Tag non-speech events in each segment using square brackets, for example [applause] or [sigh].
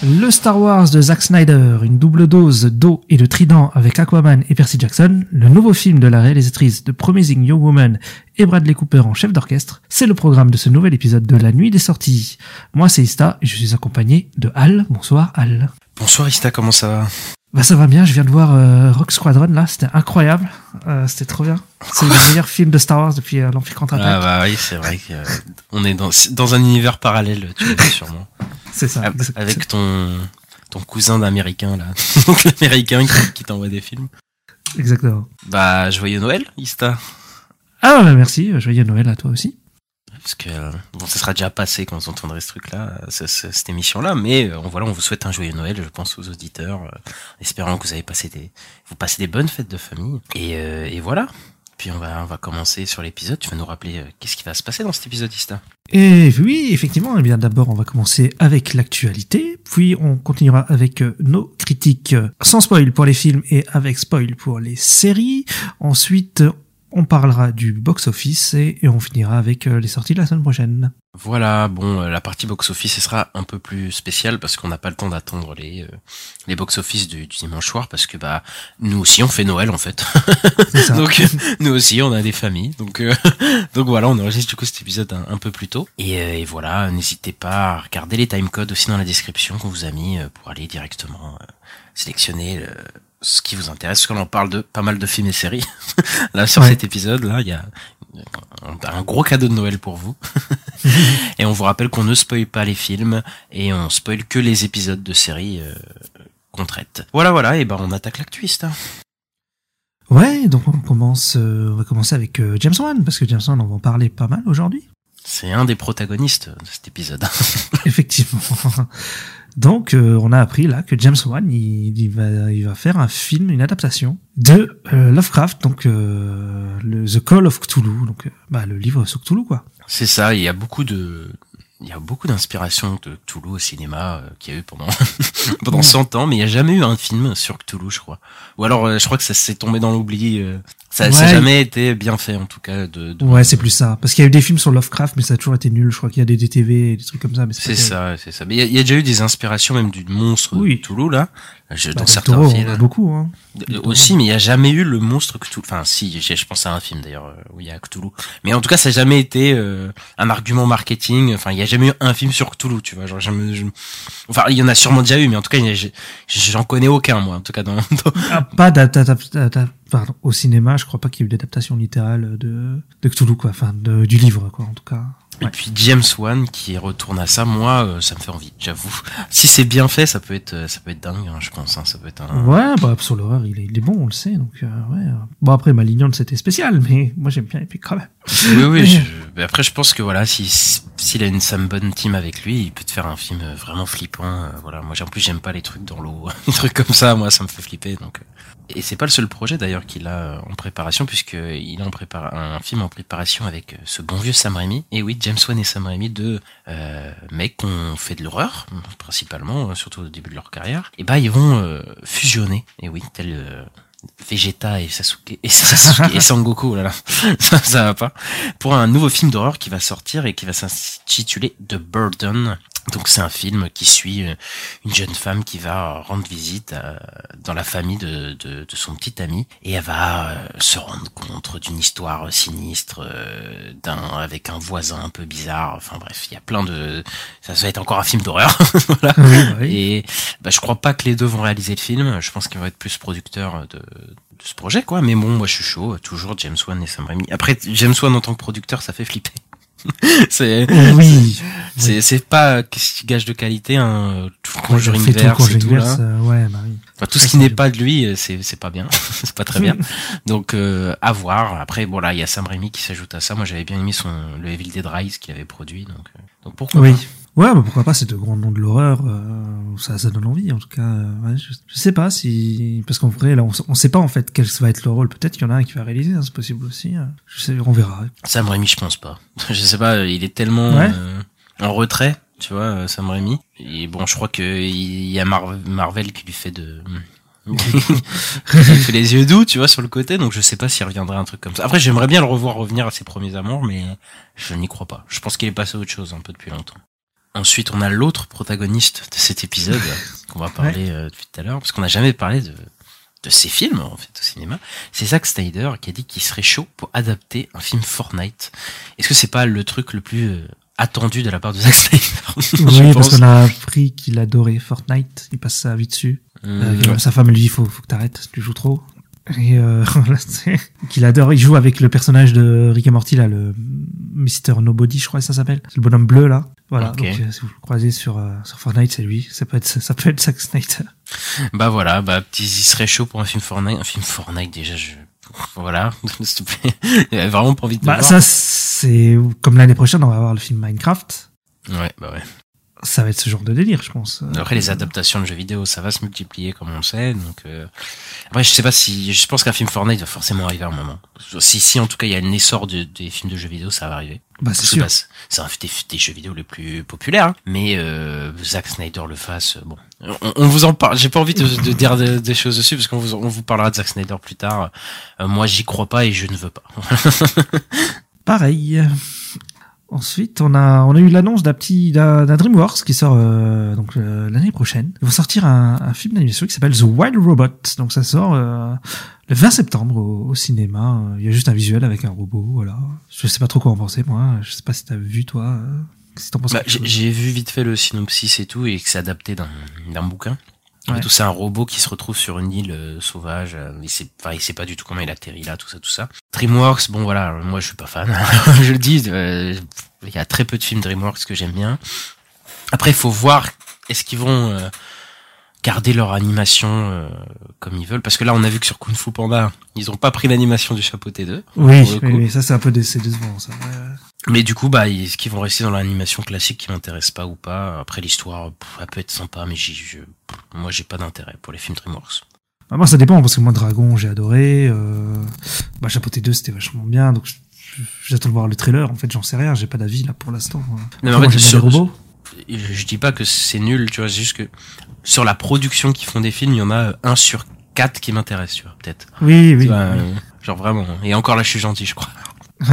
Le Star Wars de Zack Snyder, une double dose d'eau et de trident avec Aquaman et Percy Jackson, le nouveau film de la réalisatrice de Promising Young Woman et Bradley Cooper en chef d'orchestre, c'est le programme de ce nouvel épisode de la nuit des sorties. Moi c'est Ista et je suis accompagné de Al. Bonsoir Al. Bonsoir Ista, comment ça va? Bah ça va bien, je viens de voir euh, Rock Squadron là, c'était incroyable, euh, c'était trop bien. C'est le [laughs] meilleur film de Star Wars depuis euh, l'Empire contre-attaque. Ah bah oui, c'est vrai qu'on est dans, dans un univers parallèle, tu l'as vu sûrement. [laughs] C'est ça. Avec, avec ton, ton cousin d'américain, là. [laughs] Donc l'américain qui, qui t'envoie des films. Exactement. Bah, joyeux Noël, Ista. Ah bah merci, joyeux Noël à toi aussi. Parce que, bon, ça sera déjà passé quand vous entendrez ce truc-là, cette émission-là, mais on, voilà, on vous souhaite un joyeux Noël, je pense, aux auditeurs, euh, espérant que vous avez passé des, vous passez des bonnes fêtes de famille. Et, euh, voilà. Puis on va, on va commencer sur l'épisode. Tu vas nous rappeler euh, qu'est-ce qui va se passer dans cet épisode, Ista? Et oui, effectivement. Eh bien, d'abord, on va commencer avec l'actualité. Puis, on continuera avec euh, nos critiques euh, sans spoil pour les films et avec spoil pour les séries. Ensuite, on parlera du box-office et, et, on finira avec euh, les sorties de la semaine prochaine. Voilà, bon, euh, la partie box-office, ce sera un peu plus spéciale parce qu'on n'a pas le temps d'attendre les euh, les box-office du, du, dimanche soir parce que bah nous aussi on fait Noël en fait. [laughs] donc nous aussi on a des familles, donc [laughs] donc voilà, on enregistre du coup cet épisode un, un peu plus tôt et, et voilà, n'hésitez pas à regarder les timecodes aussi dans la description qu'on vous a mis pour aller directement sélectionner le ce qui vous intéresse, parce qu'on en parle de pas mal de films et séries. [laughs] là, sur ouais. cet épisode, là, il y a un gros cadeau de Noël pour vous. [laughs] et on vous rappelle qu'on ne spoil pas les films et on spoil que les épisodes de séries euh, qu'on traite. Voilà, voilà, et ben on attaque l'actu, hein. Ouais, donc on commence, euh, on va commencer avec euh, James Wan, parce que James Wan, on va en parler pas mal aujourd'hui. C'est un des protagonistes de cet épisode. [laughs] Effectivement. Donc, euh, on a appris là que James Wan, il, il, va, il va faire un film, une adaptation de euh, Lovecraft, donc euh, le The Call of Cthulhu, donc bah, le livre sur Cthulhu, quoi. C'est ça. Il y a beaucoup de, il y a beaucoup d'inspiration de Cthulhu au cinéma euh, qu'il y a eu pendant [laughs] pendant 100 ans, mais il n'y a jamais eu un film sur Cthulhu, je crois. Ou alors, euh, je crois que ça s'est tombé dans l'oubli. Euh, ça n'a ouais. jamais été bien fait, en tout cas. De, de... Ouais, c'est plus ça. Parce qu'il y a eu des films sur Lovecraft, mais ça a toujours été nul. Je crois qu'il y a des DTV et des trucs comme ça. C'est ça, c'est ça. Mais il y, y, a déjà eu des inspirations même du monstre oui. Cthulhu, là. Je, bah, dans certains Toro, films. On a beaucoup, hein. Aussi, mais il n'y a jamais eu le monstre Cthulhu. Enfin, si, je pense à un film d'ailleurs où il y a Cthulhu. Mais en tout cas, ça n'a jamais été euh, un argument marketing. Enfin, il n'y a jamais eu un film sur Cthulhu, tu vois. Genre, jamais, je... Enfin, il y en a sûrement déjà eu, mais en tout cas, j'en connais aucun, moi. En tout cas, dans. dans... Ah, pas pardon, au cinéma, je crois pas qu'il y ait eu d'adaptation littérale de, de Cthulhu, quoi. Enfin, de, du livre, quoi, en tout cas. Et ouais. puis James Wan qui retourne à ça, moi, euh, ça me fait envie, j'avoue. Si c'est bien fait, ça peut être, ça peut être dingue, hein, je pense. Hein, ça peut être un... Ouais, bah sur l'horreur, il est, il est bon, on le sait. Donc euh, ouais. Bon après, Malignante c'était spécial, mais [laughs] moi j'aime bien Epic quand même. Oui, oui. je... Mais après, je pense que voilà, si s'il a une Sam bonne team avec lui, il peut te faire un film vraiment flippant. Euh, voilà, moi en plus j'aime pas les trucs dans l'eau, [laughs] les trucs comme ça, moi ça me fait flipper. Donc et c'est pas le seul projet d'ailleurs qu'il a en préparation, puisqu'il a en prépar un film en préparation avec ce bon vieux Sam Raimi. Et oui, James Wan et Sam Raimi, deux euh, mecs qui ont fait de l'horreur, principalement, surtout au début de leur carrière. Et bah ils vont euh, fusionner, et oui, tel euh, Vegeta et Sasuke et, Sasuke et Sangoku, oh là là, [laughs] ça, ça va pas, pour un nouveau film d'horreur qui va sortir et qui va s'intituler The Burden. Donc c'est un film qui suit une jeune femme qui va rendre visite à, dans la famille de, de, de, son petit ami et elle va euh, se rendre compte d'une histoire sinistre euh, d'un avec un voisin un peu bizarre. Enfin bref, il y a plein de ça va être encore un film d'horreur. [laughs] voilà. oui, oui. Et bah, je crois pas que les deux vont réaliser le film. Je pense qu'ils vont être plus producteurs de, de ce projet quoi. Mais bon, moi je suis chaud. Toujours James Wan et Sam Raimi. Après James Wan en tant que producteur, ça fait flipper. [laughs] c'est oui, c'est c'est pas gage de qualité un tout Conjuring ouais, verse tout, et tout là. Euh, ouais, bah oui. enfin, tout ce qui n'est pas de lui c'est c'est pas bien. [laughs] C'est pas très bien. [laughs] Donc euh, à voir. Après bon là il y a Sam Raimi qui s'ajoute à ça. Moi j'avais bien aimé son le Evil Dead Rise qu'il avait produit donc euh, donc pourquoi oui. pas. Ouais, bah pourquoi pas, c'est de grands noms de l'horreur, euh, ça, ça donne envie, en tout cas. euh, ouais, je, je sais pas si, parce qu'en vrai, là, on, on sait pas en fait quel va être le rôle. Peut-être qu'il y en a un qui va réaliser, hein, c'est possible aussi. hein. Je sais, on verra. Sam Raimi, je pense pas. [laughs] je sais pas, il est tellement Ouais. euh, en retrait, tu vois, euh, Sam Raimi. Et bon, je crois que il y a Mar- Marvel qui lui fait de [laughs] il fait les yeux doux, tu vois, sur le côté, donc je sais pas s'il reviendrait un truc comme ça. Après, j'aimerais bien le revoir revenir à ses premiers amours, mais je n'y crois pas. Je pense qu'il est passé à autre chose un peu depuis longtemps. Ensuite, on a l'autre protagoniste de cet épisode [laughs] qu'on va parler euh, depuis tout à l'heure, parce qu'on n'a jamais parlé de de ses films en fait au cinéma. C'est Zack Snyder qui a dit qu'il serait chaud pour adapter un film Fortnite. Est-ce que c'est pas le truc le plus euh, attendu de la part de Zack Snyder? [laughs] Je Oui, parce qu'on a appris qu'il adorait Fortnite. Il passe sa vie dessus. Euh, Hum, ouais. Sa femme lui dit faut, faut que t'arrêtes, tu joues trop. Et euh, [laughs] qu'il adore. Il joue avec le personnage de Rick et Morty là, le Mr Nobody, je crois que ça s'appelle. C'est le bonhomme bleu là. Voilà. Ok. Donc euh, si vous le croisez sur euh, sur Fortnite, c'est lui. Ça peut être ça peut être Zack Snyder. Bah voilà, bah petit, il serait chaud pour un film Fortnite, un film Fortnite déjà. Je voilà, [laughs] s'il te plaît. Vraiment pas envie de le Bah voir. ça c'est comme l'année prochaine, on va avoir le film Minecraft. Ouais, bah ouais. Ça va être ce genre de délire, je pense. Après les adaptations de jeux vidéo, ça va se multiplier comme on le sait. Donc euh... après, je sais pas si, je pense qu'un film Fortnite va forcément arriver à un moment. Si si en tout cas il y a un essor de- des films de jeux vidéo, ça va arriver. Bah c'est sûr. c'est un des, des jeux vidéo les plus populaires, hein. mais euh, Zack Snyder le fasse. euh, Bon, on, on vous en parle. J'ai pas envie de, de dire de- des choses dessus parce qu'on vous, on vous parlera de Zack Snyder plus tard. Euh, moi, j'y crois pas et je ne veux pas. [laughs] Pareil. Ensuite, on a on a eu l'annonce d'un petit d'un DreamWorks qui sort euh, donc euh, l'année prochaine. Ils vont sortir un, un film d'animation qui s'appelle The Wild Robot. Donc ça sort euh, le 20 septembre au, au cinéma. Il y a juste un visuel avec un robot. Voilà. Je sais pas trop quoi en penser moi. Je sais pas si t'as vu toi. euh, Si t'en penses Bah, j'ai vu vite fait le synopsis et tout et que c'est adapté d'un d'un bouquin. Ouais. c'est un robot qui se retrouve sur une île euh, sauvage. euh, il sait, enfin, il sait pas du tout comment il atterrit là, tout ça, tout ça. DreamWorks, bon voilà, moi je suis pas fan. [laughs] je le dis, euh, il y a très peu de films DreamWorks que j'aime bien. Après, il faut voir est-ce qu'ils vont euh, garder leur animation euh, comme ils veulent, parce que là, on a vu que sur Kung Fu Panda, ils ont pas pris l'animation du chapeauté 2. Oui, oui, oui, ça c'est un peu décevant ça. Ouais. Mais du coup, bah, est-ce qu'ils vont rester dans l'animation classique qui m'intéresse pas ou pas Après, l'histoire, elle peut être sympa, mais j'y, je, moi, j'ai pas d'intérêt pour les films DreamWorks. Bah, moi, ça dépend, parce que moi, Dragon, j'ai adoré. Euh... Bah, Chapeauté 2, c'était vachement bien. Donc, j'attends de voir le trailer. En fait, j'en sais rien. J'ai pas d'avis, là, pour l'instant. Non, mais en fait, sur- les robots. Je, je dis pas que c'est nul, tu vois, c'est juste que sur la production qu'ils font des films, il y en a un sur quatre qui m'intéresse, tu vois, peut-être. Oui, oui. vois, euh, genre vraiment. Et encore là, je suis gentil, je crois. [laughs]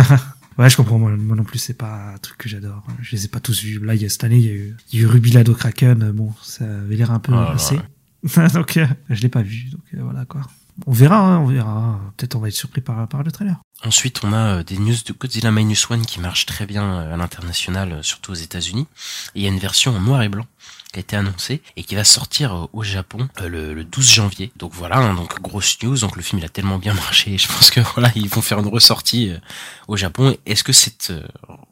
Ouais, je comprends. Moi, moi non plus, c'est pas un truc que j'adore. Je les ai pas tous vus. Là, il y a cette année, il y a eu, il y a eu Ruby Lado Kraken. Bon, ça avait l'air un peu là passé. [laughs] donc, euh, je l'ai pas vu. Donc, euh, voilà, quoi. On verra, hein, on verra. Peut-être on va être surpris par, par le trailer. Ensuite, on a euh, des news de Godzilla Minus One qui marchent très bien euh, à l'international, euh, surtout aux États-Unis. Il y a une version en noir et blanc a été annoncée et qui va sortir euh, au Japon euh, le, le 12 janvier. Donc voilà, hein, donc grosse news. Donc le film il a tellement bien marché, [laughs] je pense que voilà, ils vont faire une ressortie euh, au Japon. Est-ce que cette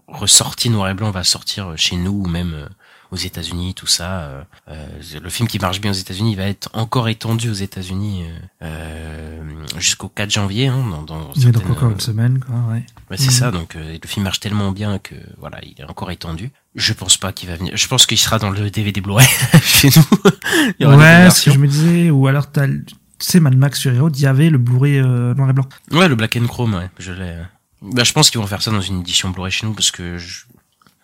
ressortie noir et blanc va sortir chez nous ou même aux États-Unis, tout ça. euh, euh, le film qui marche bien aux États-Unis, va être encore étendu aux États-Unis euh, jusqu'au 4 janvier. Hein, dans, dans Il y a donc encore une semaine, quoi, ouais. Ouais, c'est Mhm. ça. Donc euh, le film marche tellement bien que voilà, il est encore étendu. Je pense pas qu'il va venir. Je pense qu'il sera dans le DVD Blu-ray [laughs] chez nous. il y aura des Ouais, ce que je me disais, ou alors t'as, tu sais, Mad Max sur Hero, il y avait le Blu-ray euh, noir et blanc. Ouais, le Black and Chrome, ouais, je l'ai. Bah, je pense qu'ils vont faire ça dans une édition Blu-ray chez nous parce que je...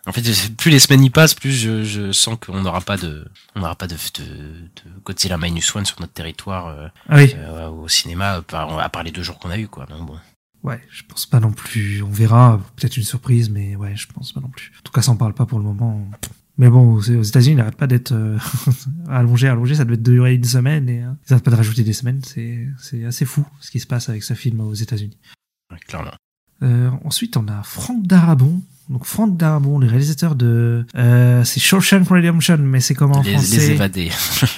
en fait, plus les semaines y passent, plus je, je sens qu'on n'aura pas de, on n'aura pas de, de, de Godzilla Minus One sur notre territoire euh, Ah oui. euh, au cinéma, à part, à part les deux jours qu'on a eu, quoi. Donc bon. Ouais, je pense pas non plus. On verra, peut-être une surprise, mais ouais, je pense pas non plus. En tout cas, ça en parle pas pour le moment. Mais bon, aux aux États-Unis, il n'arrête pas d'être euh, [laughs] allongé, allongé. Ça devait durer une semaine et euh, ils n'arrêtent pas de rajouter des semaines. C'est c'est assez fou ce qui se passe avec ce film aux États-Unis. Ouais, clairement. Euh, ensuite, on a Franck Darabon. Donc Franck Darabon, le réalisateur de euh, c'est Shawshank Redemption, mais c'est comment en Les, français [laughs] les évadés,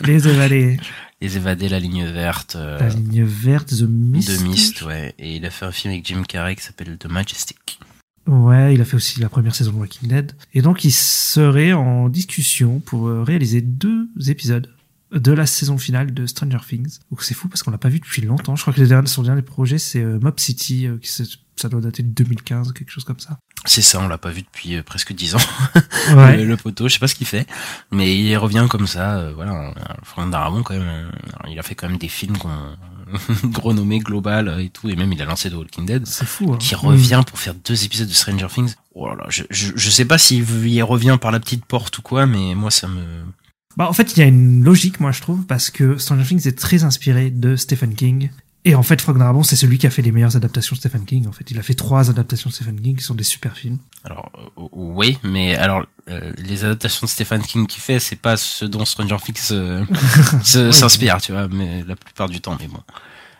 Les [laughs] évadés. les évadés, la ligne verte. euh, La ligne verte, The Mist. De Mist, ouais. Et il a fait un film avec Jim Carrey qui s'appelle The Majestic. Ouais, il a fait aussi la première saison de Walking Dead. Et donc, il serait en discussion pour euh, réaliser deux épisodes de la saison finale de Stranger Things. Donc c'est fou parce qu'on l'a pas vu depuis longtemps. Je crois que le dernier, son dernier projet, c'est euh, Mob City, qui se- ça doit dater de 2015, quelque chose comme ça. C'est ça, on l'a pas vu depuis euh, presque dix ans. [laughs] Ouais. le, le poteau, je sais pas ce qu'il fait, mais il revient comme ça. euh, voilà, Franck Darabont quand même, euh, il a fait quand même des films qu'on [laughs] renommé global euh, et tout, et même il a lancé The Walking Dead, C'est fou. Hein. qui revient pour faire deux épisodes de Stranger Things. Oh là là, je, je, je sais pas s'il y revient par la petite porte ou quoi, mais moi ça me. Bah, en fait, il y a une logique, moi, je trouve, parce que Stranger Things est très inspiré de Stephen King. Et en fait, Frank Darabont, c'est celui qui a fait les meilleures adaptations de Stephen King. En fait, il a fait trois adaptations de Stephen King qui sont des super films. Alors euh, oui, mais alors euh, les adaptations de Stephen King qu'il fait, c'est pas ce dont Stranger Things euh, [laughs] s'inspire, tu vois, mais la plupart du temps, mais bon.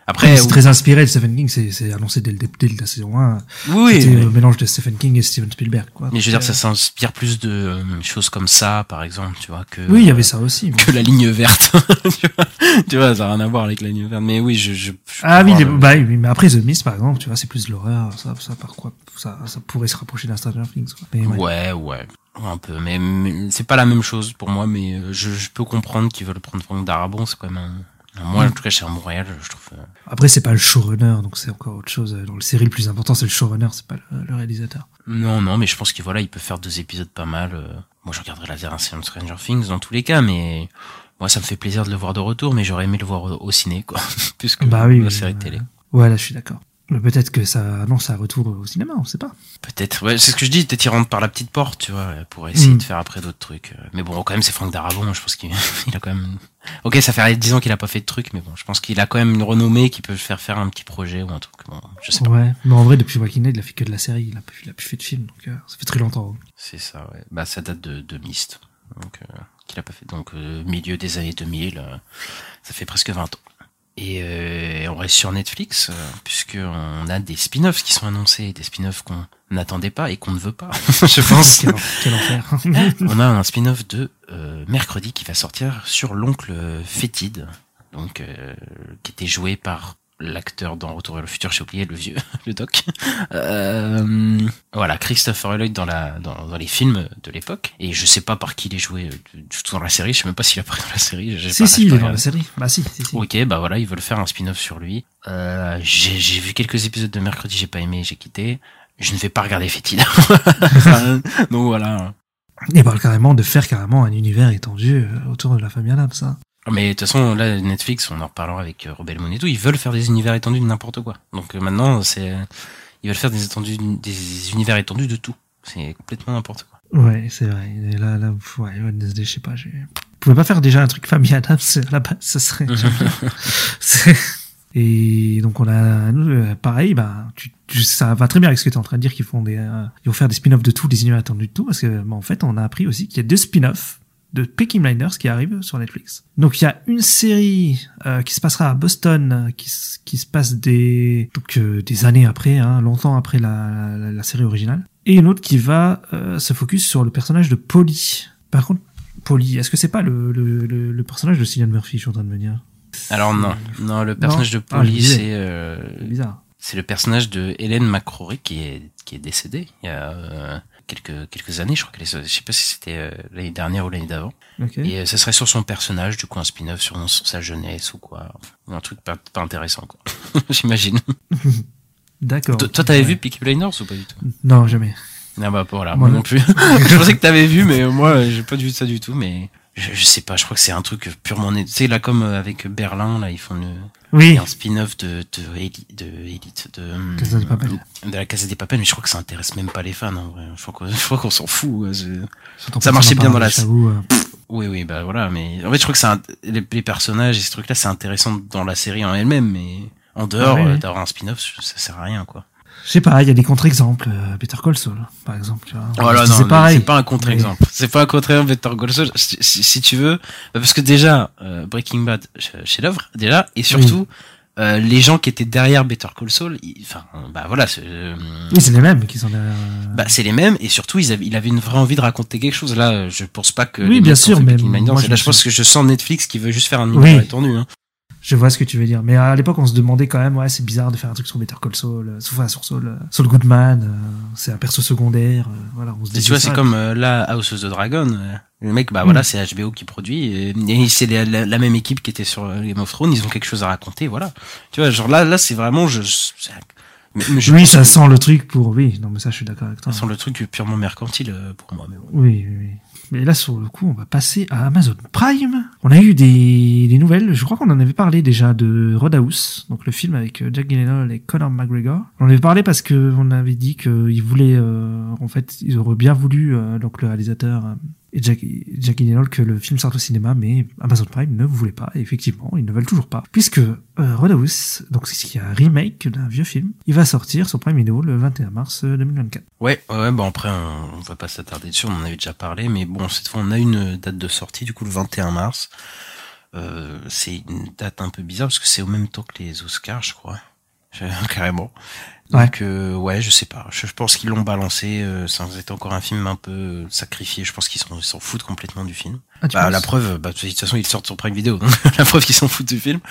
Après, c'est très inspiré de Stephen King, c'est c'est annoncé dès, le, dès la saison 1. oui, C'était le mélange de Stephen King et Steven Spielberg, quoi. Mais je veux dire, ça s'inspire plus de euh, choses comme ça, par exemple, tu vois, que. euh, Oui, il y avait ça aussi. mais- Que la ligne verte. [laughs] tu, vois, tu vois, ça n'a rien à voir avec la ligne verte. Mais oui, je. je, je Ah oui, le- bah, oui, mais après The Mist, par exemple, tu vois, c'est plus de l'horreur. Ça, ça, par quoi, ça, ça pourrait se rapprocher d'un Stranger Things. Quoi. Mais, ouais. Ouais, ouais. Un peu. Mais, mais c'est pas la même chose pour moi, mais euh, je, je peux comprendre qu'ils veulent prendre Franck Darabon, c'est quand même un. Moi, Mm. en tout cas, chez Montréal, je trouve. euh, Après, c'est pas le showrunner, donc c'est encore autre chose. Dans le série, le plus important, c'est le showrunner, c'est pas le, le réalisateur. Non, non, mais je pense qu'il voilà, il peut faire deux épisodes pas mal. euh. Moi, je regarderai la dernière saison de Stranger Things dans tous les cas, mais moi, ça me fait plaisir de le voir de retour, mais j'aurais aimé le voir au, au ciné, quoi, [laughs] plus que Bah oui, la oui, série ouais. télé. Ouais, là, je suis d'accord. Peut-être que ça annonce un retour au cinéma, on sait pas. Peut-être, ouais, c'est ce que je dis, peut-être il rentre par la petite porte, tu vois, pour essayer Mm. de faire après d'autres trucs. Mais bon, quand même, c'est Franck Darabont, je pense qu'il [laughs] il a quand même... Ok, ça fait 10 ans qu'il a pas fait de trucs, mais bon, je pense qu'il a quand même une renommée qui peut faire faire un petit projet ou un truc, bon, je sais pas. Ouais, mais en vrai, depuis Walking Dead, il a fait que de la série, il a, plus- il a plus fait de film, donc euh, ça fait très longtemps. C'est ça, ouais. Bah, ça date de, de Myst, donc, euh, qu'il a pas fait, donc, euh, milieu des années 2000, euh, ça fait presque 20 ans. Et euh, on reste sur Netflix, euh, puisqu'on a des spin-offs qui sont annoncés, des spin-offs qu'on n'attendait pas et qu'on ne veut pas, [laughs] je pense. quel, quel enfer. [laughs] On a un spin-off de euh, mercredi qui va sortir sur l'oncle Fétide, donc euh, qui était joué par l'acteur dans Retour vers le futur, j'ai oublié le vieux, [laughs] le doc. Euh, voilà, Christopher Lloyd dans la dans, dans les films de l'époque et je sais pas par qui il est joué euh, du tout dans la série, je sais même pas s'il apparaît dans la série. si, pas- si, il est dans la série. Bah si, si, si. Ok, bah voilà, ils veulent faire un spin-off sur lui. Euh, j'ai j'ai vu quelques épisodes de mercredi, j'ai pas aimé, j'ai quitté. Je ne vais pas regarder. Enfin, [laughs] Donc voilà. Il parle carrément de faire carrément un univers étendu euh, autour de la famille Adams, ça. Mais de toute façon, là, Netflix, on en reparlera avec euh, Rebel Moon et tout, ils veulent faire des univers étendus de n'importe quoi. Donc euh, maintenant, c'est, ils veulent faire des étendus, des univers étendus de tout. C'est complètement n'importe quoi. Ouais, c'est vrai. Et là, là, ouais, je sais pas, j'ai... Vous pouvez pas faire déjà un truc famille Adams à la base, ça serait... [laughs] Et donc on a euh, pareil, bah tu, tu- ça va très bien avec ce que tu es en train de dire qu'ils font des euh, ils vont faire des spin-offs de tout, des univers étendus de tout parce que bah, en fait on a appris aussi qu'il y a deux spin-offs de Peaky Blinders qui arrivent sur Netflix. Donc il y a une série euh, qui se passera à Boston euh, qui, qui se passe des donc euh, des années après, hein, longtemps après la, la, la série originale, et une autre qui va euh, se focus sur le personnage de Polly. Par contre, Polly, est-ce que c'est pas le, le, le, le personnage de Cillian Murphy, je suis en train de me dire? Alors non, non, le personnage de Ah, Polly, c'est, euh, C'est bizarre. c'est le personnage de Hélène McCrory qui est, qui est décédée il y a euh, quelques, quelques années, je crois qu'elle est, je sais pas si c'était euh, l'année dernière ou l'année d'avant. Et euh, ça serait sur son personnage, du coup un spin-off sur, sur sa jeunesse ou quoi. Ou un truc pas, pas intéressant quoi. [laughs] J'imagine. [laughs] D'accord. Toi, t'avais Ouais. vu Peaky Blinders ou pas du tout? Non, jamais. Ah bah voilà, Moi moi non. non plus. [laughs] je pensais que t'avais vu, mais moi j'ai pas vu ça du tout. Mais je, je sais pas, je crois que c'est un truc purement. Tu sais là comme euh, avec Berlin, là ils font le, Oui. un spin-off de de Eli- de Elite de hum, Casa de Papel. de la Casa des Papel, mais je crois que ça intéresse même pas les fans. En vrai. [laughs] Je crois qu'on s'en fout. Ça marchait bien dans la- euh, Oui oui bah voilà, mais en fait je crois que c'est un- les, les personnages et ce truc-là c'est intéressant dans la série en elle-même, mais en dehors Ah euh, ouais. d'avoir un spin-off ça sert à rien quoi. Je sais pas, il y a des contre-exemples. euh, Better Call Saul, par exemple. Tu vois. Voilà, Je non, disais pareil. c'est pas un contre-exemple. C'est pas un contre-exemple Better Call Saul, si, si- si tu veux, parce que déjà euh, Breaking Bad, chez l'œuvre déjà, et surtout euh, les gens qui étaient derrière Better Call Saul, enfin, bah voilà, c'est, euh, Oui, c'est les mêmes qui sont derrière. euh, bah c'est les mêmes, et surtout ils avaient, il avait une vraie envie de raconter quelque chose. Là, euh, je pense pas que Oui, bien sûr, mais moi, je là je pense que je sens Netflix qui veut juste faire un Oui. univers étendu. Hein. Je vois ce que tu veux dire. Mais à l'époque, on se demandait quand même, ouais, c'est bizarre de faire un truc sur Better Call Saul, euh, enfin, sur Saul, euh, Saul Goodman, euh, c'est un perso secondaire, euh, voilà, on se Et disait tu vois, c'est comme euh, là, House of the Dragon. euh, le mec, bah voilà, c'est HBO qui produit. Et, et c'est la, la- la même équipe qui était sur Game of Thrones. Ils ont quelque chose à raconter, voilà. Tu vois, genre là, là, c'est vraiment, je, c'est- Mais, mais je oui, ça que sent le truc pour. Oui, non, mais ça, je suis d'accord avec toi. ça sent le truc purement mercantile pour moi. Mais bon. Oui, oui, oui. Mais là, sur le coup, on va passer à Amazon Prime. On a eu des, des nouvelles. Je crois qu'on en avait parlé déjà de Roadhouse, donc le film avec euh, Jack Gyllenhaal et Conor McGregor. On en avait parlé parce que on avait dit qu'ils voulaient, euh, en fait, ils auraient bien voulu, euh, donc le réalisateur euh, et Jack, que le film sorte au cinéma, mais Amazon Prime ne voulait pas. Et effectivement, ils ne veulent toujours pas, puisque euh, Roadhouse, donc c'est ce qui est un remake d'un vieux film, il va sortir sur Prime Video le 21 mars euh, 2024. Ouais, ouais, bon après on, on va pas s'attarder dessus, on en avait déjà parlé, mais bon cette fois on a une date de sortie, du coup le 21 mars. Euh, c'est une date un peu bizarre parce que c'est au même temps que les Oscars, je crois, [laughs] carrément. Donc euh, ouais, je sais pas. Je, je pense qu'ils l'ont balancé. Euh, ça être encore un film un peu sacrifié. Je pense qu'ils s'en foutent complètement du film. Ah, Bah, la preuve, bah, de toute façon, ils sortent sur Prime Video, [laughs] la preuve qu'ils s'en foutent du film.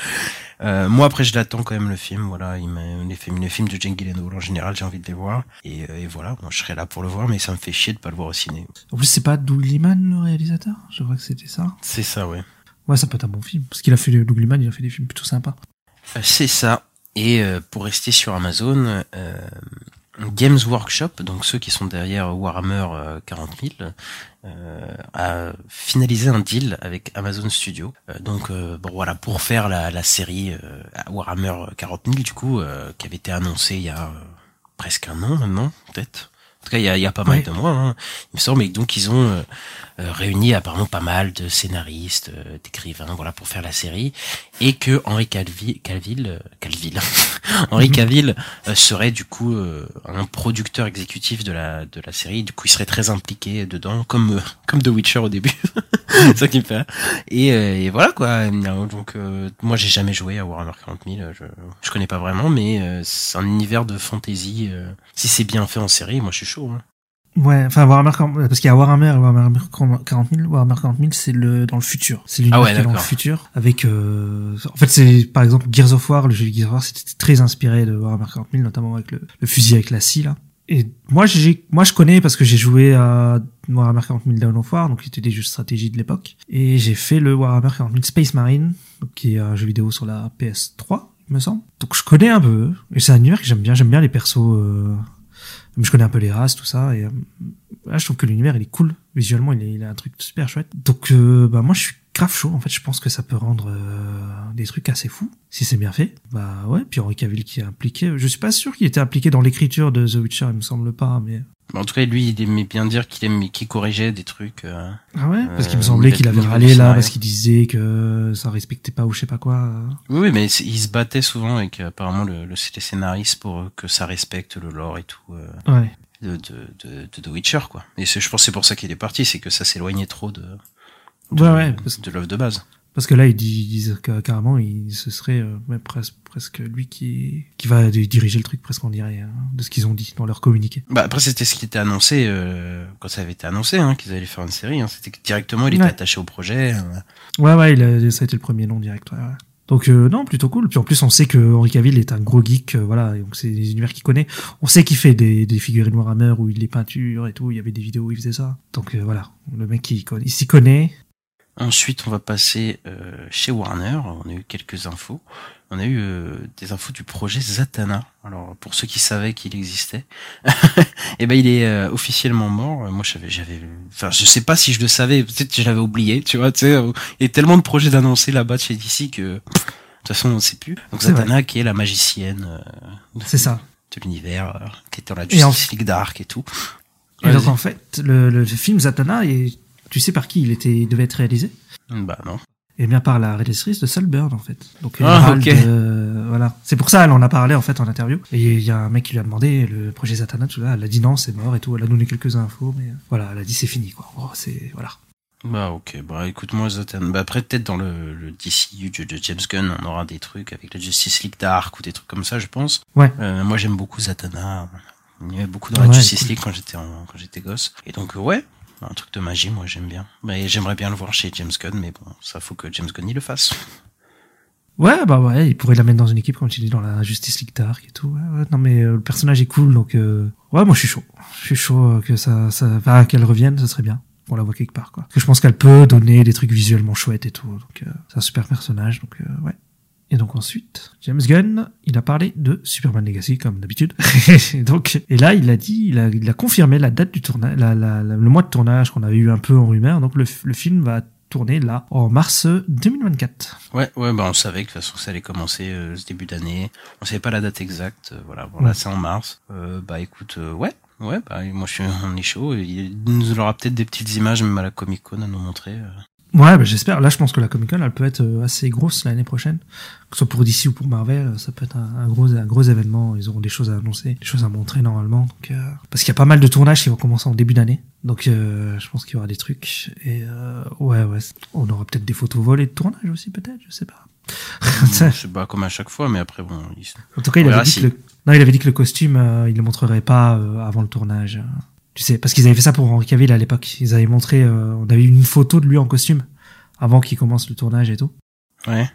Euh, moi, après, je l'attends quand même le film. Voilà, il m'a les films, les films de Jane Gyllenhaal en général, j'ai envie de les voir. Et, euh, et voilà, moi, je serai là pour le voir, mais ça me fait chier de pas le voir au ciné. En plus, c'est pas Doug Liman le réalisateur? Je crois que c'était ça. C'est ça, ouais. Ouais, ça peut être un bon film. Parce qu'il a fait Doug Liman, il a fait des films plutôt sympas. Euh, C'est ça. Et euh, pour rester sur Amazon, euh, Games Workshop, donc ceux qui sont derrière Warhammer euh, 40 000, euh, a finalisé un deal avec Amazon Studio. Euh, donc euh, bon voilà pour faire la, la série euh, Warhammer 40 000 du coup euh, qui avait été annoncée il y a euh, presque un an maintenant peut-être. En tout cas il y a, il y a pas mal de mois. Hein, il me semble. Et donc ils ont euh, euh, réuni apparemment pas mal de scénaristes, euh, d'écrivains, voilà pour faire la série et que Henri Calvi, Calville, euh, Calville, [laughs] Henri. Cavill euh, serait du coup euh, un producteur exécutif de la de la série. Du coup, il serait très impliqué dedans, comme euh, comme The Witcher au début. [laughs] ça qui me fait. Et, euh, et voilà quoi. Donc euh, moi, j'ai jamais joué à Warhammer 40 000. Je je connais pas vraiment, mais euh, c'est un univers de fantasy. euh, si c'est bien fait en série, moi je suis chaud. hein. Ouais, enfin Warhammer 40 parce qu'il y a Warhammer et Warhammer 40 000. Warhammer 40 000, c'est le dans le futur. C'est l'univers Ah ouais, qui est dans le futur. Avec, euh, en fait, c'est par exemple Gears of War. Le jeu Gears of War, c'était très inspiré de Warhammer 40 000, notamment avec le, le fusil avec la scie là. Et moi, j'ai, moi, je connais parce que j'ai joué à Warhammer 40 000 Dawn of War, donc c'était des jeux de stratégie de l'époque. Et j'ai fait le Warhammer 40 000 Space Marine, qui est un jeu vidéo sur la PS3, il me semble. Donc je connais un peu. Et c'est un univers que j'aime bien. J'aime bien les persos. Euh, je connais un peu les races, tout ça. Et euh, là, je trouve que l'univers, il est cool. Visuellement, il, est, il a un truc super chouette. Donc, euh, bah, moi, je suis grave chaud. En fait, je pense que ça peut rendre euh, des trucs assez fous si c'est bien fait. Bah ouais. Puis Henri Cavill qui est impliqué. Je suis pas sûr qu'il était impliqué dans l'écriture de The Witcher. Il me semble pas. Mais En tout cas, lui, il aimait bien dire qu'il aimait, qu'il corrigeait des trucs. euh, ah ouais. Parce qu'il me Euh, semblait qu'il avait râlé là parce qu'il disait que ça respectait pas ou je sais pas quoi. Oui, oui, mais il se battait souvent avec euh, apparemment le, le les scénaristes pour que ça respecte le lore et tout euh, Ouais. de, de, de, de The Witcher, quoi. Et c'est- je pense que c'est pour ça qu'il est parti, c'est que ça s'éloignait trop de, de, Ouais, ouais, parce- de l'œuvre de base. Parce que là, ils disent, carrément, il, ce serait euh, presque, presque lui qui, qui va di- diriger le truc, presque on dirait, hein, de ce qu'ils ont dit dans leur communiqué. Bah après c'était ce qui était annoncé euh, quand ça avait été annoncé hein, qu'ils allaient faire une série. Hein. C'était que directement il était Ouais. attaché au projet. euh. Ouais, ouais, il a, ça a été le premier nom direct. Ouais, ouais. Donc euh, non, plutôt cool. Puis en plus, on sait que Henri Cavill est un gros geek, euh, voilà. Donc c'est des univers qu'il connaît. On sait qu'il fait des, des figurines Warhammer où il les peintures et tout. Il y avait des vidéos où il faisait ça. Donc euh, voilà, le mec il, il s'y connaît. Ensuite on va passer euh, chez Warner. On a eu quelques infos. On a eu euh, des infos du projet Zatanna. Alors pour ceux qui savaient qu'il existait, [laughs] eh ben il est euh, officiellement mort. Euh, Moi j'avais, j'avais, enfin je sais pas si je le savais. Peut-être que je l'avais oublié. Tu vois, tu sais, euh, il y a tellement de projets d'annoncer là-bas chez DC que de toute façon on ne sait plus. Donc vrai. Zatanna qui est la magicienne. euh, C'est ça. de l'univers, qui était dans la Justice League Dark et tout. Et donc en fait, le, le film Zatanna, et tu sais par qui il était, il devait être réalisé Bah non. Eh bien par la réalisatrice de Saltburn en fait. Donc Ah, Emerald, ok. euh, voilà. C'est pour ça elle en a parlé en fait en interview. Et il y a un mec qui lui a demandé le projet Zatanna tout ça. Elle a dit non c'est mort et tout. Elle a donné quelques infos mais euh, voilà elle a dit c'est fini quoi. Oh, c'est voilà. Bah ok, bah écoute-moi Zatanna. Bah après peut-être dans le, le DCU de, de James Gunn, on aura des trucs avec la Justice League Dark ou des trucs comme ça, je pense. Ouais. Euh, moi j'aime beaucoup Zatanna. Il y avait beaucoup dans la Ouais, Justice cool. League quand j'étais quand j'étais gosse. Et donc euh, ouais, un truc de magie, moi j'aime bien. Mais j'aimerais bien le voir chez James Gunn, mais bon, ça faut que James Gunn il le fasse. Ouais bah ouais il pourrait la mettre dans une équipe comme tu dis dans la Justice League Dark et tout. Ouais, ouais, non mais euh, le personnage est cool donc euh, ouais moi je suis chaud. Je suis chaud euh, que ça ça qu'elle revienne ça serait bien. On la voit quelque part quoi. Parce que je pense qu'elle peut donner des trucs visuellement chouettes et tout donc euh, c'est un super personnage donc euh, ouais. Et donc ensuite, James Gunn, il a parlé de Superman Legacy comme d'habitude. [laughs] et donc, et là, il a dit, il a, il a confirmé la date du tournage, la, la- la- le mois de tournage qu'on avait eu un peu en rumeur. Donc le, le film va tourner là en mars 2024. Ouais, ouais, bah on savait que de toute façon ça allait commencer euh, ce début d'année. On savait pas la date exacte. euh, voilà, bon là Ouais. c'est en mars. Euh, bah écoute, euh, ouais, ouais, bah moi je suis, on est chaud. Il nous aura peut-être des petites images même à la Comic Con à nous montrer. Ouais, bah, j'espère. Là, je pense que la Comic Con, elle peut être euh, assez grosse l'année prochaine. Que ce soit pour DC ou pour Marvel, euh, ça peut être un, un gros, un gros événement. Ils auront des choses à annoncer, des choses à montrer normalement. Donc, euh, parce qu'il y a pas mal de tournages qui vont commencer en début d'année. Donc, euh, je pense qu'il y aura des trucs. Et euh, ouais, ouais, on aura peut-être des photos volées de tournage aussi, peut-être. Je sais pas. [laughs] je sais pas comme à chaque fois, mais après bon. En tout cas, il avait dit si- que le... non, il avait dit que le costume, euh, il le montrerait pas euh, avant le tournage. Tu sais, parce qu'ils avaient fait ça pour Henry Cavill à l'époque. Ils avaient montré, euh, on avait eu une photo de lui en costume avant qu'il commence le tournage et tout. Ouais.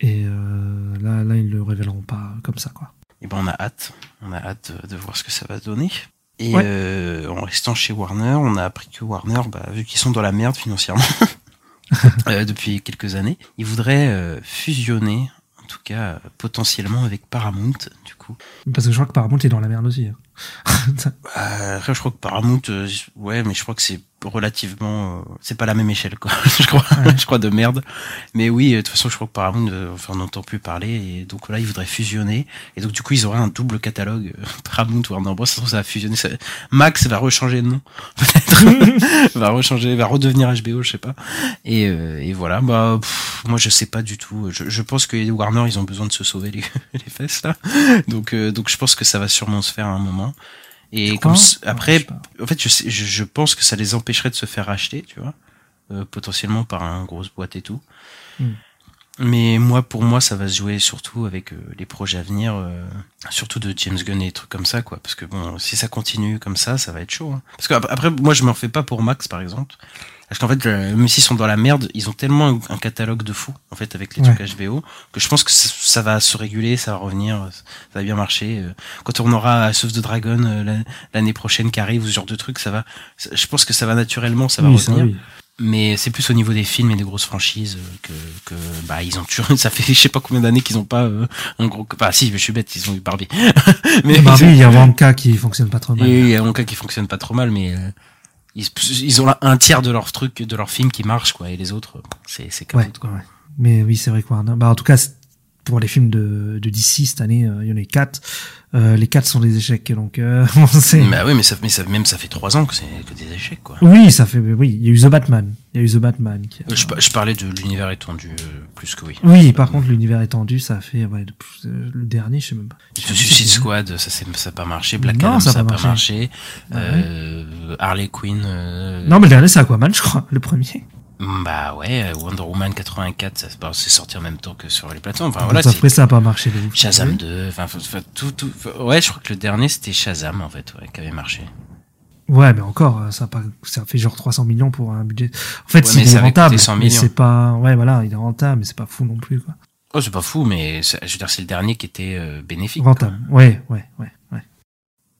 Et euh, là, là, ils le révéleront pas comme ça, quoi. Et ben on a hâte, on a hâte de, de voir ce que ça va donner. Et Ouais. euh, en restant chez Warner, on a appris que Warner, bah, vu qu'ils sont dans la merde financièrement [laughs] [laughs] euh, depuis quelques années, ils voudraient euh, fusionner, en tout cas euh, potentiellement avec Paramount, du coup. Parce que je crois que Paramount est dans la merde aussi. hein. Euh, [laughs] après, je crois que Paramount, euh, ouais, mais je crois que c'est relativement, euh, c'est pas la même échelle, quoi. [laughs] je crois, Ouais. je crois de merde. Mais oui, de toute façon, je crois que Paramount, enfin, on n'entend plus parler, et donc là, ils voudraient fusionner, et donc du coup, ils auraient un double catalogue euh, [laughs] Paramount Warner Bros. Ça ça va fusionner. Ça... Max va rechanger de nom, [laughs] peut-être, va rechanger, va redevenir HBO, je sais pas. Et, euh, et voilà, bah, pff, moi, je sais pas du tout. Je, je pense que les Warner, ils ont besoin de se sauver les, les fesses là. Donc, euh, donc, je pense que ça va sûrement se faire à un moment. Et Tu comme après, en fait, je, sais- je, je pense que ça les empêcherait de se faire racheter, tu vois, euh, potentiellement par un grosse boîte et tout. Hmm. Mais moi, pour moi, ça va se jouer surtout avec euh, les projets à venir, euh, surtout de James Gunn et des trucs comme ça, quoi. Parce que bon, si ça continue comme ça, ça va être chaud. hein. Parce que ap- après, moi, je me refais pas pour Max, par exemple. Parce qu'en fait, même s'ils sont dans la merde, ils ont tellement un, un catalogue de fou, en fait, avec les Ouais. trucs HBO, que je pense que ça, ça va se réguler, ça va revenir, ça va bien marcher. euh. Quand on aura of the Dragon euh, la- l'année prochaine qui arrive, ou ce genre de trucs, ça va. Je pense que ça va naturellement, ça va Oui, ça, revenir. oui. Mais c'est plus au niveau des films et des grosses franchises euh, que, que bah ils ont toujours. Ça fait [laughs] je sais pas combien d'années qu'ils ont pas euh, un gros. Bah si, je suis bête, ils ont eu Barbie. [laughs] mais Barbie, il y a Wonka qui fonctionne pas trop mal. il y a un cas qui fonctionne pas trop mal, mais euh, ils, ils ont là un tiers de leurs trucs, de leurs films qui marchent quoi, et les autres, c'est c'est Ouais, quoi. ouais. Mais oui, c'est vrai Warner. Bah, en tout cas, pour les films de, de DC cette année, euh, il y en a quatre. Euh, les quatre sont des échecs, donc euh, [laughs] on sait. Bah oui, mais ça, mais ça, même ça fait trois ans que c'est que des échecs quoi. Oui, ça fait. Oui, il y a eu The Batman. Il y a eu The Batman. Qui a- Euh, Je, pa- je parlais de l'univers étendu euh, plus que oui. Oui, par contre, l'univers étendu, ça a fait. Ouais, euh, le dernier, je sais même pas. The Suicide Squad, ça c'est ça a pas marché. Black Non, Adam, ça ça a a pas marché. marché. Euh, Harley Quinn. Non, mais le dernier, c'est Aquaman, je crois. Le premier. Bah ouais, Wonder Woman 84, ça bah, c'est sorti en même temps que sur les plateformes. Enfin Donc voilà, après, ça a pas marché. Shazam 2, enfin tout, tout. Ouais, je crois que le dernier c'était Shazam en fait, ouais, qui avait marché. Ouais, mais encore, euh, ça a, pas, ça fait genre 300 millions pour un budget. En fait, Ouais, rentable, coûté 100 mais c'est pas. Ouais, voilà, il est rentable, mais c'est pas fou non plus, quoi. Oh, c'est pas fou, mais je veux dire, c'est le dernier qui était euh, bénéfique. Rentable. Ouais, ouais, ouais, ouais.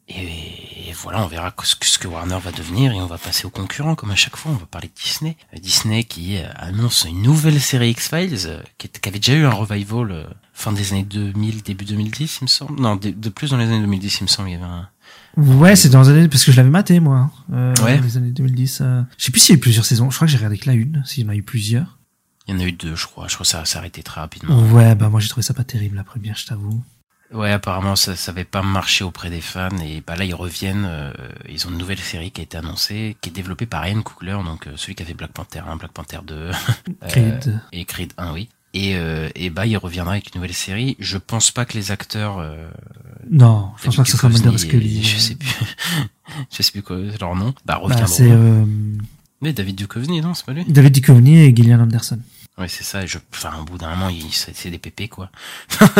Et voilà, on verra ce que, ce que Warner va devenir et on va passer aux concurrents comme à chaque fois. On va parler de Disney. Euh, Disney qui euh, annonce une nouvelle série X-Files euh, qui, avait déjà eu un revival fin des années 2000, début 2010, il me semble. Non, de, de plus dans les années 2010, il me semble, il y avait un... Ouais, c'est dans les années, parce que je l'avais maté, moi, hein, euh, Ouais. dans les années 2010. euh. Je sais plus s'il y a eu plusieurs saisons. Je crois que j'ai regardé que la une, s'il y en a eu plusieurs. Il y en a eu deux, je crois. Je crois que ça s'est arrêté très rapidement. Ouais, bah moi j'ai trouvé ça pas terrible la première, je t'avoue. Ouais, apparemment ça, ça avait pas marché auprès des fans et bah là ils reviennent. euh, ils ont une nouvelle série qui a été annoncée, qui est développée par Ryan Coogler, donc euh, celui qui a fait Black Panther 1, Black Panther 2 [laughs] euh, Creed. et Creed 1, oui. Et, euh, et bah il reviendra avec une nouvelle série. Je pense pas que les acteurs. Euh, Non, je pense pas que ce sera Mulder Scully. Je sais plus. [laughs] je sais plus quoi leur nom. Bah Bah, reviendront. c'est euh, Mais David Duchovny, non, c'est pas lui? David Duchovny et Gillian Anderson. Ouais, c'est ça. Je, enfin, au bout d'un moment, ils, c'est c'est des pépés, quoi. [laughs] Enfin,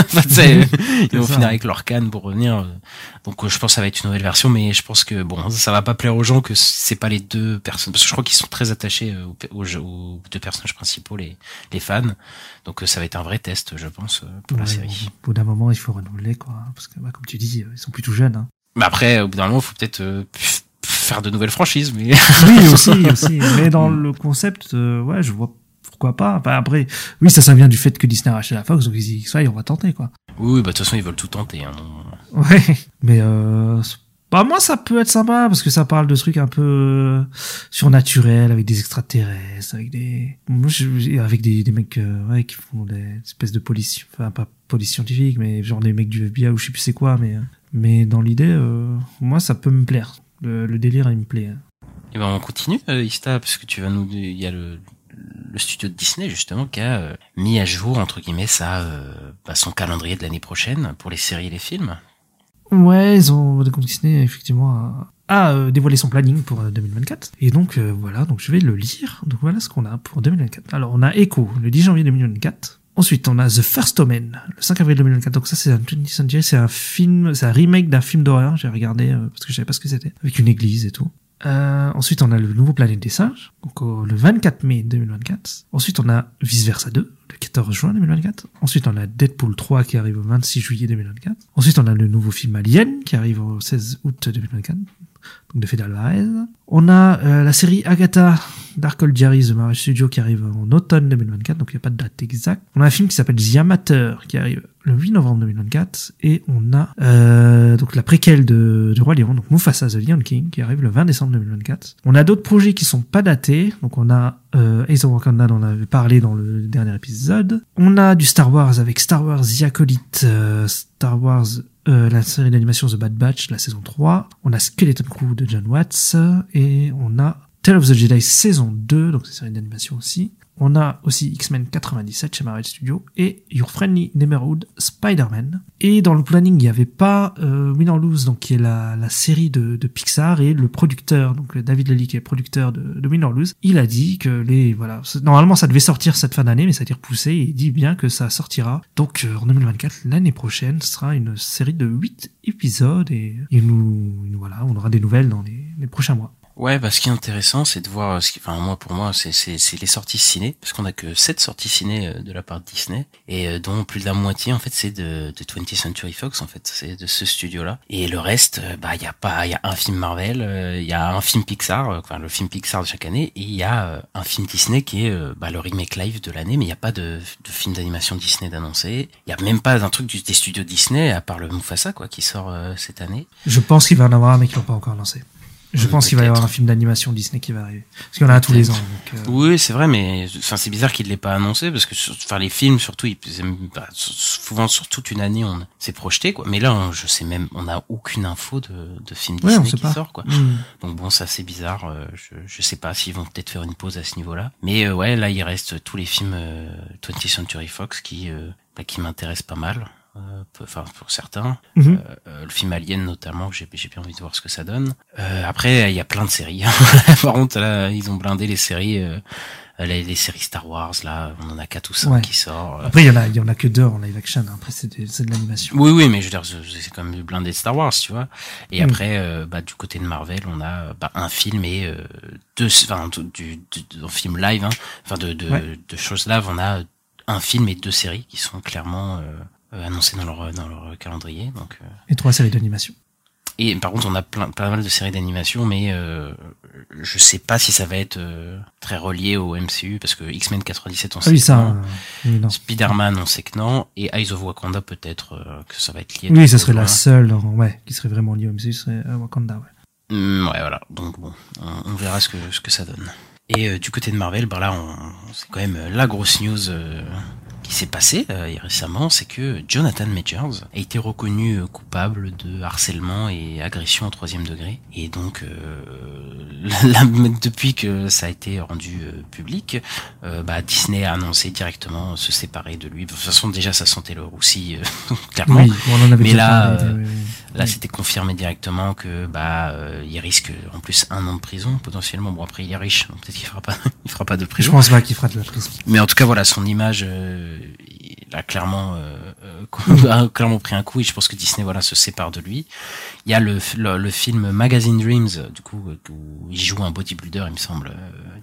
ils vont ça. finir avec leur canne pour revenir. Donc, euh, je pense que ça va être une nouvelle version, mais je pense que bon, ça va pas plaire aux gens que c'est pas les deux personnes, parce que je crois qu'ils sont très attachés euh, aux, aux, jeux- aux deux personnages principaux, les, les fans. Donc, euh, ça va être un vrai test, je pense, pour la Ouais, série. Au bout d'un moment, il faut renouveler, quoi. Parce que, bah, comme tu dis, ils sont plus tout jeunes. Hein. Mais après, au bout d'un moment, il faut peut-être euh, faire de nouvelles franchises, mais Oui, [laughs] aussi, aussi. Mais dans le concept, euh, ouais, je vois pourquoi pas. Enfin, après, oui, ça, ça vient du fait que Disney a racheté la Fox, donc ils disent, ça, on va tenter, quoi. Oui, bah de toute façon ils veulent tout tenter. Hein. Ouais, mais euh, bah moi ça peut être sympa parce que ça parle de trucs un peu euh, surnaturels avec des extraterrestres, avec des moi, je- avec des, des mecs euh, ouais, qui font des espèces de police, enfin pas police scientifique, mais genre des mecs du FBI ou je sais plus c'est quoi, mais euh, mais dans l'idée, euh, moi ça peut me plaire. Le, le délire il me plaît. Et ben on continue, euh, Ista, parce que tu vas nous, il y a le, le studio de Disney justement qui a euh, mis à jour entre guillemets sa, euh, bah, son calendrier de l'année prochaine pour les séries et les films. Ouais, ils ont Disney effectivement a, a, euh, dévoilé son planning pour euh, 2024 et donc euh, voilà, donc je vais le lire. Donc voilà ce qu'on a pour 2024. Alors on a Echo le 10 janvier 2024. Ensuite, on a The First Omen, le 5 avril 2024. Donc ça, c'est un 20th Century, c'est un film, c'est un remake d'un film d'horreur. J'ai regardé euh, parce que je savais pas ce que c'était, avec une église et tout. Euh, ensuite, on a le nouveau Planète des Singes, donc au- le 24 mai 2024. Ensuite, on a Vice Versa 2, le 14 juin 2024. Ensuite, on a Deadpool 3 qui arrive au 26 juillet 2024. Ensuite, on a le nouveau film Alien qui arrive au 16 août 2024, donc de Fede Alvarez. On a euh, la série Agatha Dark Old Diaries de Marvel Studio qui arrive en automne 2024, donc il n'y a pas de date exacte. On a un film qui s'appelle The Amateur qui arrive le 8 novembre 2024 et on a euh, donc la préquelle de, de Roi Lion, donc Mufasa The Lion King qui arrive le 20 décembre 2024. On a d'autres projets qui sont pas datés, donc on a euh, Ace of Wakanda dont on avait parlé dans le dernier épisode. On a du Star Wars avec Star Wars The Acolyte, euh, Star Wars euh, la série d'animation The Bad Batch, la saison 3. On a Skeleton Crew de John Watts et on a Tale of the Jedi saison 2, donc c'est une série d'animation aussi. On a aussi X-Men 97 chez Marvel Studios et Your Friendly Neighborhood Spider-Man. Et dans le planning, il n'y avait pas euh, Win or Lose, donc qui est la, série de, Pixar et le producteur, donc David Lely qui est producteur de, de Win or Lose, il a dit que les voilà, normalement ça devait sortir cette fin d'année, mais ça a été repoussé et il dit bien que ça sortira. Donc euh, en 2024, l'année prochaine, ce sera une série de 8 épisodes et nous, nous- voilà, on aura des nouvelles dans les prochains mois. Ouais, bah ce qui est intéressant, c'est de voir, euh, ce qui, enfin moi pour moi, c'est c'est c'est les sorties ciné, parce qu'on a que sept sorties ciné euh, de la part de Disney, et euh, dont plus de la moitié en fait c'est de, de 20th Century Fox en fait, c'est de ce studio-là. Et le reste, bah il y a pas, il y a un film Marvel, il y a un film Pixar, enfin le film Pixar de chaque année, et il y a un film Disney qui est bah, le remake live de l'année, mais il n'y a pas de, de film d'animation Disney d'annoncer. Il y a même pas un truc du, des studios Disney à part le Mufasa quoi qui sort euh, cette année. Je pense qu'il va en avoir un, mais qu'ils l'ont pas encore lancé. Je pense qu'il va y avoir un film d'animation Disney qui va arriver. Parce qu'il y en a tous les ans. Donc, euh, Oui, c'est vrai, mais enfin c'est bizarre qu'il l'ait pas annoncé parce que enfin les films surtout, ils pas- souvent sur toute une année on s'est projeté quoi. Mais là, on- je sais même, on a aucune info de, de film Disney qui pas. sort quoi. hmm. Donc bon, ça c'est bizarre. euh, Je, je sais pas s'ils vont peut-être faire une pause à ce niveau-là. Mais euh, ouais, là il reste tous les films euh, 20th Century Fox qui euh, bah, qui m'intéressent pas mal. Euh, Enfin pour certains. Mhm. Euh, euh, le film Alien notamment, que j'ai j'ai bien envie de voir ce que ça donne. Euh, après, il y a plein de séries. [laughs] Par contre, là, ils ont blindé les séries, euh, les, les séries Star Wars. Là, on en a quatre ou cinq Ouais. qui sortent. Après, il y en a, il y en a que deux en live action. Après, c'est c'est de l'animation. Oui, oui, mais je veux dire, c'est quand même blindé de Star Wars, tu vois. Et Mm. après, euh, bah, du côté de Marvel, on a bah, un film et deux, enfin, du, du, du- un film live, hein, enfin de, de, Ouais. de choses live, on a un film et deux séries qui sont clairement annoncées dans leur dans leur calendrier. Donc, euh, Et trois séries d'animation. Et par contre, on a plein, pas mal de séries d'animation, mais euh, je sais pas si ça va être euh, très relié au MCU, parce que X-Men 97, on Ah sait oui, que ça, non. euh, oui, non. Spider-Man, on sait que non. Et Eyes of Wakanda, peut-être euh, que ça va être lié. Oui, ça serait la seule, euh, ouais, qui serait vraiment liée au MCU, ce serait euh, Wakanda, ouais. Mm, ouais, voilà. Donc bon, on, on verra ce que, ce que ça donne. Et euh, du côté de Marvel, bah là, on, c'est quand même euh, la grosse news euh, qui s'est passée euh, récemment, c'est que Jonathan Majors a été reconnu euh, coupable de harcèlement et agression au troisième degré. Et donc, euh, [laughs] là, depuis que ça a été rendu euh, public, euh, bah, Disney a annoncé directement se séparer de lui. De toute façon, déjà, ça sentait le roussi, euh, [laughs] clairement. Oui, on en avait Mais là, parlé, oui, oui. Là, Oui. c'était confirmé directement que bah euh, il risque en plus un an de prison potentiellement. Bon après il est riche, donc peut-être qu'il fera pas, [laughs] il fera pas de Je prison. pense pas qu'il fera de la prison. Mais en tout cas voilà son image, euh, a clairement euh, euh, [laughs] a clairement pris un coup et je pense que Disney voilà se sépare de lui. Il y a le, le, le film Magazine Dreams du coup euh, où il joue un bodybuilder il me semble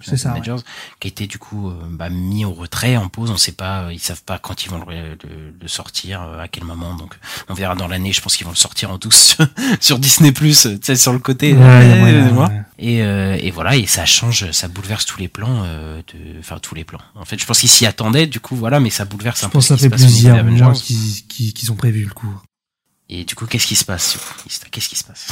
ça, Majors, qui a été du coup bah, mis au retrait en pause on sait pas ils savent pas quand ils vont le, le- le sortir à quel moment donc on verra dans l'année je pense qu'ils vont le sortir en douce [laughs] sur, Disney Plus sur le côté Ouais, euh, ouais. Et, euh, et voilà, et ça change, ça bouleverse tous les plans, euh, de, enfin tous les plans. En fait, je pense qu'ils s'y attendaient, du coup, voilà, mais ça bouleverse Je un peu. ce qui fait se passe au niveau plusieurs des mois Avengers. qu'ils qu'ils- qu'ils ont prévu le coup. Et du coup, qu'est-ce qui se passe Qu'est-ce qui se passe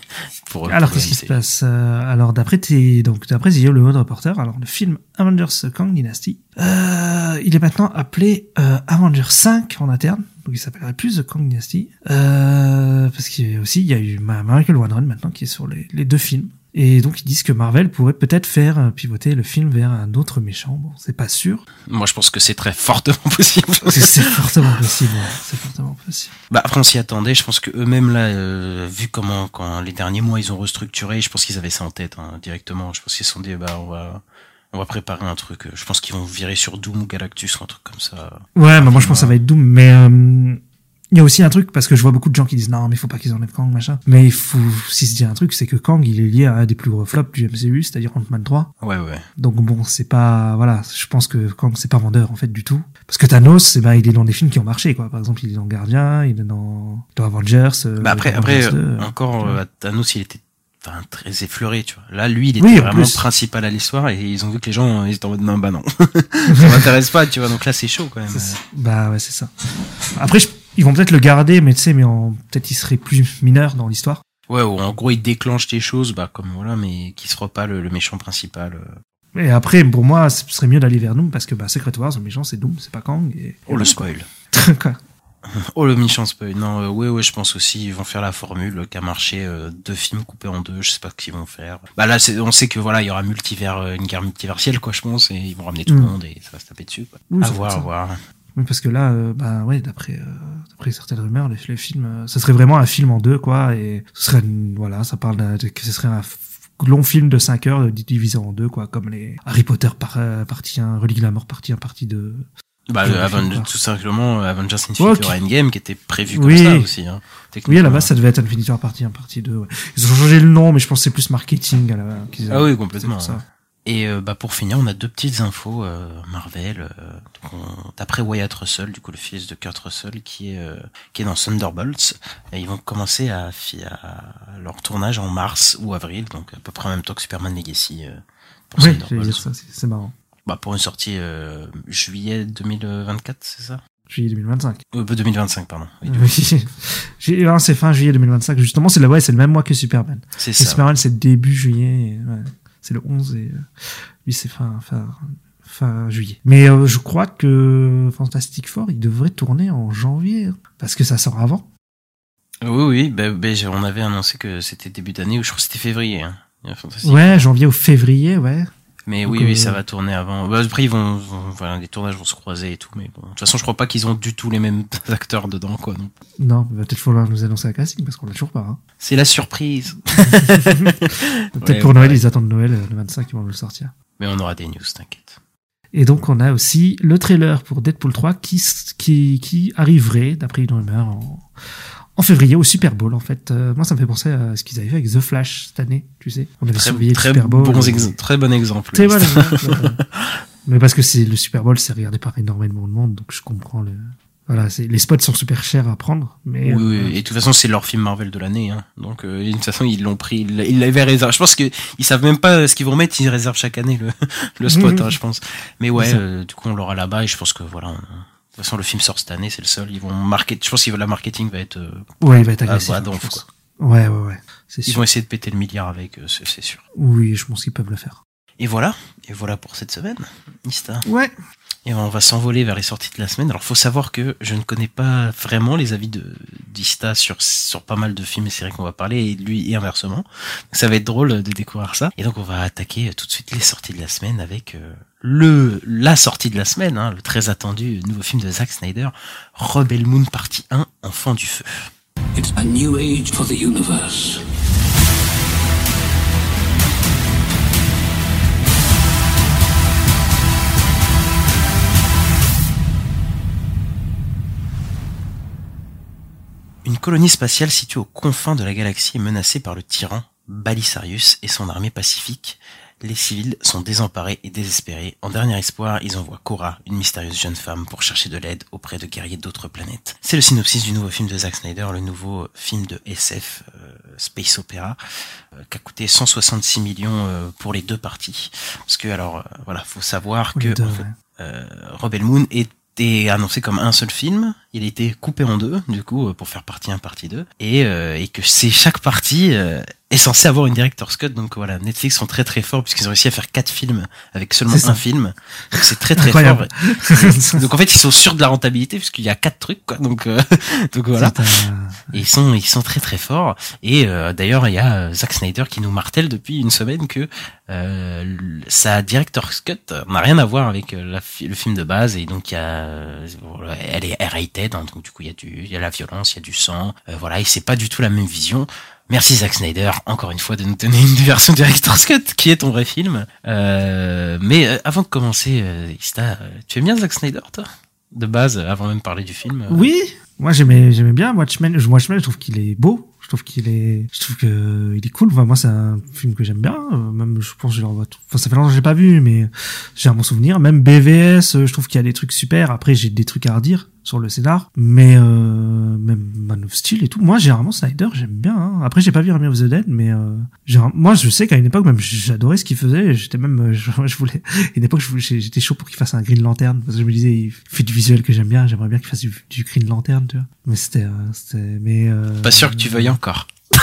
[laughs] pour, Alors qu'est-ce qui le se passe Euh, Alors d'après donc d'après The Hollywood Reporter, alors le film Avengers Kang Dynasty, euh, il est maintenant appelé euh, Avengers 5 en interne, donc il s'appellerait plus The Kang Dynasty, euh, parce qu'il y a aussi il y a eu Michael Waldron maintenant qui est sur les, les deux films. Et donc ils disent que Marvel pourrait peut-être faire euh, pivoter le film vers un autre méchant. Bon, c'est pas sûr. Moi, je pense que c'est très fortement possible. [laughs] C'est fortement possible. ouais. C'est fortement possible. bah après, on s'y attendait. Je pense que eux-mêmes là, euh, vu comment quand les derniers mois ils ont restructuré, je pense qu'ils avaient ça en tête hein, directement. Je pense qu'ils se sont dit, bah on va on va préparer un truc. Je pense qu'ils vont virer sur Doom ou Galactus ou un truc comme ça. Ouais, bah moi je pense que ça va être Doom, mais euh, il y a aussi un truc parce que je vois beaucoup de gens qui disent non mais il faut pas qu'ils enlèvent Kang machin. Mais il faut si se dire un truc, c'est que Kang il est lié à un des plus gros flops du MCU, c'est-à-dire Ant-Man 3. Ouais, ouais. Donc bon, c'est pas voilà, je pense que Kang c'est pas vendeur en fait du tout. Parce que Thanos, eh ben il est dans des films qui ont marché quoi. Par exemple, il est dans Gardien, il est dans, dans Avengers. euh, Bah après, après Avengers euh, 2, encore, euh, Thanos, il était enfin, très effleuré, tu vois. Là, lui, il était Oui, vraiment plus. principal à l'histoire et ils ont vu que les gens, ils étaient en mode non, bah non. [laughs] ça m'intéresse pas, tu vois. Donc là, c'est chaud quand même. Bah ouais, c'est ça. Après, je- ils vont peut-être le garder, mais tu sais, mais peut-être il serait plus mineur dans l'histoire. Ouais, ou en gros, il déclenche des choses, bah comme voilà, mais qui sera pas le, le méchant principal. euh. Et après, pour moi, ce serait mieux d'aller vers Doom parce que bah, Secret Wars, le méchant, c'est Doom, c'est pas Kang. Et... Oh le spoil. [laughs] Quoi. Oh le méchant spoil. Non, euh, ouais, ouais, je pense aussi ils vont faire la formule qui a marché, euh, deux films coupés en deux. Je sais pas ce qu'ils vont faire. Bah là, on sait que voilà, il y aura multivers, euh, une guerre multiversielle, quoi, je pense, et ils vont ramener tout le Mm. monde et ça va se taper dessus. Quoi. Oui, à voir, à voir. Oui, parce que là, euh, bah ouais, d'après euh, d'après certaines rumeurs, les, les films, euh, ça serait vraiment un film en deux, quoi. Et ce serait, voilà, ça parle de, que ce serait un long film de 5 heures euh, divisé en deux, quoi, comme les Harry Potter par, euh, partie 1, Relique de la mort partie 1, partie 2. Bah, Genre le de Aven- film, quoi. tout simplement, Avengers Infinity War qui- Endgame qui était prévu comme Oui. ça aussi. Hein, Oui, à la base, ça devait être Infinity War partie 1, partie 2. Ouais. Ils ont changé le nom, mais je pense que c'est plus marketing. À la, qu'ils Ah oui, complètement. ça. Et euh, bah pour finir, on a deux petites infos euh, Marvel. euh, D'après Wyatt Russell, du coup le fils de Kurt Russell, qui est euh, qui est dans Thunderbolts, et ils vont commencer à, leur tournage en mars ou avril, donc à peu près en même temps que Superman Legacy. pour Oui, Thunderbolts. c'est marrant. Bah pour une sortie juillet 2024, c'est ça? Juillet 2025. euh, 2025, pardon. Oui, Oui. [laughs] C'est fin juillet 2025. Justement, c'est ouais, c'est le même mois que Superman. c'est ça. Superman, c'est début juillet. et, ouais, c'est le 11 et euh, lui, c'est fin, fin, fin juillet. Mais euh, je crois que Fantastic Four, il devrait tourner en janvier. hein, parce que ça sort avant. Oui, oui, bah, bah, j'ai- on avait annoncé que c'était début d'année, ou je crois que c'était février. Hein. Ouais, janvier ou février, ouais. Mais Donc, oui, oui, euh, ça va tourner avant. Bah, après, ils vont, vont- voilà, les tournages vont se croiser et tout, mais bon. De toute façon, je crois pas qu'ils ont du tout les mêmes [laughs] acteurs dedans, quoi. Non, il va peut-être falloir nous annoncer un casting parce qu'on l'a toujours pas. Hein. c'est la surprise. [laughs] Peut-être Ouais, pour Noël, ouais. ils attendent Noël euh, le 25, ils vont le sortir. Mais on aura des news, t'inquiète. Et donc, on a aussi le trailer pour Deadpool 3 qui, qui, qui arriverait, d'après une rumeur, en, en février au Super Bowl, en fait. Euh, moi, ça me fait penser à ce qu'ils avaient fait avec The Flash cette année, tu sais. On avait Très, surveillé très, le Super Bowl. ex- très bon exemple. Très bon exemple. [laughs] Mais parce que c'est le Super Bowl, c'est regardé par énormément de monde, donc je comprends le. Voilà, c'est les spots sont super chers à prendre, mais Oui, oui, euh, et de toute façon, c'est leur film Marvel de l'année, hein. Donc, euh, de toute façon, ils l'ont pris, ils l'avaient réservé. Je pense que ils savent même pas ce qu'ils vont mettre, ils réservent chaque année le, [laughs] le spot, Mhm. hein, je pense. Mais ouais, euh, du coup, on l'aura là-bas et je pense que voilà. De toute façon, le film sort cette année, c'est le seul. Ils vont marquer. Je pense que la marketing va être. euh, ouais, il va être agressif. quoi. Ouais, ouais, ouais. Ils sûr. vont essayer de péter le milliard avec, euh, c'est sûr. Oui, je pense qu'ils peuvent le faire. Et voilà, et voilà pour cette semaine, Ista. Ouais. Et on va s'envoler vers les sorties de la semaine. Alors, faut savoir que je ne connais pas vraiment les avis de d'Ista sur sur pas mal de films et séries qu'on va parler, et lui et inversement. Ça va être drôle de découvrir ça. Et donc, on va attaquer tout de suite les sorties de la semaine avec euh, le la sortie de la semaine, hein, le très attendu nouveau film de Zack Snyder, Rebel Moon partie 1, Enfant du feu. It's a new age for the universe. Une colonie spatiale située aux confins de la galaxie est menacée par le tyran Balisarius et son armée pacifique. Les civils sont désemparés et désespérés. En dernier espoir, ils envoient Cora, une mystérieuse jeune femme, pour chercher de l'aide auprès de guerriers d'autres planètes. C'est le synopsis du nouveau film de Zack Snyder, le nouveau film de SF, euh, Space Opera, euh, qui a coûté 166 millions euh, pour les deux parties. Parce que, alors, euh, voilà, faut savoir que en fait, euh, Rebel Moon était annoncé comme un seul film. Il a été coupé en deux, du coup, pour faire partie 1, partie 2. Et, euh, et que c'est chaque partie euh, est censé avoir une director's cut. Donc voilà, Netflix sont très très forts puisqu'ils ont réussi à faire quatre films avec seulement un film. Donc c'est très très fort. Donc en fait, ils sont sûrs de la rentabilité puisqu'il y a quatre trucs, quoi. Donc, euh, [laughs] donc voilà. Et ils sont, ils sont très très forts. Et euh, d'ailleurs, il y a euh, Zack Snyder qui nous martèle depuis une semaine que euh, sa director's cut n'a rien à voir avec euh, la le film de base. Et donc, il y a, elle est R-rated, hein, donc du coup, il y a du, il y a la violence, il y a du sang. Euh, voilà, et c'est pas du tout la même vision. Merci Zack Snyder, encore une fois, de nous donner une [laughs] version director's cut qui est ton vrai film. Euh, mais euh, avant de commencer, euh, Ista, euh, tu aimes bien Zack Snyder, toi? De base, avant même de parler du film Oui, moi j'aimais j'aimais bien Watchmen. Watchmen, je trouve qu'il est beau. Je trouve qu'il est, je trouve que il est cool. Enfin, moi, c'est un film que j'aime bien. Même, je pense, que je le tout- Enfin, ça fait longtemps que j'ai pas vu, mais j'ai un bon souvenir. Même BVS, je trouve qu'il y a des trucs super. Après, j'ai des trucs à redire sur le scénar, mais euh, même Man of Steel et tout. Moi, généralement Snyder, j'aime bien. hein. Après, j'ai pas vu Army of the Dead, mais euh, moi, je sais qu'à une époque, même, j'adorais ce qu'il faisait. J'étais même, euh, [laughs] je, je voulais, à une époque, je voulais- j'étais chaud pour qu'il fasse un Green Lantern parce que je me disais, il fait du visuel que j'aime bien. J'aimerais bien qu'il fasse du, du Green Lantern, tu vois. Mais c'était, euh, c'était, mais euh, Pas sûr que tu veuilles encore. [laughs]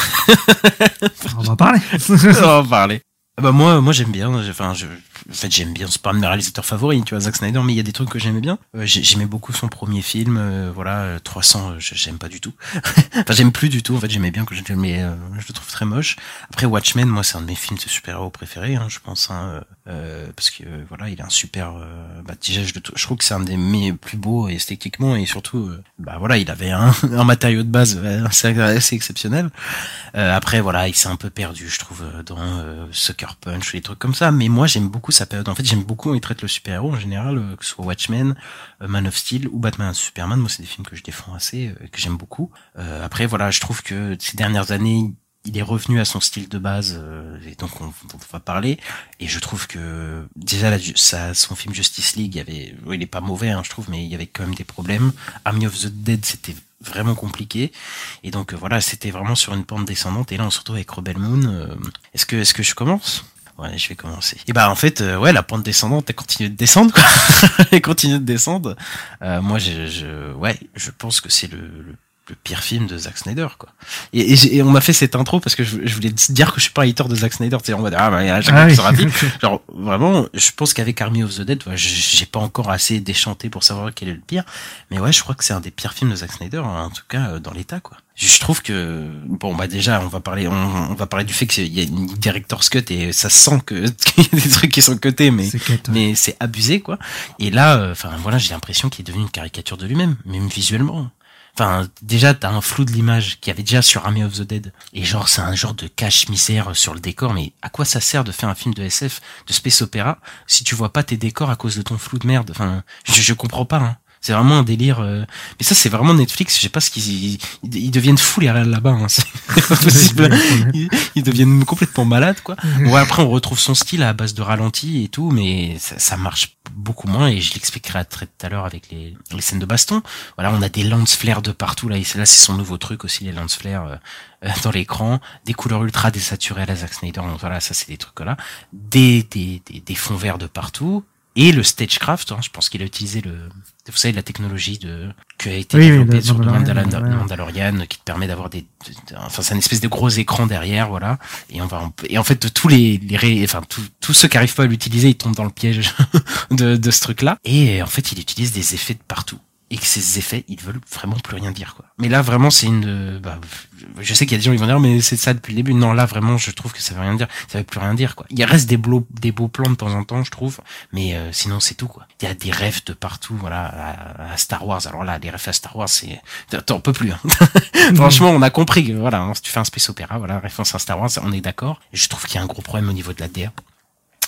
On va en parler. [laughs] on va en parler. Ah Bah moi, moi j'aime bien. Enfin, je, en fait, j'aime bien. C'est pas mes réalisateurs favoris, tu vois, Zack Snyder, mais il y a des trucs que j'aimais bien. Euh, j'ai- j'aimais beaucoup son premier film. euh, voilà, euh, 300, euh, je- j'aime pas du tout. [laughs] enfin, j'aime plus du tout. En fait, j'aimais bien que j'étais, mais je le trouve très moche. Après, Watchmen, moi, c'est un de mes films de super-héros préférés, hein, je pense, hein, euh, parce que euh, voilà, il a un super. bah, déjà, je, je trouve que c'est un des mes plus beaux esthétiquement et surtout, euh, bah voilà, il avait un, [laughs] un matériau de base euh, assez, assez exceptionnel. Après, voilà, il s'est un peu perdu, je trouve, dans Sucker Punch ou des trucs comme ça. Mais moi, j'aime beaucoup sa période. En fait, j'aime beaucoup il traite le super-héros en général, que ce soit Watchmen, Man of Steel ou Batman Superman. Moi, c'est des films que je défends assez, que j'aime beaucoup. Après, voilà, je trouve que ces dernières années, il est revenu à son style de base, euh, et donc on, on va parler. Et je trouve que déjà la, sa, son film Justice League, il avait, il est pas mauvais, hein, je trouve, mais il y avait quand même des problèmes. Army of the Dead, c'était vraiment compliqué. Et donc euh, voilà, c'était vraiment sur une pente descendante. Et là, on se retrouve avec Rebel Moon. Euh, est-ce que, est-ce que je commence? Ouais, je vais commencer. Et bah en fait, euh, ouais, la pente descendante, elle continue de descendre, quoi. [laughs] elle continue de descendre. Euh, moi, je, je, ouais, je pense que c'est le, le, le pire film de Zack Snyder, quoi. Et, et, et on m'a fait cette intro parce que je, je voulais dire que je suis pas un hater de Zack Snyder. Tu sais, en mode ah, bah, fois Ah oui. film, [laughs] Genre vraiment, je pense qu'avec Army of the Dead, j'ai pas encore assez déchanté pour savoir quel est le pire, mais ouais, je crois que c'est un des pires films de Zack Snyder, en tout cas euh, dans l'état quoi. Je trouve que bon bah déjà on va parler on, on va parler du fait qu'il y a une director's cut et ça se sent que [laughs] qu'il y a des trucs qui sont cutés mais ouais. mais c'est abusé quoi. Et là euh, enfin voilà, j'ai l'impression qu'il est devenu une caricature de lui-même, même visuellement. Enfin, déjà, t'as un flou de l'image qu'il y avait déjà sur Army of the Dead. Et genre, c'est un genre de cache-misère sur le décor. Mais à quoi ça sert de faire un film de SF, de space opéra, si tu vois pas tes décors à cause de ton flou de merde? Enfin, je, je comprends pas. Hein. C'est vraiment un délire. euh, Mais ça, c'est vraiment Netflix. Je sais pas ce qu'ils ils, ils deviennent fous les réels là-bas. Hein. [laughs] C'est pas possible. Ils, ils deviennent complètement malades, quoi. Bon, après, on retrouve son style à base de ralenti et tout, mais ça, ça marche beaucoup moins. Et je l'expliquerai très tout à l'heure avec les, les scènes de baston. Voilà, on a des lance flares de partout. Là, et c'est- là, c'est son nouveau truc aussi, les lance flares euh, euh, dans l'écran, des couleurs ultra désaturées à la Zack Snyder. Donc voilà, ça, c'est des trucs là. Des, des, des, des fonds verts de partout. Et le stagecraft, hein, je pense qu'il a utilisé le, vous savez, la technologie de, qui a été Oui, développée sur le Mandalorian, ouais. qui te permet d'avoir des, de- enfin, c'est une espèce de gros écran derrière, voilà. Et on va, en- et en fait, tous les, les ré- enfin, tous tous ceux qui arrivent pas à l'utiliser, ils tombent dans le piège [laughs] de, de ce truc-là. Et en fait, il utilise des effets de partout. Et que ces effets, ils veulent vraiment plus rien dire, quoi. Mais là, vraiment, c'est une, euh, bah, je sais qu'il y a des gens qui vont dire, mais c'est ça depuis le début. Non, là, vraiment, je trouve que ça veut rien dire. Ça veut plus rien dire, quoi. Il reste des beaux, plans de temps en temps, je trouve. Mais euh, sinon, c'est tout, quoi. Il y a des rêves de partout, voilà, à, Star Wars. Alors là, les rêves à Star Wars, c'est, t'en peux plus. Hein. [laughs] Franchement, on a compris que voilà, hein, si tu fais un space opéra, voilà, référence à Star Wars, on est d'accord. Je trouve qu'il y a un gros problème au niveau de la DA.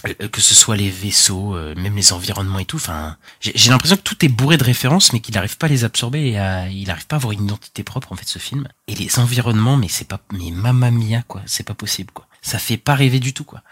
Euh, que ce soit les vaisseaux, euh, même les environnements et tout. Enfin, j'ai l'impression que tout est bourré de références, mais qu'il n'arrive pas à les absorber et à, il n'arrive pas à avoir une identité propre en fait ce film. Et les environnements, mais c'est pas, mais mamma mia quoi, c'est pas possible quoi. Ça fait pas rêver du tout quoi.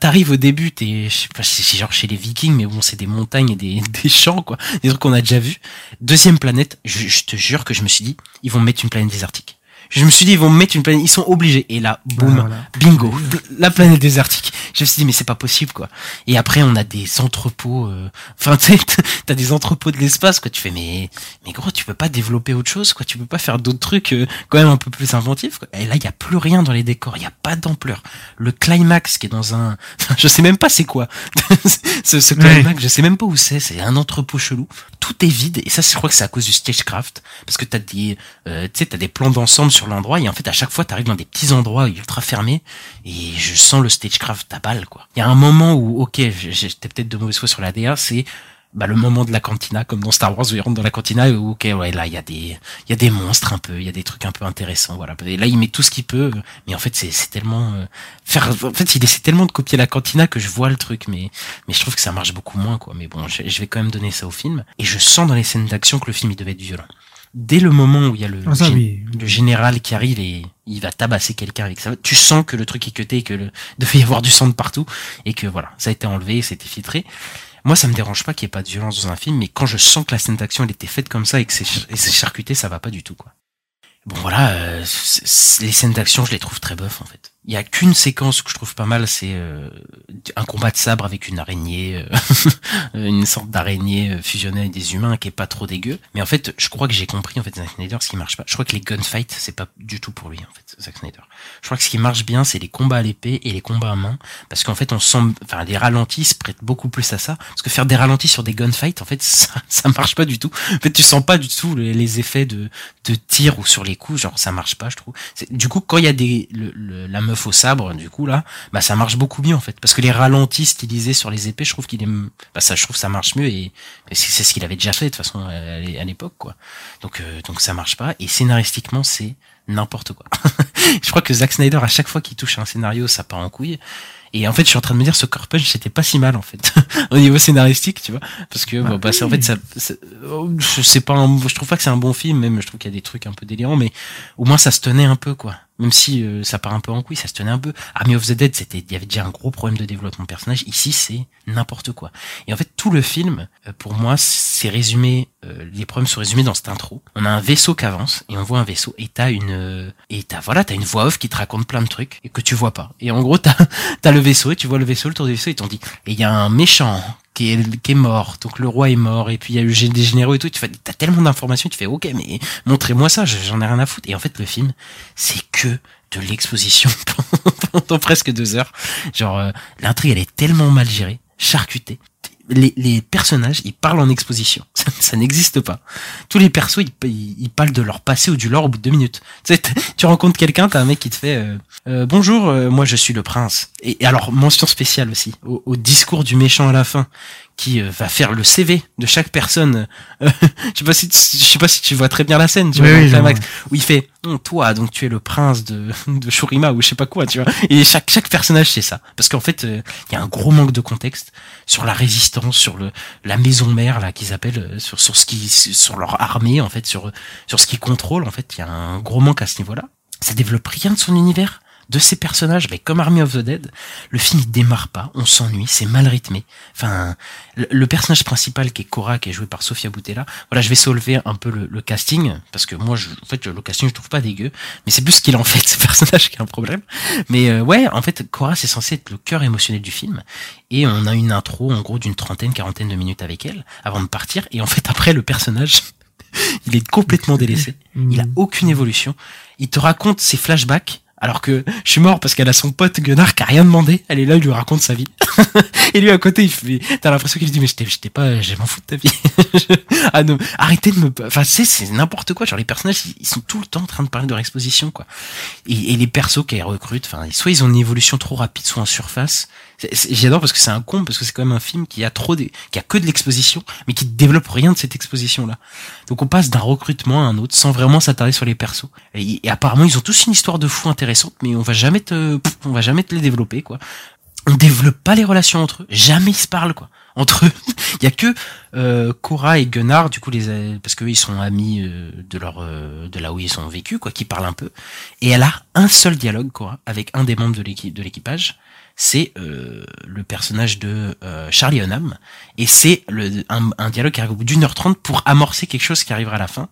T'arrives au début, t'es, je sais pas, c'est genre chez les Vikings, mais bon, c'est des montagnes et des, [laughs] des champs quoi, des trucs qu'on a déjà vus. Deuxième planète, je, je te jure que je me suis dit, ils vont mettre une planète désertique. Je me suis dit, ils vont mettre une planète, ils sont obligés. Et là, boum, voilà. bingo, la planète désertique. Je me suis dit, mais c'est pas possible, quoi. Et après, on a des entrepôts, euh, enfin, [laughs] tu t'as des entrepôts de l'espace, quoi. Tu fais, mais, mais gros, tu peux pas développer autre chose, quoi. Tu peux pas faire d'autres trucs, euh, quand même un peu plus inventifs, quoi. Et là, il y a plus rien dans les décors. Il y a pas d'ampleur. Le climax qui est dans un, [laughs] je sais même pas c'est quoi. [laughs] ce, ce climax, je sais même pas où c'est. C'est un entrepôt chelou. Tout est vide. Et ça, je crois que c'est à cause du stagecraft. Parce que t'as des, euh, tu sais, t'as des plans d'ensemble sur l'endroit. Et en fait, à chaque fois, t'arrives dans des petits endroits ultra fermés. Et je sens le stagecraft à balle, quoi. Il y a un moment où, ok, j'étais peut-être de mauvaise foi sur la DA, c'est, bah, le moment de la cantina, comme dans Star Wars où ils rentrent dans la cantina, et où, ok, ouais, là, il y a des, il y a des monstres un peu, il y a des trucs un peu intéressants, voilà. Et là, il met tout ce qu'il peut, mais en fait, c'est, c'est tellement, euh, faire, en fait, il essaie tellement de copier la cantina que je vois le truc, mais, mais je trouve que ça marche beaucoup moins, quoi. Mais bon, je, je vais quand même donner ça au film. Et je sens dans les scènes d'action que le film, il devait être violent. Dès le moment où il y a le, Ah, ça, gé- oui. le général qui arrive et il va tabasser quelqu'un avec ça, tu sens que le truc est cuté, que le, [laughs] devait y avoir du sang de partout, et que voilà, ça a été enlevé, ça a été filtré. Moi, ça me dérange pas qu'il n'y ait pas de violence dans un film, mais quand je sens que la scène d'action elle était faite comme ça et que c'est charcuté, ça va pas du tout, quoi. Bon voilà, euh, les scènes d'action, je les trouve très bof en fait. Il y a qu'une séquence que je trouve pas mal, c'est euh, un combat de sabre avec une araignée, euh, [laughs] une sorte d'araignée euh, fusionnée avec des humains qui est pas trop dégueu. Mais en fait, je crois que j'ai compris en fait Zack Snyder ce qui marche pas. Je crois que les gunfights c'est pas du tout pour lui en fait, Zack Snyder. Je crois que ce qui marche bien, c'est les combats à l'épée et les combats à main, parce qu'en fait on sent, enfin les ralentis se prêtent beaucoup plus à ça, parce que faire des ralentis sur des gunfights, en fait [laughs] ça, ça marche pas du tout. En fait tu sens pas du tout les, effets de de tir ou sur les coups, genre ça marche pas, je trouve. Du coup, quand il y a des le- le- la meuf au sabre, du coup là, bah ça marche beaucoup mieux en fait, parce que les ralentis stylisés sur les épées, je trouve qu'il est, bah ça, je trouve ça marche mieux et, c'est ce qu'il avait déjà fait de toute façon à, l'époque quoi. Donc euh, donc ça marche pas et scénaristiquement c'est n'importe quoi. [laughs] je crois que Zack Snyder à chaque fois qu'il touche un scénario, ça part en couille. Et en fait, je suis en train de me dire, ce Punch, c'était pas si mal, en fait, [laughs] au niveau scénaristique, tu vois. Parce que, bah, en fait, ça, sais pas, un- je trouve pas que c'est un bon film, même, je trouve qu'il y a des trucs un peu délirants, mais au moins, ça se tenait un peu, quoi. Même si euh, ça part un peu en couille, ça se tenait un peu. Army of the Dead, c'était, il y avait déjà un gros problème de développement de personnage. Ici, c'est n'importe quoi. Et en fait, tout le film, euh, pour moi, c'est résumé, euh, les problèmes sont résumés dans cette intro. On a un vaisseau qui avance, et on voit un vaisseau, et t'as une, euh, et t'as, voilà, t'as une voix off qui te raconte plein de trucs, et que tu vois pas. Et en gros, t'as, [laughs] t'as le vaisseau, et tu vois le vaisseau, le tour du vaisseau, ils t'ont dit, et il y a un méchant, qui est, mort, donc le roi est mort, et puis il y a eu des généraux et tout, tu fais, t'as tellement d'informations, tu fais, ok, mais montrez-moi ça, j'en ai rien à foutre. Et en fait, le film, c'est que de l'exposition [laughs] pendant presque deux heures. Genre, euh, l'intrigue, elle est tellement mal gérée, charcutée. Les, personnages, ils parlent en exposition. [laughs] Ça, ça n'existe pas. Tous les persos, ils, parlent de leur passé ou du lore au bout de deux minutes. Tu sais, tu rencontres quelqu'un, t'as un mec qui te fait euh, euh, bonjour, euh, moi je suis le prince. Et, et alors mention spéciale aussi au, au discours du méchant à la fin, qui euh, va faire le CV de chaque personne. Euh, [laughs] je sais pas si tu- je sais pas si tu vois très bien la scène, tu Oui, vois. où il fait Hum, toi donc tu es le prince de [laughs] de Shurima ou je sais pas quoi, tu vois. Et chaque chaque personnage c'est ça, parce qu'en fait euh, il y a un gros manque de contexte sur la résistance, sur le la maison mère là qu'ils appellent, euh, sur sur ce qui sur leur armée en fait, sur sur ce qu'ils contrôlent en fait, il y a un gros manque à ce niveau-là. Ça développe rien de son univers, de ses personnages, mais comme Army of the Dead, le film il démarre pas, on s'ennuie, c'est mal rythmé. Enfin, le, le personnage principal qui est Cora, qui est joué par Sofia Boutella, voilà, je vais soulever un peu le, le casting, parce que moi, je, en fait, le casting, je trouve pas dégueu, mais c'est plus ce qu'il en fait, [laughs] ce personnage qui a un problème. Mais euh, ouais, en fait, Cora, c'est censé être le cœur émotionnel du film, et on a une intro, en gros, d'une trentaine, quarantaine de minutes avec elle, avant de partir, et en fait, après, le personnage, [laughs] il est complètement délaissé, il a aucune évolution, il te raconte ses flashbacks, alors que je suis mort parce qu'elle a son pote Gunnar qui a rien demandé. Elle est là, il lui raconte sa vie. [laughs] et lui à côté, il fait, t'as l'impression qu'il dit, mais je pas, je m'en fous de ta vie. [laughs] ah arrêtez de me, enfin, c'est, c'est n'importe quoi. Genre, les personnages, ils- sont tout le temps en train de parler de leur exposition, quoi. Et, les persos qu'elles recrutent, enfin, soit ils ont une évolution trop rapide, soit en surface. J'adore parce que c'est un con, parce que c'est quand même un film qui a trop des, qui a que de l'exposition, mais qui développe rien de cette exposition-là. Donc on passe d'un recrutement à un autre sans vraiment s'attarder sur les persos. Et, apparemment ils ont tous une histoire de fou intéressante, mais on va jamais te, on va jamais te les développer quoi. on développe pas les relations entre eux. Jamais ils se parlent quoi. Entre eux, [laughs] il y a que euh, Cora et Gunnar, du coup les parce qu'eux ils sont amis euh, de leur euh, de là où ils ont vécu quoi, qui parlent un peu. Et elle a un seul dialogue Cora avec un des membres de l'équipe de l'équipage. C'est euh, le personnage de euh, Charlie Hunnam et c'est un, un dialogue qui arrive au bout d'une heure trente pour amorcer quelque chose qui arrivera à la fin.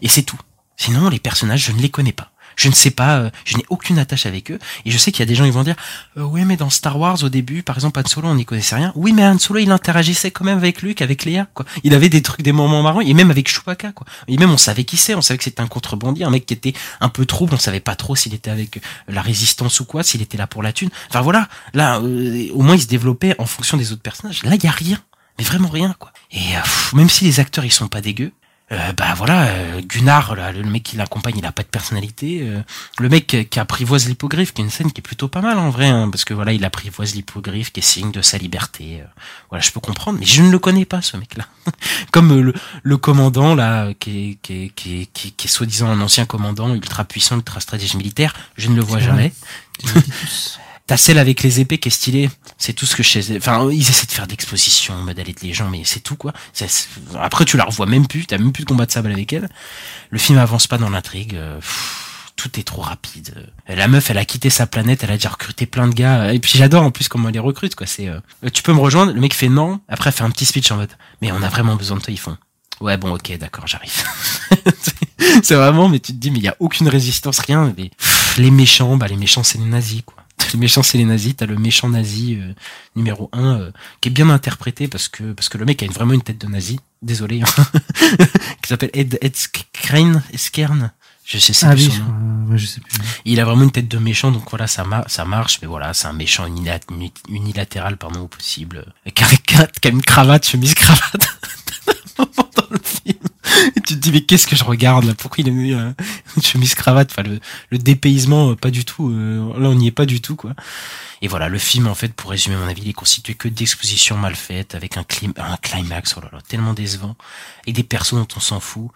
Et c'est tout. Sinon les personnages je ne les connais pas. Je ne sais pas, euh, je n'ai aucune attache avec eux. Et je sais qu'il y a des gens qui vont dire, euh, oui, mais dans Star Wars, au début, par exemple, Han Solo, on n'y connaissait rien. Oui, mais Han Solo, il interagissait quand même avec Luke, avec Leia, quoi. Il avait des trucs, des moments marrants, et même avec Chewbacca, quoi. Et même, on savait qui c'est, on savait que c'était un contrebandier, un mec qui était un peu trouble, on savait pas trop s'il était avec la résistance ou quoi, s'il était là pour la thune. Enfin voilà, là, euh, au moins, il se développait en fonction des autres personnages. Là, il y a rien. Mais vraiment rien, quoi. Et euh, même si les acteurs, ils sont pas dégueux, euh, bah voilà, euh, Gunnar, là, le mec qui l'accompagne, il a pas de personnalité. euh, le mec qui apprivoise l'hippogriffe, qui est une scène qui est plutôt pas mal en vrai, hein, parce que voilà, il apprivoise l'hippogriffe, qui est signe de sa liberté. euh, voilà, je peux comprendre, mais je ne le connais pas ce mec-là. [laughs] Comme euh, le, le commandant là, qui est, qui est, qui est, qui est, qui est soi-disant un ancien commandant ultra puissant, ultra stratège militaire, je ne le vois jamais. T'as celle avec les épées qui est stylée. C'est tout ce que sais. Enfin, ils essaient de faire d'exposition, de les gens, mais c'est tout, quoi. Après, tu la revois même plus. T'as même plus de combat de sable avec elle. Le film avance pas dans l'intrigue. euh, Tout est trop rapide. Euh, La meuf, elle a quitté sa planète, elle a déjà recruté plein de gars. Et puis j'adore en plus comment elle les recrute, quoi. C'est, euh, tu peux me rejoindre? Le mec fait non. Après, elle fait un petit speech en mode, mais on a vraiment besoin de toi. Ils font, ouais, bon, ok, d'accord, j'arrive. [laughs] c'est vraiment, mais tu te dis, mais il y a aucune résistance, rien. Mais, les méchants, bah les méchants, c'est les nazis, quoi. Les méchants, c'est les nazis. T'as le méchant nazi euh, numéro un euh, qui est bien interprété parce que parce que le mec a une- vraiment une tête de nazi. Désolé. hein. [laughs] qui s'appelle Ed Ed Skrein, Skern. Je sais, Ah plus oui, son nom. euh, je sais plus. Il a vraiment une tête de méchant, donc voilà, ça, ma- ça marche, mais voilà, c'est un méchant unilat- uni- unilatéral, pardon, au possible. Qui a [laughs] une cravate, chemise cravate, [laughs] dans le film. Et tu te dis, mais qu'est-ce que je regarde là? Pourquoi il a mis euh, une chemise cravate? Enfin, le, le dépaysement, euh, pas du tout. euh, là, on n'y est pas du tout, quoi. Et voilà, le film, en fait, pour résumer mon avis, il est constitué que d'expositions mal faites, avec un, un climax, oh tellement décevant, et des persos dont on s'en fout.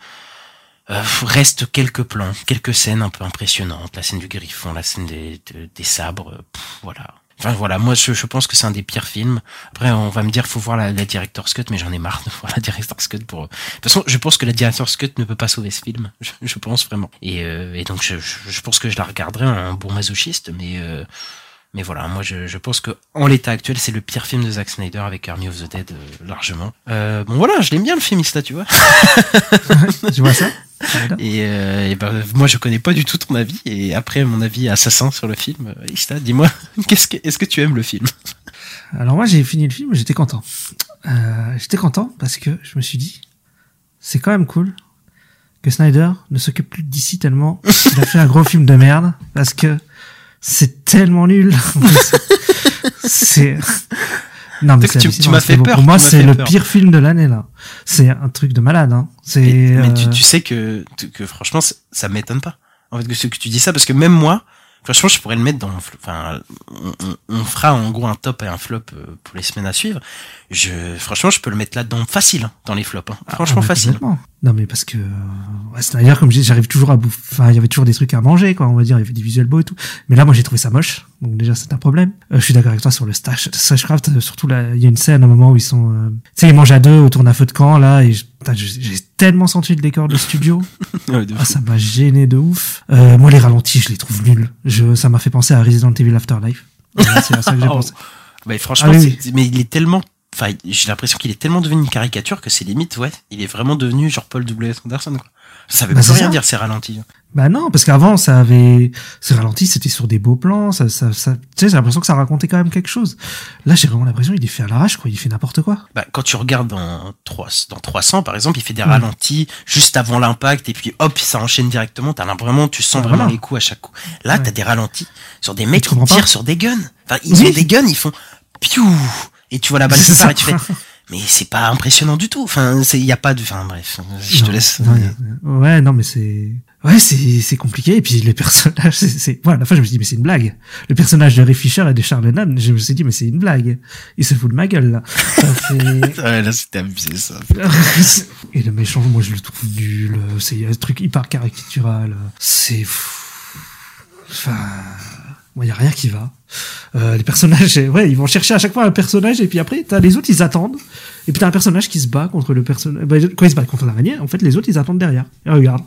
Euh, reste quelques plans, quelques scènes un peu impressionnantes, la scène du griffon, la scène des, de- des sabres, euh, voilà. Enfin voilà, moi je, je pense que c'est un des pires films. Après on va me dire faut voir la, la director's cut, mais j'en ai marre de [laughs] voir la director's cut pour. De toute façon, je pense que la director's cut ne peut pas sauver ce film. Je, je pense vraiment. Et, euh, et donc je, je, pense que je la regarderai en bon masochiste, mais euh, mais voilà, moi je, je pense que en l'état actuel c'est le pire film de Zack Snyder avec Army of the Dead euh, largement. Euh, bon voilà, je l'aime bien le film tu vois. [laughs] tu vois ça Voilà. Et, euh, et ben, moi, je connais pas du tout ton avis. Et après, mon avis assassin sur le film, euh, Ista, dis-moi, [laughs] qu'est-ce que, est-ce que tu aimes le film? [laughs] Alors moi j'ai fini le film, j'étais content. Euh, j'étais content parce que je me suis dit, c'est quand même cool que Snyder ne s'occupe plus d'ici tellement [laughs] il a fait un gros film de merde parce que c'est tellement nul. c'est non mais Tu- m'as fait peur, Pour moi c'est le peur. pire film de l'année là. C'est un truc de malade. Hein. C'est mais, mais tu, euh, tu sais que, que franchement, ça- m'étonne pas. En fait, que, ce que tu dis ça, parce que même moi, franchement, je pourrais le mettre dans, enfin, on, on- fera en gros un top et un flop euh, pour les semaines à suivre. Je, franchement, je peux le mettre là-dedans facile, hein, dans les flops. hein. Ah, Franchement, mais facile. Non mais parce que euh, ouais, Snyder comme j'arrive toujours à bouffer enfin il y avait toujours des trucs à manger quoi on va dire il y avait des visuels beaux et tout. Mais là moi j'ai trouvé ça moche. Donc déjà c'est un problème. Euh, je suis d'accord avec toi sur le stash Stashcraft euh, surtout là il y a une scène à un moment où ils sont euh, tu sais ils mangent à deux autour d'un feu de camp là et j'ai tellement senti le décor de studio. [laughs] Ouais, de ah ça m'a gêné de ouf. Euh, moi les ralentis je les trouve nuls. Je ça m'a fait penser à Resident Evil Afterlife. Voilà, c'est à ça que j'ai [laughs] Oh. pensé. Bah, franchement, Ah oui, mais il est tellement, enfin, j'ai l'impression qu'il est tellement devenu une caricature que c'est limite, ouais, il est vraiment devenu genre Paul W. Anderson, quoi. Ça veut Bah, plus c'est rien ça. dire, ces ralentis. Bah non, parce qu'avant, ça avait, ces ralentis, c'était sur des beaux plans, ça, ça, ça, tu sais, j'ai l'impression que ça racontait quand même quelque chose. Là, j'ai vraiment l'impression qu'il est fait à l'arrache, quoi, il fait n'importe quoi. Bah, quand tu regardes dans, 3, dans 300, par exemple, il fait des Ouais. ralentis juste avant l'impact et puis hop, ça enchaîne directement. T'as vraiment, tu sens Ouais, vraiment voilà. les coups à chaque coup. Là, Ouais. t'as des ralentis sur des mecs qui tirent sur des guns. Enfin, ils Oui. ont des guns, ils font piou et tu vois la balle [laughs] part ça. et tu fais, mais c'est pas impressionnant du tout. Enfin, c'est, y a pas de, enfin, bref, je te laisse. non, ouais, non, mais c'est, ouais, c'est, c'est compliqué. Et puis les personnages, [laughs] c'est, voilà, à la fois je me suis dit, mais c'est une blague. Le personnage de Ray Fisher et de Charles je me suis dit, mais c'est une blague. Il se fout de ma gueule, là. Enfin, [laughs] Ouais, là, c'était abusé, ça. Et le méchant, moi je le trouve nul. C'est un truc hyper caricatural. C'est. Enfin. Moi, y a rien qui va. Euh, les personnages, [laughs] ouais, ils vont chercher à chaque fois un personnage et puis après, t'as les autres, ils attendent. Et puis t'as un personnage qui se bat contre le personnage. Bah, quand il se bat contre l'araignée, en fait, les autres, ils attendent derrière. Et regarde.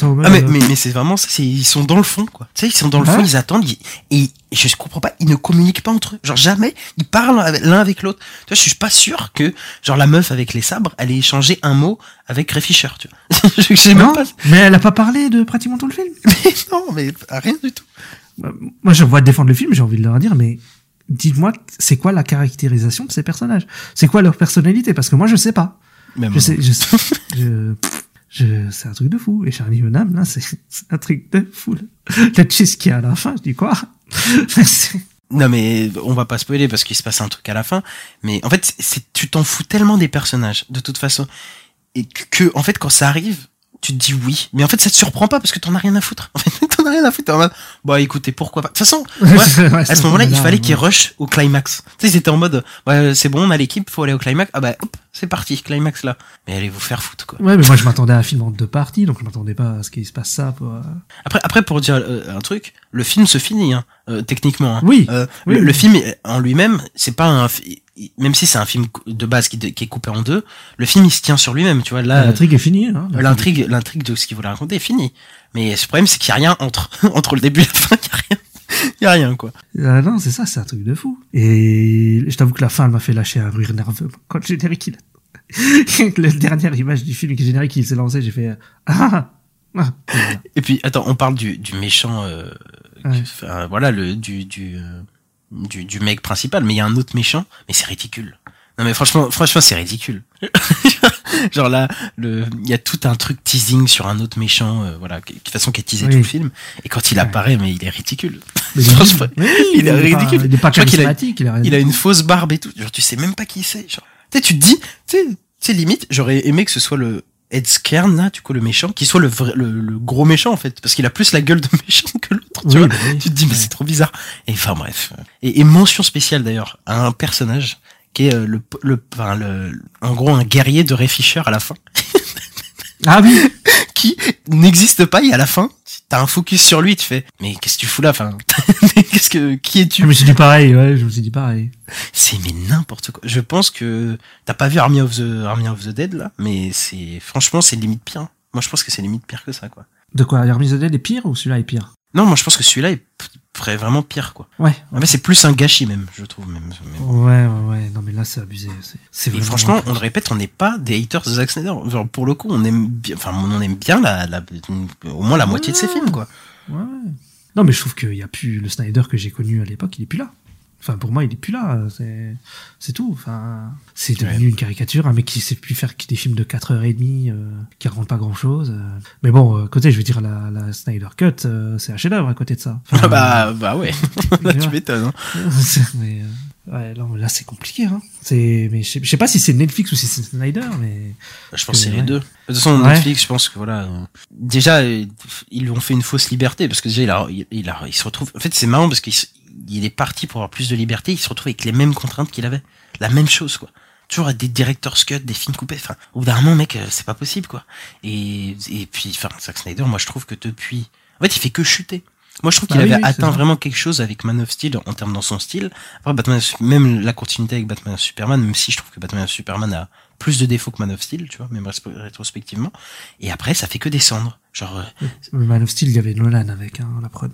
Ah mais, euh, mais, mais c'est vraiment ça, ils sont dans le fond quoi. Tu sais, ils sont dans le fond, ils attendent, ils- et, et je comprends pas, ils ne communiquent pas entre eux. Genre jamais, ils parlent l'un avec l'autre. Tu vois, je suis pas sûr que, genre la meuf avec les sabres, elle ait échangé un mot avec Ray Fisher, tu vois. [laughs] je sais même pas. mais elle a pas parlé de pratiquement tout le film. [laughs] Mais non, mais rien du tout. Moi, je vois défendre le film, j'ai envie de leur dire, mais dites-moi, c'est quoi la caractérisation de ces personnages? C'est quoi leur personnalité? Parce que moi, je sais pas. Même Je sais, je sais, je, je, c'est un truc de fou. Et Charlie Hunnam, là, c'est un truc de fou. là. La cheese qui est à la fin, je dis quoi? [laughs] Non mais on va pas spoiler parce qu'il se passe un truc à la fin. Mais en fait, c'est- tu t'en fous tellement des personnages de toute façon et que, en fait quand ça arrive, tu te dis oui. Mais en fait ça te surprend pas parce que t'en as rien à foutre. [laughs] En fait t'en as rien à foutre. En mode bah écoutez pourquoi pas. De toute façon, [laughs] ouais, Ouais, à ce moment-là il fallait ouais. qu'ils rush au climax. Tu sais ils étaient en mode ouais c'est bon on a l'équipe faut aller au climax. Ah bah hop c'est parti climax là. Mais allez vous faire foutre quoi. Ouais, mais moi, je m'attendais à un film en deux parties, donc je m'attendais pas à ce qu'il se passe ça. Pour, Après après pour dire euh, un truc, le film se finit hein, euh, techniquement. hein. Oui. Euh, Oui, le, le film en lui-même, c'est pas un, même si c'est un film de base qui, qui est coupé en deux, le film il se tient sur lui-même, tu vois. Là, L'intrigue est finie. Hein, l'intrigue, l'intrigue de ce qu'il voulait raconter est finie. Mais ce problème, c'est qu'il y a rien entre, [laughs] entre le début et la fin, il y a rien. [laughs] Il y a rien, quoi. Ah non, c'est ça, c'est un truc de fou. Et je t'avoue que la fin, elle m'a fait lâcher un rire nerveux. Quand le générique, il a... [laughs] la dernière image du film, le générique, il s'est lancé, j'ai fait... euh, Ah, ah, et voilà. Et puis, attends, on parle du, du méchant, euh, Ouais. enfin, voilà, le, du, du, euh, du, du mec principal, mais il y a un autre méchant, mais c'est ridicule. Non mais franchement, franchement c'est ridicule. [laughs] Genre là, le, il y a tout un truc teasing sur un autre méchant, euh, voilà, qui- de toute façon qui a teasé Oui. tout le film. Et quand il Ouais. apparaît, mais il est ridicule. Mais [laughs] Franchement, oui, il est pas- ridicule. Il est pas charismatique, il a. Il a une fausse barbe et tout. Genre tu sais même pas qui c'est. Genre, tu sais, tu te dis, tu sais, tu sais limite, j'aurais aimé que ce soit le Ed Skern là, du coup le méchant, qui soit le vrai, le, le gros méchant en fait, parce qu'il a plus la gueule de [laughs] méchant que l'autre. Tu Oui, vois bah oui. tu te dis mais c'est trop bizarre. Et enfin bref. Et, et mention spéciale d'ailleurs à un personnage qui est euh, le, le, enfin, le, en gros un guerrier de Ray Fisher à la fin, Ah oui [laughs] qui n'existe pas et à la fin t'as un focus sur lui, tu fais mais qu'est-ce que tu fous là, enfin [laughs] qu'est-ce que qui es-tu? Je me suis dit pareil, ouais, je me suis dit pareil. C'est mais n'importe quoi. Je pense que t'as pas vu Army of the Army of the Dead là, mais c'est franchement c'est limite pire. Moi je pense que c'est limite pire que ça quoi. De quoi? Army of the Dead est pire ou celui-là est pire? Non, moi je pense que celui-là est vraiment pire quoi. Ouais. En fait, c'est plus un gâchis même, je trouve même. Ouais, ouais, ouais. Non, mais là, c'est abusé. C'est- Et franchement, on le répète, on n'est pas des haters de Zack Snyder. Genre, pour le coup, on aime bien, enfin, on aime bien la, la, au moins la moitié de ses films, quoi. Ouais. Non, mais je trouve qu'il y a plus le Snyder que j'ai connu à l'époque, il est plus là. Enfin, pour moi, il est plus là. C'est, c'est tout. Enfin, c'est devenu une caricature, un mec qui sait plus faire des films de 4h30, euh, qui raconte pas grand chose. Mais bon, euh, côté, je veux dire, la, la Snyder Cut, euh, c'est un chef-d'œuvre à côté de ça. Enfin, bah, bah ouais. Là, [laughs] tu [laughs] m'étonnes, hein. [laughs] mais, euh, ouais, là, là, c'est compliqué, hein. C'est, mais je sais, je sais pas si c'est Netflix ou si c'est Snyder, mais. Je pense que c'est Ouais. les deux. De toute façon, Ouais. Netflix, je pense que voilà. euh, Déjà, euh, ils lui ont fait une fausse liberté parce que déjà, il a, il, a, il se retrouve. En fait, c'est marrant parce qu'il se- il est parti pour avoir plus de liberté. Il se retrouve avec les mêmes contraintes qu'il avait, la même chose, quoi. Toujours avec des director's cut, des films coupés. Enfin, au bout d'un moment, mec, euh, c'est pas possible, quoi. Et, et puis, enfin, Zack Snyder, moi, je trouve que depuis, en fait, il fait que chuter. Moi, je trouve qu'il Bah oui, avait oui, atteint vraiment quelque chose avec Man of Steel en termes dans son style. Après, Batman, même la continuité avec Batman et Superman, même si je trouve que Batman et Superman a plus de défauts que Man of Steel, tu vois, même rétrospectivement. Et après, ça fait que descendre. Genre, euh, Man of Steel, il y avait Nolan avec, hein, la prod.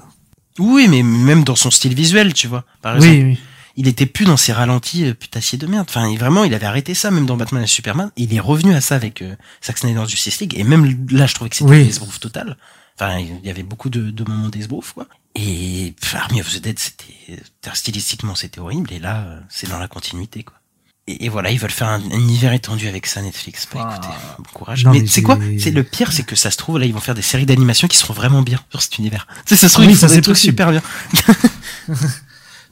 Oui, mais même dans son style visuel, tu vois. Par exemple, Oui, oui. il était plus dans ses ralentis euh, putassiers de merde. Enfin, il- vraiment, il avait arrêté ça, même dans Batman et Superman. Et il est revenu à ça avec euh, Zack Snyder Justice League. Et même là, je trouvais que c'était Oui. un esbrouf total. Enfin, il y avait beaucoup de, de moments d'esbrouf, quoi. Et Army of the Dead, c'était stylistiquement, c'était horrible. Et là, euh, c'est dans la continuité, quoi. Et, et voilà, ils veulent faire un, un univers étendu avec ça, Netflix. Bah, Ah. écoutez, bon courage. Non, mais mais c'est quoi c'est- le pire, c'est que ça se trouve là, ils vont faire des séries d'animation qui seront vraiment bien sur cet univers. [laughs] Tu sais, ça se trouve, Oui, ils font ça, des c'est trucs possible. super bien. [laughs]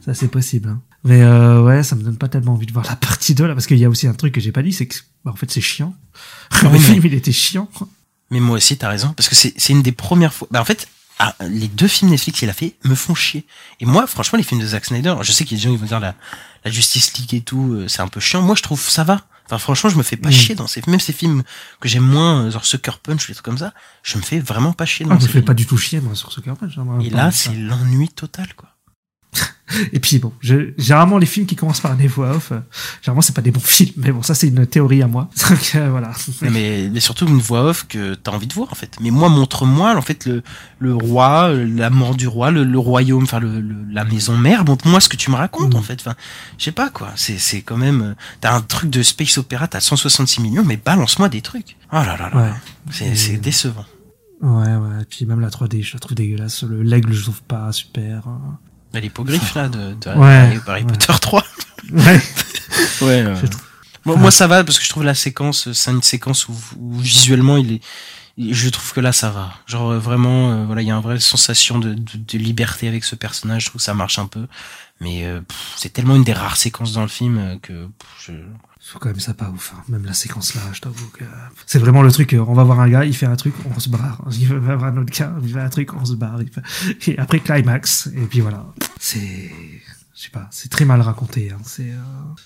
Ça, c'est possible. Hein. Mais euh, ouais, ça me donne pas tellement envie de voir la partie 2, là, parce qu'il y a aussi un truc que j'ai pas dit, c'est que, bah, en fait, c'est chiant. [laughs] le mais- film, il était chiant. Mais moi aussi, t'as raison, parce que c'est c'est une des premières fois. Bah en fait, ah, les deux films Netflix qu'il a fait me font chier. Et moi, franchement, les films de Zack Snyder, je sais qu'il y a des gens qui vont dire la, la Justice League et tout, euh, c'est un peu chiant. Moi, je trouve ça va. Enfin, franchement, je me fais pas Mm. chier dans ces même ces films que j'aime moins, euh, genre Sucker Punch ou des trucs comme ça. Je me fais vraiment pas chier dans Ah, je ces me fais pas du tout chier, moi, sur ce Punch. hein, Et là, ça. c'est l'ennui total, quoi. Et puis bon, je, généralement les films qui commencent par des voix off, euh, généralement c'est pas des bons films. Mais bon, ça c'est une théorie à moi. [laughs] Donc euh, voilà. Mais, mais surtout une voix off que t'as envie de voir en fait. Mais moi, montre-moi en fait le, le roi, la mort du roi, le, le royaume, enfin le, le- la maison mère. Montre-moi ce que tu me racontes Mm. en fait. Enfin, je sais pas quoi. C'est c'est quand même. euh, T'as un truc de space opéra, t'as 166 millions, mais balance-moi des trucs. Oh là là là. Ouais. C'est c'est décevant. Ouais, ouais. Et puis même la 3D, je la trouve dégueulasse. Le l'aigle, je trouve pas super. hein. L'hypogriffe là de, de Ouais, Harry, ouais. Potter 3. Ouais. [laughs] Ouais. Moi, moi, ça va parce que je trouve la séquence, c'est une séquence où, où visuellement il est, je trouve que là ça va. Genre euh, vraiment, euh, voilà, il y a une vraie sensation de, de, de liberté avec ce personnage. Je trouve que ça marche un peu, mais euh, c'est tellement une des rares séquences dans le film euh, que pff, je... Je trouve quand même ça pas ouf. hein. Même la séquence là, je t'avoue que c'est vraiment le truc. euh, On va voir un gars, il fait un truc, on se barre. [laughs] Il va voir un autre gars, il fait un truc, on se barre. Il fait- Et après climax. Et puis voilà. C'est, je sais pas, c'est très mal raconté. Hein. C'est, euh,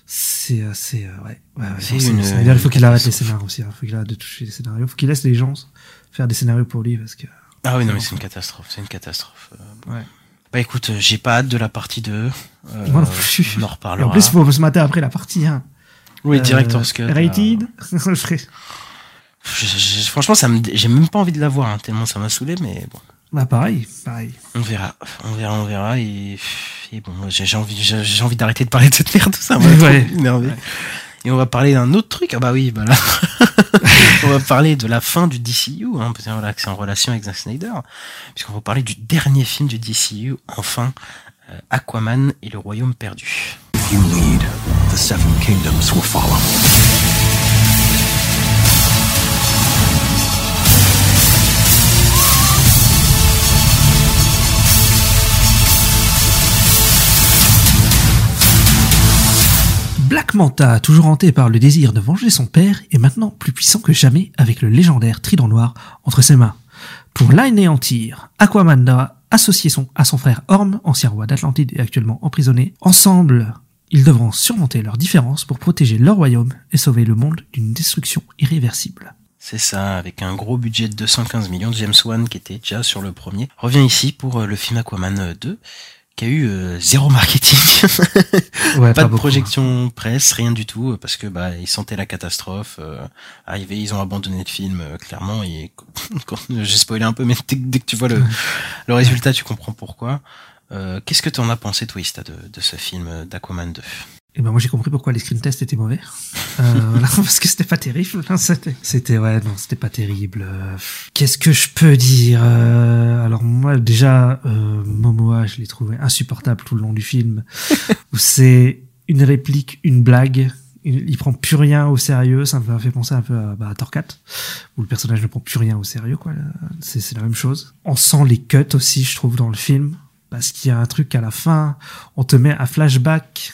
c'est, euh, c'est, euh, ouais. ouais, ouais, une- il faut qu'il arrête les scénarios aussi. Il faut qu'il arrête de toucher les scénarios. Faut qu'il laisse les gens faire des scénarios pour lui parce que. ah oui non mais c'est une catastrophe, c'est une catastrophe. Euh, bon. Ouais. Bah écoute, euh, j'ai pas hâte de la partie 2. Euh, Moi non plus. On en Et reparlera. en plus, il faut se mater après la partie 1. Oui, Euh, director's cut. Rated. [laughs] Je Je- je- franchement, ça me, j'ai même pas envie de la voir hein, tellement ça m'a saoulé, mais bon. bah pareil, pareil. On verra, on verra, on verra. Et, et bon, j'ai j'ai envie, j'ai j'ai envie d'arrêter de parler de cette merde, tout ça. Ouais. Et on va parler d'un autre truc. Ah bah oui, bah là, [laughs] on va parler de la fin du DCU, hein, parce que voilà, que c'est en relation avec Zack Snyder, puisqu'on va parler du dernier film du DCU, enfin, euh, Aquaman et le Royaume perdu. You lead, the seven kingdoms will follow. Black Manta, toujours hanté par le désir de venger son père, est maintenant plus puissant que jamais avec le légendaire trident noir entre ses mains. Pour l'anéantir, Aquaman doit associer son, à son frère Orm, ancien roi d'Atlantide et actuellement emprisonné. Ensemble, ils devront surmonter leurs différences pour protéger leur royaume et sauver le monde d'une destruction irréversible. C'est ça, avec un gros budget de 215 millions, James Wan, qui était déjà sur le premier, revient ici pour euh, le film Aquaman euh, 2, qui a eu euh, zéro marketing. [laughs] Ouais, pas de beaucoup. projection presse, rien du tout, parce que bah ils sentaient la catastrophe euh, arriver, ils ont abandonné le film euh, clairement. Et [laughs] j'ai spoilé un peu, mais dès, dès que tu vois le, le résultat, tu comprends pourquoi. Euh, Qu'est-ce que tu en as pensé, toi, Ista, de, de ce film d'Aquaman 2 Et ben moi j'ai compris pourquoi les screen tests étaient mauvais. Euh, [laughs] voilà, parce que c'était pas terrible. C'était, ouais, non, c'était pas terrible. Qu'est-ce que je peux dire Euh, Alors moi déjà, euh, Momoa, je l'ai trouvé insupportable tout le long du film. [laughs] où c'est une réplique, une blague. Il prend plus rien au sérieux. Ça me fait penser un peu à, bah, à Thor 4, où le personnage ne prend plus rien au sérieux. quoi. C'est, c'est la même chose. On sent les cuts aussi, je trouve, dans le film. Parce qu'il y a un truc à la fin, on te met un flashback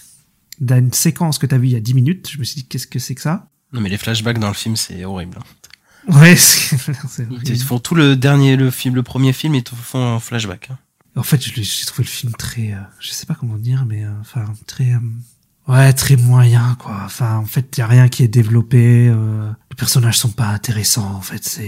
d'une séquence que t'as vue il y a 10 minutes. Je me suis dit, qu'est-ce que c'est que ça? Non, mais les flashbacks dans le film, c'est horrible. Ouais, [laughs] c'est Ils horrible. te font tout le dernier, le film, le premier film, ils te font en flashback. hein. En fait, j'ai trouvé le film très, euh, je sais pas comment dire, mais euh, enfin très, euh, ouais, très moyen quoi. Enfin, en fait, il y a rien qui est développé. euh, les personnages sont pas intéressants. En fait, c'est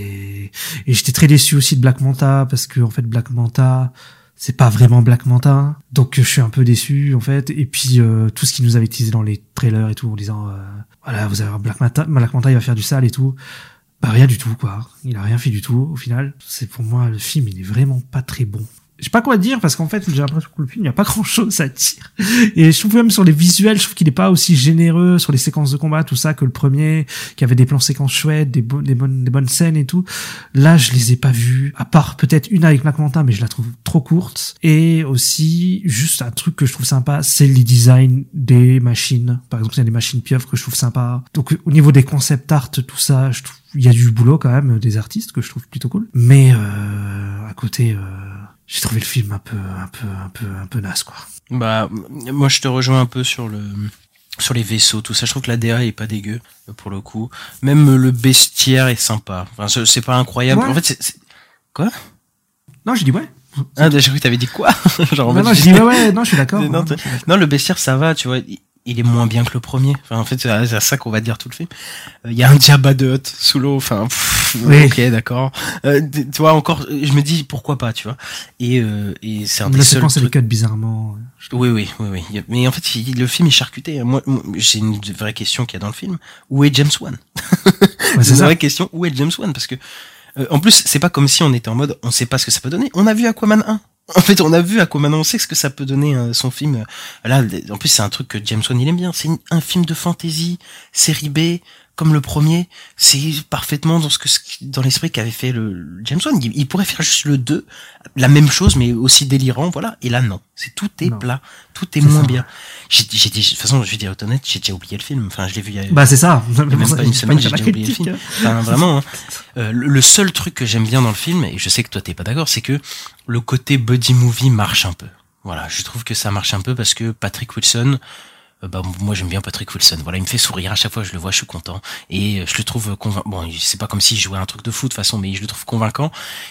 et j'étais très déçu aussi de Black Manta parce que en fait, Black Manta, c'est pas vraiment Black Manta. Donc, euh, je suis un peu déçu en fait. Et puis euh, tout ce qui nous avait utilisé dans les trailers et tout, en disant, euh, voilà, vous voir Black Manta, Black Manta, il va faire du sale et tout. Bah rien du tout quoi. Il a rien fait du tout au final. C'est pour moi le film, il est vraiment pas très bon. Je sais pas quoi dire parce qu'en fait j'ai l'impression que le film il y a pas grand chose à dire. Et je trouve même sur les visuels, je trouve qu'il est pas aussi généreux sur les séquences de combat tout ça que le premier, qui avait des plans séquences chouettes, des, bo- des bonnes des bonnes scènes et tout. Là je les ai pas vus, à part peut-être une avec Black Manta, mais je la trouve trop courte. Et aussi juste un truc que je trouve sympa, c'est les designs des machines. Par exemple il y a des machines pieuvres que je trouve sympa. Donc au niveau des concept art tout ça, je trouve il y a du boulot quand même des artistes que je trouve plutôt cool. Mais euh, à côté, euh, j'ai trouvé le film un peu, un peu, un peu, un peu naze quoi. Bah, moi, je te rejoins un peu sur le, sur les vaisseaux, tout ça. Je trouve que la DA est pas dégueu, pour le coup. Même le bestiaire est sympa. Enfin, ce- c'est pas incroyable. Ouais. En fait, c'est, quoi? Non, j'ai dit ouais. Ah, j'ai cru que t'avais dit quoi? [laughs] Genre, Non, non, je dis ouais, ouais, non, je suis d'accord. [laughs] Non, Non, t- je suis d'accord. Non, le bestiaire, ça va, tu vois. Il, est moins bien que le premier. Enfin, en fait, c'est à ça qu'on va dire tout le film. Euh, Il y a un Jabba de Hutt sous l'eau. Enfin, pff, Oui. ok, d'accord. Euh, tu vois, encore, je me dis pourquoi pas, tu vois. Et, euh, et c'est un des La seuls séquence trucs- cut bizarrement. Oui, oui, oui, oui. Mais en fait, il- le film est charcuté. Moi, moi, j'ai une vraie question qu'il y a dans le film. Où est James Wan? Ouais, C'est une vraie question. Où est James Wan? Parce que, euh, en plus, c'est pas comme si on était en mode, on sait pas ce que ça peut donner. On a vu Aquaman 1. En fait, on a vu Aquaman 1, on sait ce que ça peut donner euh, son film. Là, en plus, c'est un truc que James Wan il aime bien. C'est un film de fantasy, série B, comme le premier. C'est parfaitement dans ce que dans l'esprit qu'avait fait le James Wan. Il, il pourrait faire juste le 2, la même chose, mais aussi délirant, voilà. Et là, non. C'est tout est Non. plat, tout est, moins ça. bien. J'ai, de toute façon, je vais dire honnête, j'ai déjà oublié le film. Enfin, je l'ai vu il y a, Bah c'est ça. il y a même [laughs] pas une semaine, j'ai déjà oublié le film. Enfin, vraiment. hein. [laughs] Euh, le, seul truc que j'aime bien dans le film, et je sais que toi t'es pas d'accord, c'est que le côté buddy movie marche un peu. Voilà, je trouve que ça marche un peu parce que Patrick Wilson, bah moi j'aime bien Patrick Wilson. Voilà, il me fait sourire à chaque fois je le vois, je suis content et euh, je le trouve convaincant. Bon, c'est pas comme s'il jouait un truc de foot de toute façon, mais je le trouve convaincant.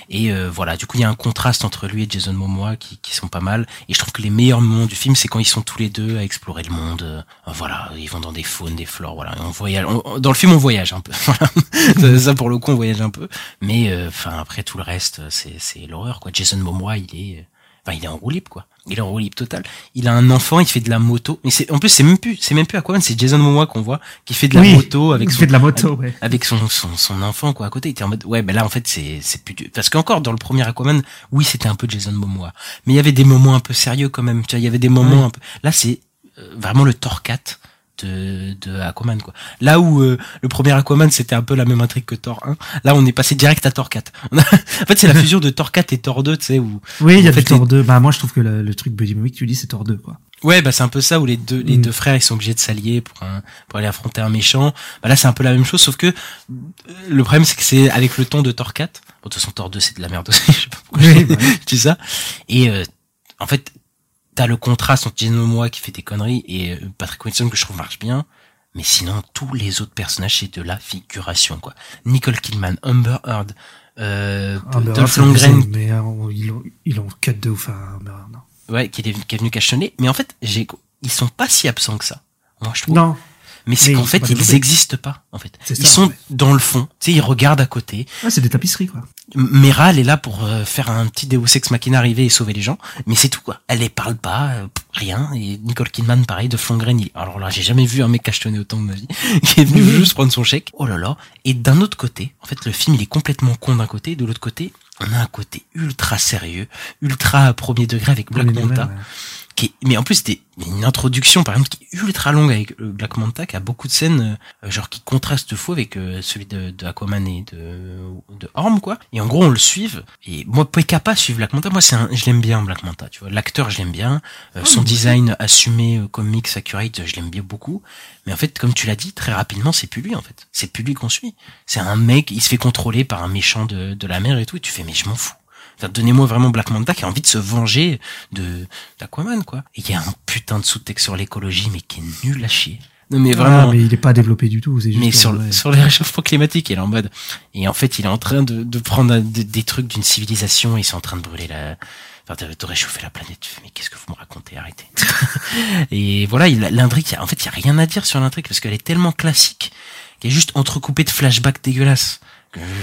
Et euh, voilà, du coup il y a un contraste entre lui et Jason Momoa qui, qui sont pas mal. Et je trouve que les meilleurs moments du film, c'est quand ils sont tous les deux à explorer le monde. Euh, voilà, ils vont dans des faunes, des flores. Voilà, on voyage. dans le film, on voyage un peu. [laughs] Voilà. ça pour le coup, on voyage un peu. Mais euh, enfin après tout le reste, c'est l'horreur quoi. Jason Momoa, il est, euh, enfin il est en roue libre quoi. Il est en roue total. Il a un enfant, il fait de la moto. Mais c'est en plus c'est même plus, c'est même plus Aquaman, c'est Jason Momoa qu'on voit qui fait de la Oui, moto avec son fait de la moto, ouais. avec son, son, son enfant quoi à côté il était en mode ouais ben là en fait c'est c'est plus du- parce qu'encore dans le premier Aquaman oui c'était un peu Jason Momoa mais il y avait des moments un peu sérieux quand même tu vois il y avait des moments Ouais. un peu là c'est euh, vraiment le Torcat de, de Aquaman quoi là où euh, le premier Aquaman c'était un peu la même intrigue que Thor 1 là on est passé direct à Thor 4 On a- en fait c'est la fusion de Thor 4 et Thor 2 tu sais où Oui, il y a fait, du Thor 2. Bah moi je trouve que le, le truc Buddy Movie que tu dis c'est Thor 2 quoi. Ouais, bah c'est un peu ça où les deux les Mm. deux frères ils sont obligés de s'allier pour un, pour aller affronter un méchant. Bah là c'est un peu la même chose sauf que euh, le problème c'est que c'est avec le ton de Thor 4. Bon, de toute façon Thor 2 c'est de la merde aussi, [laughs] je sais pas pourquoi Oui, je bah oui. [laughs] dis ça. Et euh, en fait, t'as le contraste entre Jason Momoa qui fait des conneries et euh, Patrick Wilson que je trouve marche bien. Mais sinon, tous les autres personnages, c'est de la figuration, quoi. Nicole Kidman, Amber Heard, euh, Ah, Dolph Lundgren, Mais euh, ils ont ils ont cut de ouf à Amber Heard, non. ouais, qui est, qui est venu cachetonner. Mais en fait, j'ai, ils sont pas si absents que ça. Moi, je trouve. Non. Mais c'est qu'en fait, ils n'existent pas, en fait. Ils ça, sont dans le fond. Tu sais, ils regardent à côté. Ouais, c'est des tapisseries quoi. Mera, elle est là pour euh, faire un petit Deus Ex Machina arriver et sauver les gens. Mais c'est tout, quoi. Elle les parle pas, euh, rien. Et Nicole Kidman, pareil, de Flongren. il- Alors là, j'ai jamais vu un mec cachetonner autant de ma vie. [laughs] qui est venu juste prendre son chèque. Oh là là. Et d'un autre côté, en fait, le film, il est complètement con d'un côté. De l'autre côté, on a un côté ultra sérieux, ultra premier degré avec Black Manta ouais. Qui est- mais en plus c'était une introduction par exemple qui est ultra longue avec euh, Black Manta qui a beaucoup de scènes euh, genre qui contrastent faux avec euh, celui de, de Aquaman et de de Orm quoi. Et en gros on le suive. Et moi pas suivre Black Manta moi c'est un je l'aime bien Black Manta tu vois. L'acteur je l'aime bien. Euh, son design assumé comics accurate je l'aime bien beaucoup. Mais en fait comme tu l'as dit très rapidement c'est plus lui en fait. C'est plus lui qu'on suit. C'est un mec il se fait contrôler par un méchant de de la mer et tout et tu fais mais je m'en fous Enfin, donnez-moi vraiment Black Manta qui a envie de se venger de d'Aquaman quoi. Et il y a un putain de sous-texte sur l'écologie mais qui est nul à chier. Non mais vraiment Ah, mais il est pas développé du tout. C'est juste. mais sur, les réchauffements climatiques, il est en mode. Et en fait, il est en train de, de prendre des trucs d'une civilisation et ils sont en train de brûler la. Enfin, de, réchauffer la planète. Mais qu'est-ce que vous me racontez Arrêtez. [laughs] et voilà, il- l'intrigue, en fait, il y a rien à dire sur l'intrigue parce qu'elle est tellement classique qu'elle est juste entrecoupée de flashbacks dégueulasses.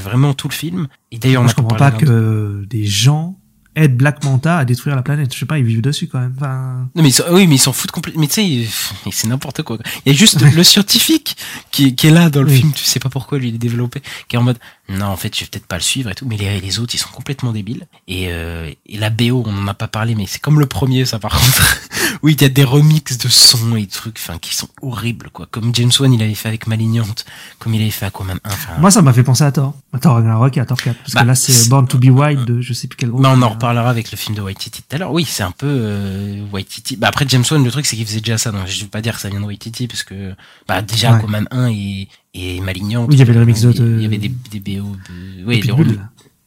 Vraiment tout le film. Et d'ailleurs, on je comprends pas que des gens aident Black Manta à détruire la planète. Je sais pas, ils vivent dessus quand même. Enfin, Non mais ils oui mais ils s'en foutent complètement. Mais tu sais, c'est n'importe quoi. Il y a juste [laughs] le scientifique qui, qui est là dans le Oui. film. Tu sais pas pourquoi lui il est développé, qui est en mode non en fait je vais peut-être pas le suivre et tout. Mais les, les autres ils sont complètement débiles. Et, euh, et la BO on en a pas parlé mais c'est comme le premier ça par [laughs] contre. oui il y a des remixes de sons et de trucs enfin qui sont horribles quoi. Comme James Wan il avait fait avec Malignante, comme il avait fait Aquaman 1. Enfin, moi, ça m'a fait penser à Thor. À Thor Ragnarok et à Thor 4. Parce Bah, que là, c'est Born to be Wild de je sais plus quel groupe. Bah, on en reparlera avec le film de Waititi tout à l'heure. Oui, c'est un peu euh, Waititi. Bah après James Wan, le truc c'est qu'il faisait déjà ça. Donc je vais pas dire que ça vient de Waititi parce que bah déjà Ouais. Aquaman 1 et et Malignant. Oui, il y avait le remix de- Il y avait des, des BO de oui, le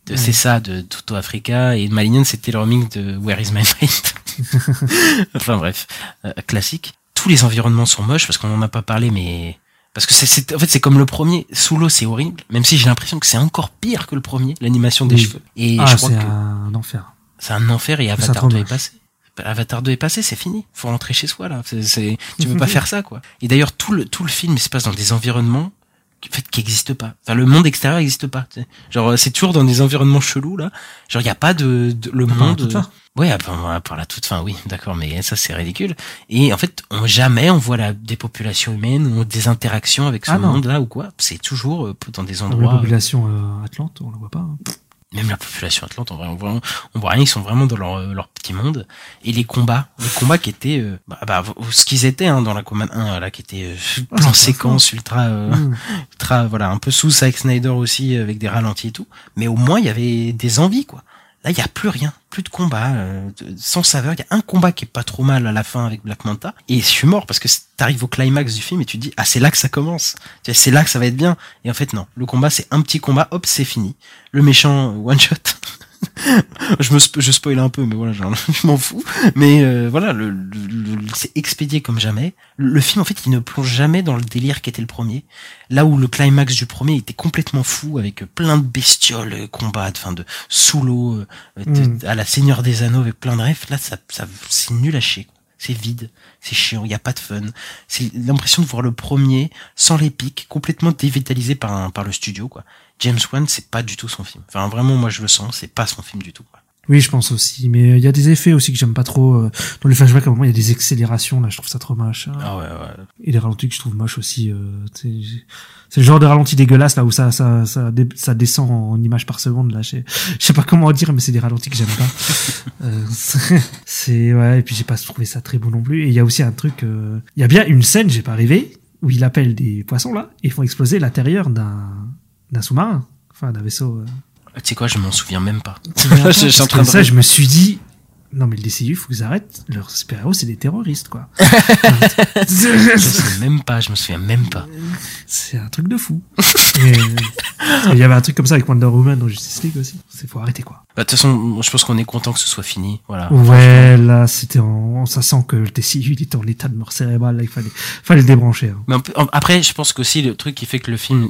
de c'est ça de Toto Africa et Malignant c'était le remix de Where is my mind? [laughs] enfin bref, euh, classique. Tous les environnements sont moches parce qu'on en a pas parlé mais parce que c'est- c'est en fait c'est comme le premier sous l'eau c'est horrible même si j'ai l'impression que c'est encore pire que le premier l'animation des Oui. cheveux et Ah, je crois c'est un enfer. c'est un enfer et Avatar trop 2 est passé. Avatar 2 est passé, c'est fini. Faut rentrer chez soi là. C'est, c'est, tu veux pas [laughs] faire ça quoi. Et d'ailleurs tout le tout le film il se passe dans des environnements en fait qui existent pas. Enfin le monde extérieur n'existe pas. tu sais. Genre c'est toujours dans des environnements chelous là. Genre il y a pas de, de- le la monde. toute fin. Ouais, à part, à part la toute fin, oui, d'accord, mais ça c'est ridicule. Et en fait, on, jamais on voit la, des populations humaines ou des interactions avec ce Ah non. monde-là ou quoi. C'est toujours euh, dans des La endroits. population euh, Atlante, on la voit pas. hein. Même la population atlante, on voit, on voit, on voit rien, ils sont vraiment dans leur, euh, leur petit monde. Et les combats, les combats qui étaient, euh, bah, bah, ce qu'ils étaient hein, dans la Command 1, là, qui étaient euh, Ah, en c'est séquence ultra, euh, Mm. ultra, voilà, un peu sous Zack Snyder aussi, avec des ralentis et tout. Mais au moins, il y avait des envies, quoi. Là, il y a plus rien, plus de combat, euh, sans saveur. Il y a un combat qui est pas trop mal à la fin avec Black Manta. Et je suis mort parce que t'arrives au climax du film et tu te dis ah c'est là que ça commence. C'est là que ça va être bien. Et en fait non, le combat c'est un petit combat, hop c'est fini. Le méchant euh, one shot. [laughs] [laughs] je me je spoil un peu, mais voilà, genre, [laughs] je m'en fous. Mais euh, voilà, le, le- le- c'est expédié comme jamais. Le, le film en fait il ne plonge jamais dans le délire qui était le premier. Là où le climax du premier était complètement fou avec plein de bestioles, euh, combats, enfin de sous l'eau, euh, Mm. à la Seigneur des Anneaux avec plein de rêves. Là, ça, ça c'est nul à chier. C'est vide, c'est chiant, il y a pas de fun. C'est l'impression de voir le premier sans l'épique, complètement dévitalisé par un, par le studio quoi. James Wan, c'est pas du tout son film. Enfin vraiment, moi je le sens, c'est pas son film du tout. Quoi. Oui, je pense aussi. Mais euh, il y a des effets aussi que j'aime pas trop. euh, Dans les flashbacks, à un moment, il y a des accélérations, là, je trouve ça trop moche. hein. Ah ouais, ouais. Et les ralentis que je trouve moches aussi. euh, c'est le genre de ralenti dégueulasse, là, où ça, ça, ça, ça descend en images par seconde, là. [laughs] Je sais, pas comment dire, mais c'est des ralentis que j'aime pas. [laughs] Euh, c'est- [laughs] c'est, ouais, et puis j'ai pas trouvé ça très beau non plus. Et il y a aussi un truc, euh, il y a bien une scène, j'ai pas rêvé, où il appelle des poissons, là, et ils font exploser l'intérieur d'un, d'un sous-marin. Enfin, d'un vaisseau. euh. Tu sais quoi, je m'en souviens même pas. Je- [laughs] je suis en Parce train que de ça, je me suis dit, non, mais le DCU, faut qu'ils arrêtent. Leurs super-héros, c'est des terroristes, quoi. [laughs] Je sais même pas, je me souviens même pas. c'est un truc de fou. [laughs] Euh, Il y avait un truc comme ça avec Wonder Woman dans Justice League aussi. C'est faut arrêter, quoi. Bah, De toute façon, je pense qu'on est content que ce soit fini. Voilà. Ouais, là, c'était en, ça sent que le DCU, il était en état de mort cérébrale, là, il fallait, fallait le débrancher. hein. Mais peu- après, je pense qu'aussi le truc qui fait que le film,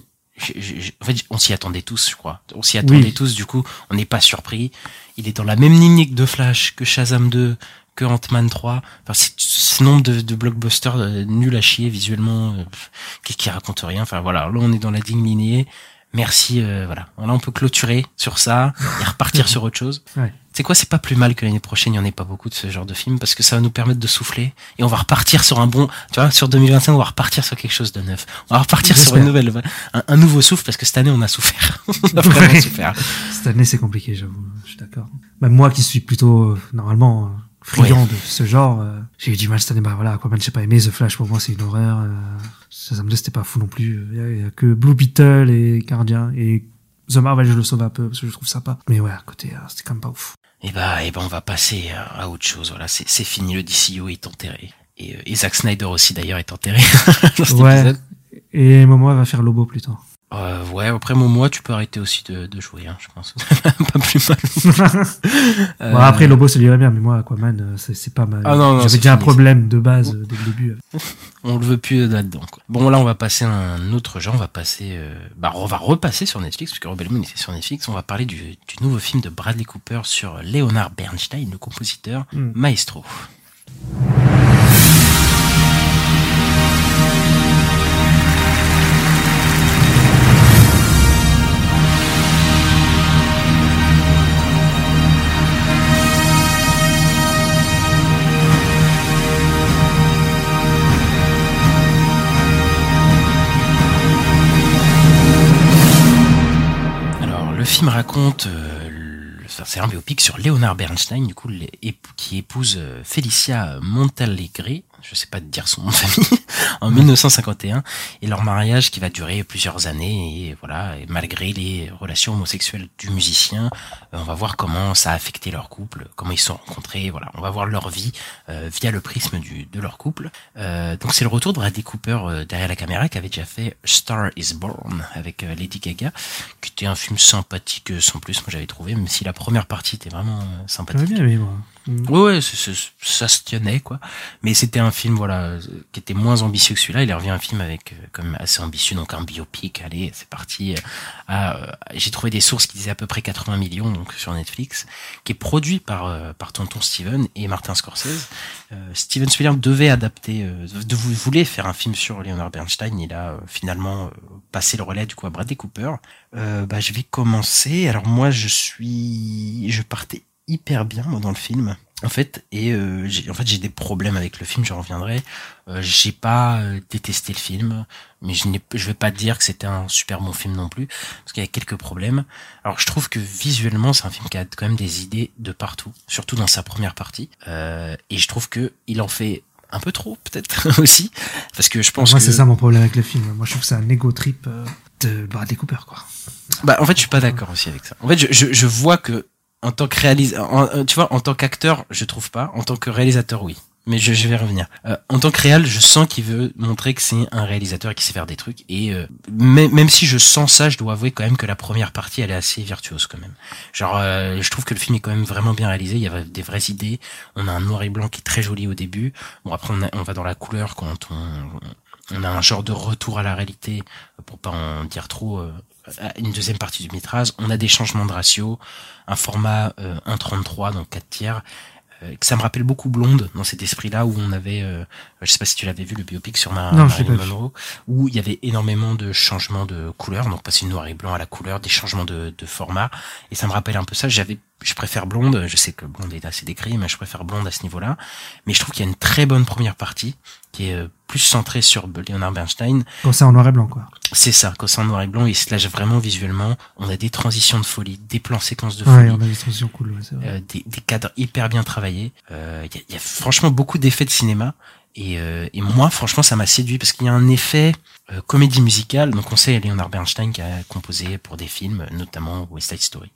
en fait, on s'y attendait tous, je crois. On s'y attendait Oui. tous, du coup, on n'est pas surpris. Il est dans la même lignée de Flash, que Shazam 2, que Ant-Man 3. Enfin, c'est ce nombre de, de blockbusters euh, nuls à chier visuellement, euh, qui, qui racontent rien. Enfin voilà, là on est dans la digne lignée. Merci, euh, voilà. Là on peut clôturer sur ça et repartir [laughs] sur autre chose. Ouais. C'est quoi, c'est pas plus mal que l'année prochaine, il n'y en ait pas beaucoup de ce genre de films, parce que ça va nous permettre de souffler, et on va repartir sur un bon, tu vois, sur 2025, on va repartir sur quelque chose de neuf. On va repartir sur une nouvelle, un, un nouveau souffle, parce que cette année, on a souffert. [laughs] on a vraiment Ouais. souffert. Cette année, c'est compliqué, j'avoue. Je suis d'accord. Même moi qui suis plutôt, euh, normalement, euh, friand de ce genre, euh, j'ai eu du mal cette année. Bah voilà, Aquaman, j'ai pas aimé. The Flash, pour moi, c'est une horreur. Euh, Shazam 2, c'était pas fou non plus. Il y, a- il y a que Blue Beetle et Guardian. Et The Marvel, je le sauve un peu parce que je trouve sympa. Mais ouais, à côté, euh, c'était quand même pas ouf. Et bah, et ben, on va passer à, à autre chose. Voilà, c'est c'est fini. Le DCU est enterré. Et, euh, et Zack Snyder aussi, d'ailleurs, est enterré [laughs] dans cet Ouais. épisode. Et Momo va faire Lobo plus tard. Euh, ouais, après mon mois, tu peux arrêter aussi de, de jouer, hein, je pense. [laughs] pas plus mal. Euh, [laughs] Bon, après, Lobo, ça lui irait bien, mais moi, Aquaman, euh, c'est pas mal. Ah non, J'avais déjà un problème de base euh, dès le début. [laughs] on le veut plus là-dedans. Bon, là, on va passer à un autre genre. On va passer, euh, bah, on va repasser sur Netflix, puisque Rebel Moon était sur Netflix. On va parler du, du nouveau film de Bradley Cooper sur Leonard Bernstein, le compositeur Mm. Maestro. Film raconte, euh, le- c'est un biopic sur Leonard Bernstein, du coup, qui épouse euh, Felicia Montalegre, je sais pas dire son nom de famille, [laughs] en 1951, et leur mariage qui va durer plusieurs années, et voilà, et malgré les relations homosexuelles du musicien, euh, on va voir comment ça a affecté leur couple, comment ils se sont rencontrés, voilà, on va voir leur vie euh, via le prisme du, de leur couple. Euh, donc c'est le retour de Bradley Cooper euh, derrière la caméra qui avait déjà fait Star is Born avec euh, Lady Gaga, qui était un film sympathique sans plus, moi j'avais trouvé, même si la première partie était vraiment sympathique. Moi. Ouais, c'est- c'est- ça se tenait quoi. Mais c'était un film voilà qui était moins ambitieux que celui-là. Il revient un film avec euh, quand même assez ambitieux, donc un biopic. Allez, c'est parti. euh, euh, J'ai trouvé des sources qui disaient à peu près 80 millions donc sur Netflix, qui est produit par euh, par Tonton Steven et Martin Scorsese. Euh, Steven Spielberg devait adapter, de, vou- voulait faire un film sur Leonard Bernstein. Il a finalement passé le relais du coup à Bradley Cooper. Bah, je vais commencer. Alors moi, je suis, je partais hyper bien moi dans le film en fait et euh, j'ai en fait j'ai des problèmes avec le film je reviendrai euh, j'ai pas euh, détesté le film mais je n'ai je vais pas dire que c'était un super bon film non plus parce qu'il y a quelques problèmes alors je trouve que visuellement c'est un film qui a quand même des idées de partout surtout dans sa première partie euh, et je trouve que il en fait un peu trop peut-être [laughs] aussi parce que je pense Moi, que c'est ça mon problème avec le film. Moi, je trouve que c'est un ego trip euh, de Bradley Cooper, quoi. Bah, en fait, je suis pas d'accord aussi avec ça. En fait, je, je, je vois que en tant que réalisateur, tu vois, en tant qu'acteur, je trouve pas. En tant que réalisateur, oui. Mais je, je vais revenir. Euh, en tant que réal, je sens qu'il veut montrer que c'est un réalisateur qui sait faire des trucs. Et euh, même, si je sens ça, je dois avouer quand même que la première partie, elle est assez virtuose quand même. Genre, euh, je trouve que le film est quand même vraiment bien réalisé. Il y a des vraies idées. On a un noir et blanc qui est très joli au début. Bon, après, on, on va dans la couleur quand on, on a un genre de retour à la réalité, pour pas en dire trop, euh, une deuxième partie du métrage. On a des changements de ratio, un format euh, 1.33, donc 4 tiers. euh, que ça me rappelle beaucoup Blonde dans cet esprit-là où on avait, euh, je sais pas si tu l'avais vu le biopic sur ma, Non, Marilyn. Monroe, où il y avait énormément de changements de couleur, donc passer du noir et blanc à la couleur, des changements de, de format, et ça me rappelle un peu ça. J'avais, je préfère Blonde, je sais que Blonde est assez décrit, mais je préfère Blonde à ce niveau-là. Mais je trouve qu'il y a une très bonne première partie qui est euh, plus centrée sur Leonard Bernstein, Quand c'est en noir et blanc, quoi. c'est ça, quand c'est en noir et blanc, il se lâche vraiment visuellement. On a des transitions de folie, des plans séquences de Ouais, folie, on a des transitions cool, ouais, vrai. euh, des, des cadres hyper bien travaillés. Euh, Il y, a, il y a franchement beaucoup d'effets de cinéma. Et, euh, et moi, franchement, ça m'a séduit parce qu'il y a un effet euh, comédie musicale. Donc, on sait Leonard Bernstein qui a composé pour des films, notamment West Side Story.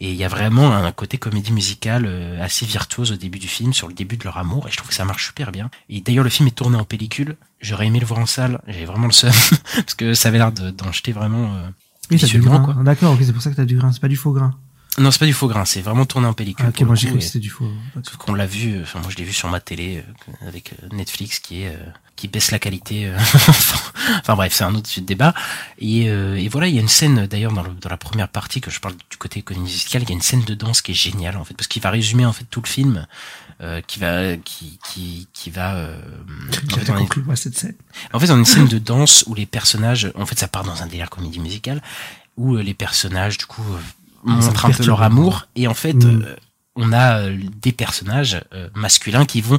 Et il y a vraiment un côté comédie musicale euh, assez virtuose au début du film, sur le début de leur amour. Et je trouve que ça marche super bien. Et d'ailleurs, le film est tourné en pellicule. J'aurais aimé le voir en salle. J'ai vraiment le seum [laughs] parce que ça avait l'air de- d'en jeter vraiment. euh, Oui, quoi. D'accord, ok, c'est pour ça que t'as du grain. C'est pas du faux grain. Non, c'est pas du faux grain. C'est vraiment tourné en pellicule. Ah, ok, moi j'ai cru que c'était du faux. Sauf qu'on l'a vu, enfin moi je l'ai vu sur ma télé euh, avec euh, Netflix qui est euh, qui baisse la qualité. euh, [laughs] enfin bref, c'est un autre débat. Et, euh, et voilà, il y a une scène d'ailleurs dans, le- dans la première partie que je parle du côté économie musicale, il y a une scène de danse qui est géniale en fait parce qu'il va résumer en fait tout le film, euh, qui va qui qui qui va. euh, en fait, on est- moi, cette scène. en fait, on a une scène de danse où les personnages, en fait, ça part dans un délire comédie musicale, où les personnages, du coup, montrent un peu leur amour, et en fait, Mm. euh, on a euh, des personnages euh, masculins qui vont,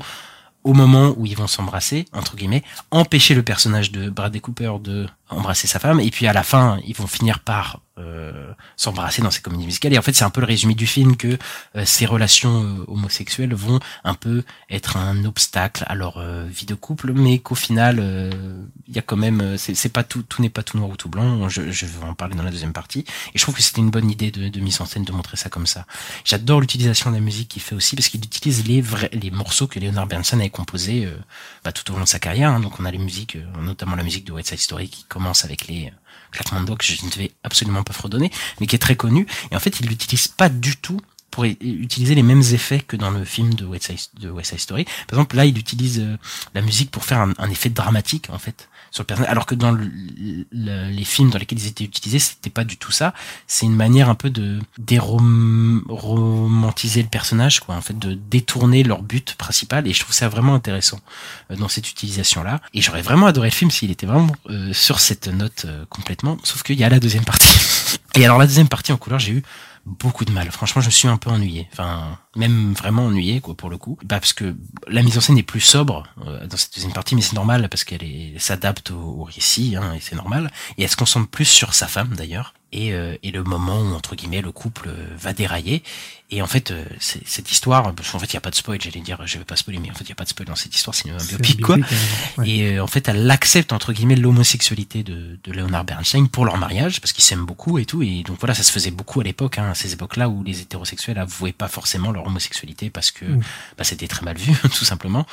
au moment où ils vont s'embrasser, entre guillemets, empêcher le personnage de Bradley Cooper de embrasser sa femme, et puis à la fin, ils vont finir par euh, s'embrasser dans ces comédies musicales. Et en fait, c'est un peu le résumé du film que euh, ces relations euh, homosexuelles vont un peu être un obstacle à leur euh, vie de couple, mais qu'au final, euh, il y a quand même, c'est pas tout, tout n'est pas tout noir ou tout blanc. Je, je vais en parler dans la deuxième partie. Et je trouve que c'était une bonne idée de, de mise en scène de montrer ça comme ça. J'adore l'utilisation de la musique qu'il fait aussi parce qu'il utilise les vrais, les morceaux que Leonard Bernstein avait composés bah, tout au long de sa carrière. hein. Donc on a les musiques, notamment la musique de West Side Story qui commence avec les euh, claquements de doigts que je ne vais absolument pas fredonner, mais qui est très connu. Et en fait, il l'utilise pas du tout pour utiliser les mêmes effets que dans le film de West Side, de West Side Story. Par exemple, là, il utilise euh, la musique pour faire un effet dramatique, en fait, Alors que dans le- le- les films dans lesquels ils étaient utilisés, c'était pas du tout ça. C'est une manière un peu de déromantiser le personnage, quoi, en fait, de détourner leur but principal. Et je trouve ça vraiment intéressant euh, dans cette utilisation-là. Et j'aurais vraiment adoré le film s'il était vraiment euh, sur cette note euh, complètement. Sauf qu'il y a la deuxième partie. [laughs] Et alors la deuxième partie en couleur, j'ai eu beaucoup de mal. Franchement, je suis un peu ennuyé. Enfin, même vraiment ennuyé, quoi, pour le coup. Bah, parce que la mise en scène est plus sobre euh, dans cette deuxième partie, mais c'est normal parce qu'elle s'adapte au, au récit, hein, et c'est normal. Et elle se concentre plus sur sa femme, d'ailleurs. Et, euh, et le moment où, entre guillemets, le couple euh, va dérailler. Et en fait, euh, c'est- cette histoire, parce qu'en fait, il n'y a pas de spoil, j'allais dire, je vais pas spoiler, mais en fait, il n'y a pas de spoil dans cette histoire, c'est un biopic, quoi. euh, ouais. Et euh, en fait, elle accepte entre guillemets l'homosexualité de, de Leonard Bernstein pour leur mariage parce qu'ils s'aiment beaucoup et tout. Et donc voilà, ça se faisait beaucoup à l'époque, hein, à ces époques-là où les hétérosexuels avouaient pas forcément leur homosexualité parce que bah, c'était très mal vu, [laughs] tout simplement.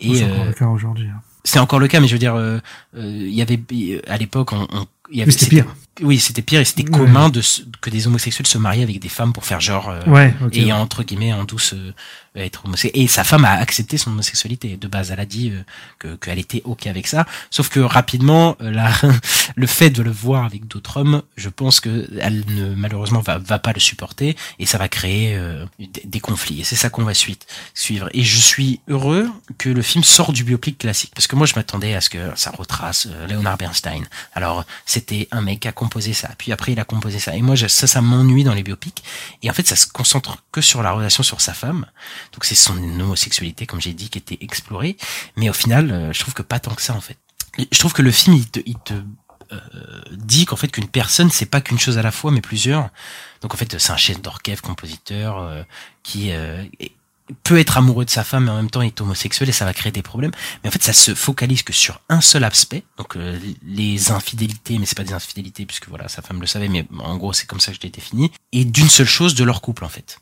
Et c'est encore euh, le cas aujourd'hui. hein. c'est encore le cas, mais je veux dire, euh, euh, il y avait à l'époque, on, on- il y c'était pire. Oui, c'était pire et c'était Ouais. commun de se- que des homosexuels se marient avec des femmes pour faire genre euh, Ouais, et entre guillemets en douce euh, être homosexuel. Et sa femme a accepté son homosexualité de base. Elle a dit euh, que qu'elle était ok avec ça. Sauf que rapidement, euh, la, [laughs] le fait de le voir avec d'autres hommes, je pense que elle ne malheureusement va va pas le supporter et ça va créer euh, des, des conflits. Et c'est ça qu'on va suite suivre. Et je suis heureux que le film sort du biopic classique parce que moi je m'attendais à ce que ça retrace euh, Leonard Bernstein. Alors c'était un mec qui a ça, puis après il a composé ça. Et moi ça ça m'ennuie dans les biopics. Et en fait ça se concentre que sur la relation sur sa femme. Donc c'est son homosexualité comme j'ai dit qui était explorée. Mais au final euh, je trouve que pas tant que ça en fait. Je trouve que le film il te, euh, dit qu'en fait qu'une personne c'est pas qu'une chose à la fois mais plusieurs. Donc en fait c'est un chef d'orchestre, compositeur euh, qui peut être amoureux de sa femme mais en même temps est homosexuel et ça va créer des problèmes. Mais en fait ça se focalise que sur un seul aspect, donc euh, les infidélités, mais c'est pas des infidélités puisque voilà sa femme le savait, mais en gros c'est comme ça que je l'ai défini, et d'une seule chose de leur couple en fait.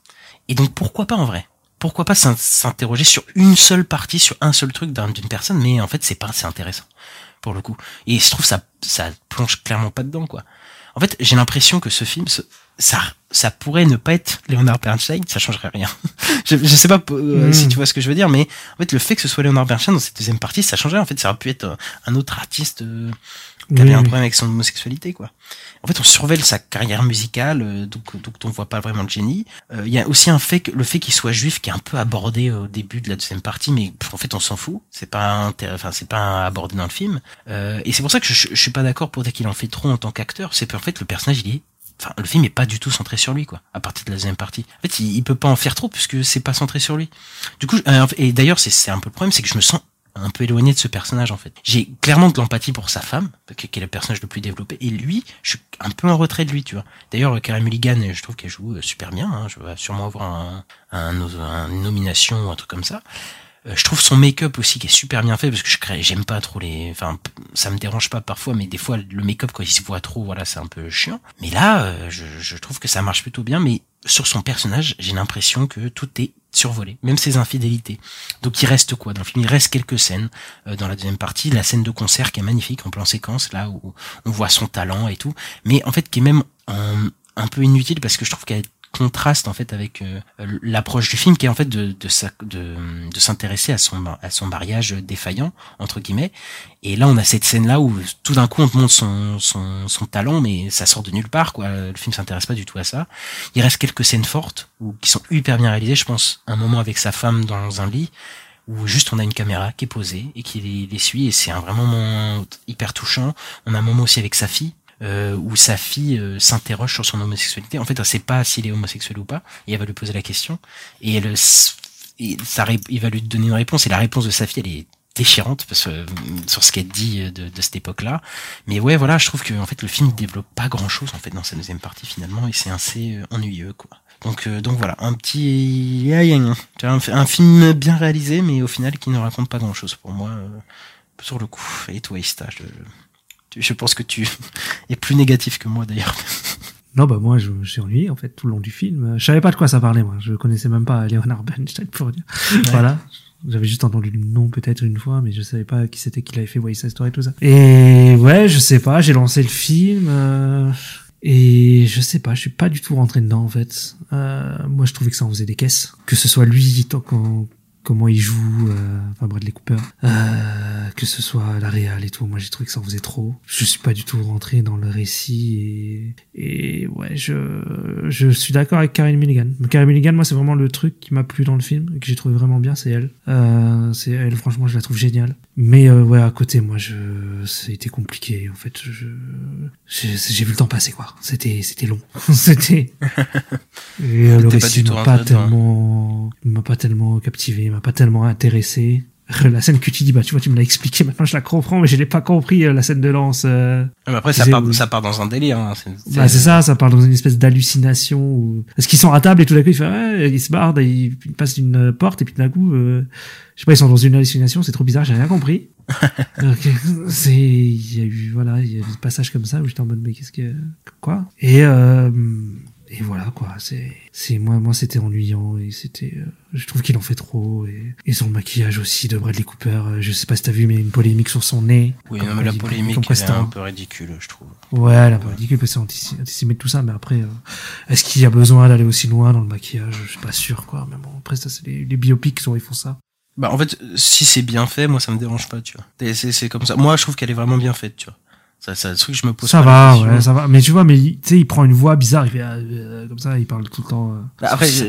Et donc pourquoi pas en vrai? Pourquoi pas s'in- s'interroger sur une seule partie, sur un seul truc d'un- d'une personne, mais en fait c'est pas, c'est intéressant pour le coup. Et je trouve ça, ça plonge clairement pas dedans quoi. En fait, j'ai l'impression que ce film, ce- ça, ça pourrait ne pas être Leonard Bernstein, ça changerait rien. [laughs] je, je sais pas euh, Mm. si tu vois ce que je veux dire, mais en fait le fait que ce soit Leonard Bernstein dans cette deuxième partie, ça changerait. En fait, ça aurait pu être euh, un autre artiste euh, qui avait Oui, un oui. problème avec son homosexualité quoi. En fait, on surveille sa carrière musicale, euh, donc donc on voit pas vraiment le génie. Euh, Il y a aussi un fait que le fait qu'il soit juif qui est un peu abordé au début de la deuxième partie, mais en fait on s'en fout. C'est pas enfin c'est pas abordé dans le film. Euh, et c'est pour ça que je, je suis pas d'accord pour dire qu'il en fait trop en tant qu'acteur. C'est qu'en fait le personnage il est Enfin, le film est pas du tout centré sur lui, quoi. À partir de la deuxième partie. En fait, il, peut pas en faire trop puisque c'est pas centré sur lui. Du coup, euh, et d'ailleurs, c'est c'est un peu le problème, c'est que je me sens un peu éloigné de ce personnage en fait. J'ai clairement de l'empathie pour sa femme, qui est le personnage le plus développé, et lui, je suis un peu en retrait de lui, tu vois. D'ailleurs, euh, Karen Mulligan, je trouve qu'elle joue euh, super bien. Hein. Je vais sûrement avoir un, un, un- une nomination ou un truc comme ça. Euh, Je trouve son make-up aussi qui est super bien fait parce que je crée, j'aime pas trop les, enfin, ça me dérange pas parfois, mais des fois le make-up quand il se voit trop, voilà, c'est un peu chiant. Mais là, euh, je, trouve que ça marche plutôt bien, mais sur son personnage, j'ai l'impression que tout est survolé, même ses infidélités. Donc il reste quoi dans le film? Il reste quelques scènes euh, dans la deuxième partie, la scène de concert qui est magnifique en plan séquence, là où on voit son talent et tout, mais en fait qui est même un peu inutile parce que je trouve qu'elle contraste en fait avec euh, l'approche du film qui est en fait de de, de, de s'intéresser à son à son mariage défaillant entre guillemets. Et là on a cette scène là où tout d'un coup on te montre son, son son talent mais ça sort de nulle part quoi. Le film s'intéresse pas du tout à ça. Il reste quelques scènes fortes ou qui sont hyper bien réalisées. Je pense un moment avec sa femme dans un lit où juste on a une caméra qui est posée et qui les, les suit. Et c'est un vraiment moment hyper touchant. On a un moment aussi avec sa fille euh, où sa fille euh, s'interroge sur son homosexualité. En fait, elle sait pas s'il est homosexuel ou pas, et elle va lui poser la question, et elle, et ça, il va lui donner une réponse, et la réponse de sa fille, elle est déchirante parce que, euh, sur ce qu'elle dit euh, de, de cette époque-là. Mais ouais, voilà, je trouve que en fait le film développe pas grand-chose en fait dans sa deuxième partie finalement, et c'est assez euh, ennuyeux quoi. Donc euh, donc voilà, un petit un, un film bien réalisé, mais au final qui ne raconte pas grand-chose pour moi euh, sur le coup. Et toi, Ista, je, je pense que tu [laughs] es plus négatif que moi d'ailleurs. Non, bah moi, je j'ai ennuyé en fait tout le long du film. Je savais pas de quoi ça parlait, moi. Je connaissais même pas Leonard Bernstein pour dire. Voilà. J'avais juste entendu le nom peut-être une fois, mais je savais pas qui c'était qui l'avait fait West Side Story et tout ça. Et ouais, je sais pas. J'ai lancé le film euh, et je sais pas. Je suis pas du tout rentré dedans en fait. Euh, moi, je trouvais que ça en faisait des caisses. Que ce soit lui, tant qu'on comment il joue, euh, enfin Bradley Cooper, euh, que ce soit la réal et tout. Moi, j'ai trouvé que ça en faisait trop. Je suis pas du tout rentré dans le récit et, et ouais, je, je suis d'accord avec Karen Milligan. Karen Milligan, moi, c'est vraiment le truc qui m'a plu dans le film et que j'ai trouvé vraiment bien, c'est elle. Euh, c'est elle, franchement, je la trouve géniale. Mais ouais, à côté, moi, je, c'était compliqué. En fait, je, j'ai vu le temps passer, quoi. C'était, c'était long. [laughs] c'était. [laughs] Et le récit m'a pas dedans. tellement, m'a pas tellement captivé, m'a pas tellement intéressé. La scène que tu dis, bah tu vois, tu me l'as expliqué, [laughs] maintenant je la comprends, mais je l'ai pas compris, euh, la scène de lance. euh, Mais après, ça part, ça part dans un délire. Hein. C'est, bah, c'est ça, ça part dans une espèce d'hallucination où... Parce qu'ils sont à table et tout d'un coup, ils, font, ouais, ils se bardent, et ils, ils passent d'une porte et puis d'un coup, euh, je sais pas, ils sont dans une hallucination, c'est trop bizarre, j'ai rien compris. [laughs] Donc, [laughs] c'est, il y a eu, voilà, il y a des passages comme ça où j'étais en mode, mais qu'est-ce que, quoi? Et, euh, et voilà quoi. C'est, c'est moi, moi c'était ennuyant et c'était, euh, je trouve qu'il en fait trop et, et son maquillage aussi de Bradley Cooper. euh, je sais pas si t'as vu, mais une polémique sur son nez. Oui, non, mais la polémique elle est un peu ridicule, je trouve. Ouais, elle a pas ridicule parce que c'est anti- antisémite tout ça, mais après, euh, est-ce qu'il y a besoin d'aller aussi loin dans le maquillage? Je suis pas sûr, quoi. Mais bon, après, ça, c'est les, les biopics, souvent, ils font ça. Bah, en fait, si c'est bien fait, moi, ça me dérange pas, tu vois. C'est, c'est comme ça. Moi, je trouve qu'elle est vraiment bien faite, tu vois. Ça, ça, le truc, je me pose Ça va, ouais, ça va. Mais tu vois, mais il- tu sais, il prend une voix bizarre, il fait euh, euh, comme ça, il parle tout le temps. euh, Bah, après, je-.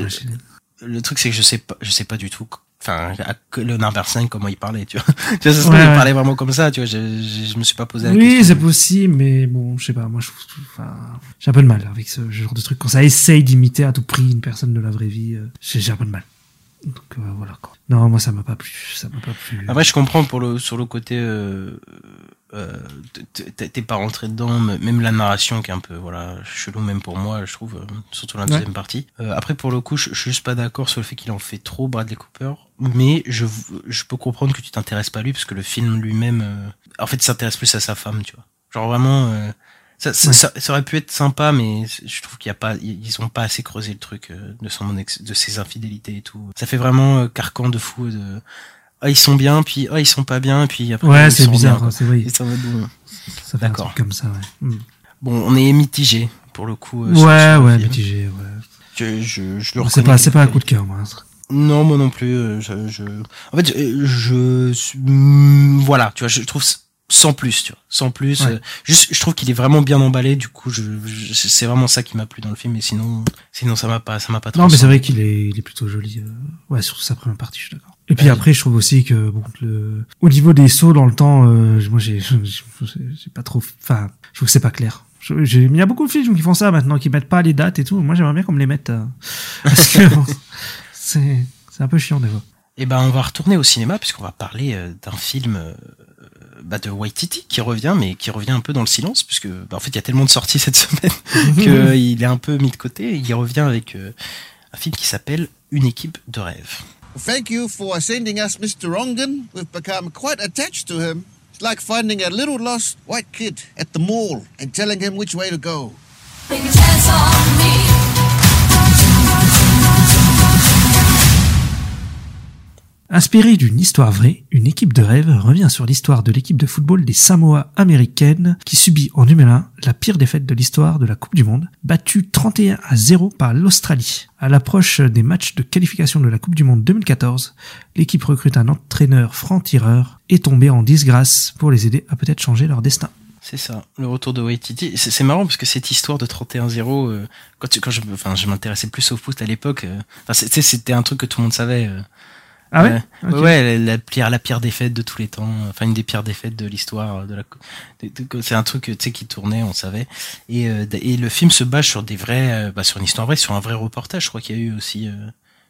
Le truc, c'est que je sais pas, je sais pas du tout, enfin, à que Leonard Bernstein, comment il parlait, tu vois. [laughs] tu vois, se trouve, Ouais, il ouais. parlait vraiment comme ça, tu vois. Je, je, je me suis pas posé la Oui, question. c'est possible, mais bon, je sais pas, moi, je trouve, enfin, j'ai un peu de mal avec ce genre de truc. Quand ça essaye d'imiter à tout prix une personne de la vraie vie, j'ai un peu de mal. Donc, euh, voilà, quoi. Non, moi, ça m'a pas plu, ça m'a pas plu. Après, je comprends pour le, sur le côté, euh, euh, t'es pas rentré dedans, même la narration qui est un peu, voilà, chelou même pour moi, je trouve, euh, surtout la Ouais. deuxième partie. Euh, après, pour le coup, je, je suis juste pas d'accord sur le fait qu'il en fait trop, Bradley Cooper, mais je, je peux comprendre que tu t'intéresses pas à lui, parce que le film lui-même, euh, en fait, il s'intéresse plus à sa femme, tu vois. Genre vraiment, euh, ça, ça, Ouais. ça, ça aurait pu être sympa, mais je trouve qu'il y a pas, ils ont pas assez creusé le truc euh, de son ex- de ses infidélités et tout. Ça fait vraiment euh, carcan de fou de, ah ils sont bien, puis ah ils sont pas bien, puis après ouais, ils c'est sont bizarre, c'est vrai. Ça va bon. Ça fait un D'accord. truc comme ça, ouais. Hmm. Bon, on est mitigé pour le coup. euh, sur- Ouais, sur ouais, mitigé, ouais. Je, je, je le C'est pas, c'est pas un coup de cœur, moi. Non, moi non plus. euh, Je, je... En fait, je, je suis- mm, voilà, tu vois, je trouve sans plus, tu vois, sans plus. Ouais. euh, juste, je trouve qu'il est vraiment bien emballé. Du coup, je, je- c'est vraiment ça qui m'a plu dans le film. Et sinon, sinon ça m'a pas, ça m'a pas. Non, mais c'est vrai qu'il est, il est plutôt joli. euh, Ouais, surtout sa première partie, je suis d'accord. Et puis Ouais. après, je trouve aussi que bon, le, au niveau des sauts dans le temps, euh, moi, [laughs] j'ai, j'ai pas trop, enfin, je trouve que c'est pas clair. Je- Il y a beaucoup de films qui font ça maintenant, qui mettent pas les dates et tout. Moi, j'aimerais bien qu'on me les mette, euh, [laughs] parce que c'est, c'est un peu chiant des fois. Et ben, on va retourner au cinéma puisqu'on va parler euh, d'un film euh, bah, de Waititi qui revient, mais qui revient un peu dans le silence puisque, bah, en fait, il y a tellement de sorties [laughs] cette semaine [laughs] qu'il est un peu mis de côté. Il revient avec euh, un film qui s'appelle Une équipe de rêve. Thank you for sending us Mr. Rongan. We've become quite attached to him. It's like finding a little lost white kid at the mall and telling him which way to go. Inspiré d'une histoire vraie, une équipe de rêve revient sur l'histoire de l'équipe de football des Samoa américaines qui subit en 2001 la pire défaite de l'histoire de la Coupe du Monde, battue 31 à 0 par l'Australie. À l'approche des matchs de qualification de la Coupe du Monde 2014, l'équipe recrute un entraîneur franc-tireur et tombé en disgrâce pour les aider à peut-être changer leur destin. C'est ça, le retour de Waititi. C'est marrant parce que cette histoire de 31-0, euh, quand, je, m'intéressais plus au foot à l'époque, euh, c'était un truc que tout le monde savait. euh, Ah ouais, Ouais, Ok. ouais, la, la pire, la pire défaite de tous les temps. Enfin, une des pires défaites de l'histoire de la. de- de- C'est un truc, tu sais, qui tournait, on savait. Et, euh, et le film se base sur des vrais, euh, bah, sur une histoire vraie, sur un vrai reportage. Je crois qu'il y a eu aussi euh,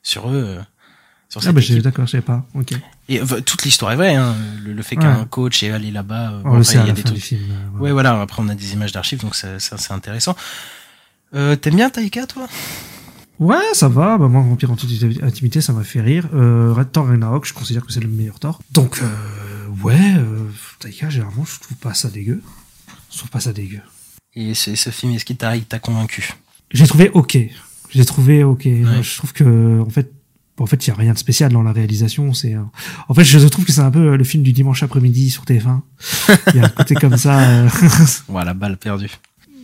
sur eux. euh, sur Ah bah d'accord, je sais pas. Ok. Et euh, toute l'histoire est vraie. Hein, le, le fait Ouais. qu'un coach est allé là-bas. euh, On bon, après, il y a des trucs. film. voilà. Ouais, voilà. Après, on a des images d'archives, donc ça, ça, c'est intéressant. Euh, T'aimes bien Taika, toi? Ouais, ça va. Bah, moi, Vampire en toute intimité, ça m'a fait rire. Euh, Red Thor Ragnarok, je considère que c'est le meilleur Thor. Donc, euh, ouais, euh, Taika, généralement, je trouve pas ça dégueu. Je trouve pas ça dégueu. Et ce, ce film, est-ce qu'il t'a convaincu? J'ai trouvé ok. J'ai trouvé ok. Je trouve que, en fait, en fait, il y a rien de spécial dans la réalisation. C'est, euh, en fait, je trouve que c'est un peu euh, le film du dimanche après-midi sur TF1. [laughs] Il y a un côté comme ça. euh, Voilà, balle perdue.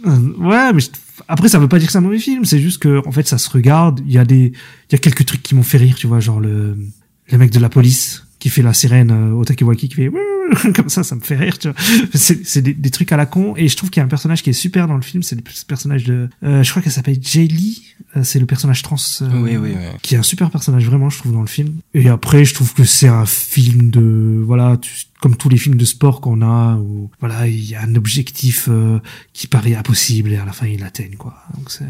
Ouais, mais je- après ça veut pas dire que c'est un mauvais film, c'est juste que en fait ça se regarde. Il y a des, il y a quelques trucs qui m'ont fait rire, tu vois, genre le, le mec de la police qui fait la sirène euh, au Takiwaki qui fait [laughs] comme ça, ça me fait rire, tu vois. C'est, c'est des, des trucs à la con et je trouve qu'il y a un personnage qui est super dans le film, c'est le personnage de, euh, je crois qu'elle s'appelle Jay Lee, euh, c'est le personnage trans. euh, Oui, oui, oui. qui est un super personnage vraiment je trouve dans le film et après je trouve que c'est un film de voilà tu- comme tous les films de sport qu'on a où voilà il y a un objectif euh, qui paraît impossible et à la fin il l'atteigne quoi donc c'est euh,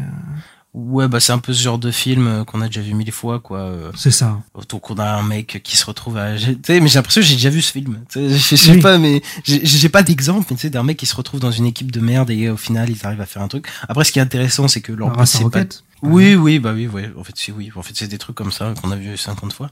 Ouais, bah c'est un peu ce genre de film euh, qu'on a déjà vu mille fois, quoi. euh, c'est ça Donc on a un mec qui se retrouve à... Tu sais, mais j'ai l'impression que j'ai déjà vu ce film. Tu sais, Je sais Oui. pas, mais j'ai pas d'exemple, tu sais, d'un mec qui se retrouve dans une équipe de merde et au final ils arrivent à faire un truc. Après, ce qui est intéressant, c'est que leur c'est pas... Oui, oui, bah oui, ouais. En fait, c'est oui. En fait, c'est des trucs comme ça qu'on a vu 50 fois.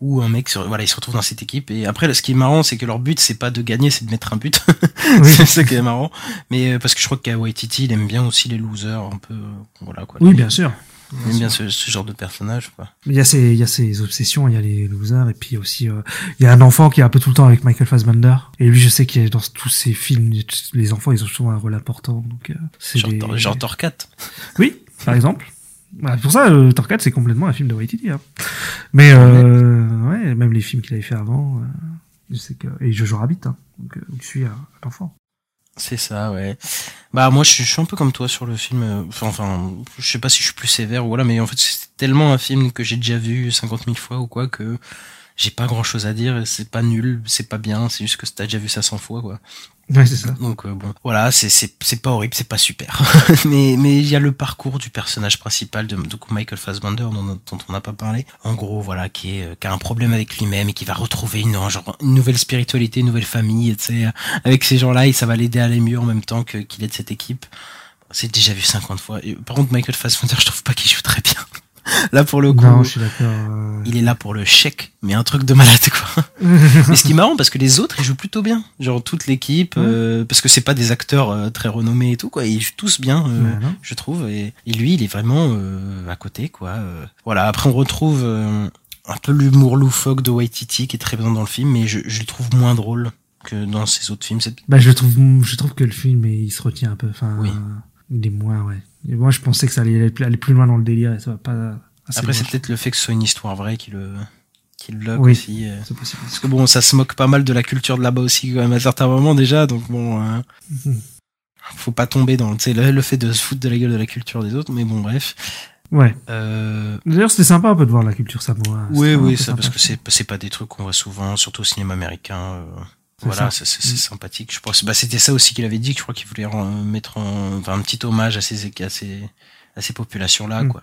Où un mec, se, voilà, il se retrouve dans cette équipe. Et après, ce qui est marrant, c'est que leur but, c'est pas de gagner, c'est de mettre un but. [laughs] c'est ça qui est marrant. Mais euh, parce que je crois que Waititi, il aime bien aussi les losers, un peu, euh, voilà quoi. Oui, bien sûr. Il aime bien ce, ce, genre de personnage, quoi. Il y a ces, il y a ces obsessions, il y a les losers, et puis aussi, euh, il y a un enfant qui est un peu tout le temps avec Michael Fassbender. Et lui, je sais qu'il est dans tous ces films, les enfants, ils ont souvent un rôle important, donc, euh, c'est genre, des... genre Torquat. Oui, par exemple. Bah, pour ça, euh, c'est complètement un film de Waititi. Hein. Mais euh, ouais, même les films qu'il avait fait avant, euh, je sais que et Jojo Rabbit, hein, donc euh, je suis un, un enfant. C'est ça, ouais. Bah moi, je suis, je suis un peu comme toi sur le film. euh, Enfin, enfin, je sais pas si je suis plus sévère ou voilà, mais en fait, c'est tellement un film que j'ai déjà vu 50 000 fois ou quoi que j'ai pas grand chose à dire. C'est pas nul, c'est pas bien. C'est juste que t'as déjà vu ça 100 fois, quoi. Ouais, c'est ça. Donc euh, bon, voilà, c'est c'est c'est pas horrible, c'est pas super. [laughs] mais mais il y a le parcours du personnage principal de, de Michael Fassbender dont, dont on n'a pas parlé. En gros, voilà, qui est euh, qui a un problème avec lui-même et qui va retrouver une genre une nouvelle spiritualité, une nouvelle famille, tu avec ces gens-là et ça va l'aider à aller mieux en même temps que qu'il est de cette équipe. C'est déjà vu 50 fois. Et, par contre, Michael Fassbender, je trouve pas qu'il joue très bien. [laughs] Là, pour le coup, Non, je suis d'accord. euh, il est là pour le chèque, mais un truc de malade, quoi. [laughs] mais ce qui est marrant, parce que les autres, ils jouent plutôt bien. Genre, toute l'équipe, euh, parce que c'est pas des acteurs euh, très renommés et tout, quoi. Ils jouent tous bien, euh, je trouve. Et, et lui, il est vraiment euh, à côté, quoi. Voilà, après, on retrouve euh, un peu l'humour loufoque de Waititi, qui est très présent dans le film, mais je, je le trouve moins drôle que dans ses autres films. Bah, je trouve, je trouve que le film, il se retient un peu. Enfin, Oui. il est moins, ouais. Et moi, je pensais que ça allait aller plus- loin dans le délire et ça va pas. Après, c'est peut-être le fait que ce soit une histoire vraie qui le, qui le bloque Oui. aussi. euh. C'est possible. Parce que bon, ça se moque pas mal de la culture de là-bas aussi, quand même, à certains moments déjà, donc bon, Mhm. faut pas tomber dans tu sais, le, le fait de se foutre de la gueule de la culture des autres, mais bon, bref. Ouais. Euh, D'ailleurs, c'était sympa un peu de voir la culture samoa. oui, oui, ça, parce que c'est, pas des trucs qu'on voit souvent, surtout au cinéma américain. euh, voilà, ça. c'est, Mm. sympathique. Je pense, bah, c'était ça aussi qu'il avait dit, que je crois qu'il voulait mettre en- enfin, un petit hommage à ces, à ces, à ces populations-là, Mm. quoi.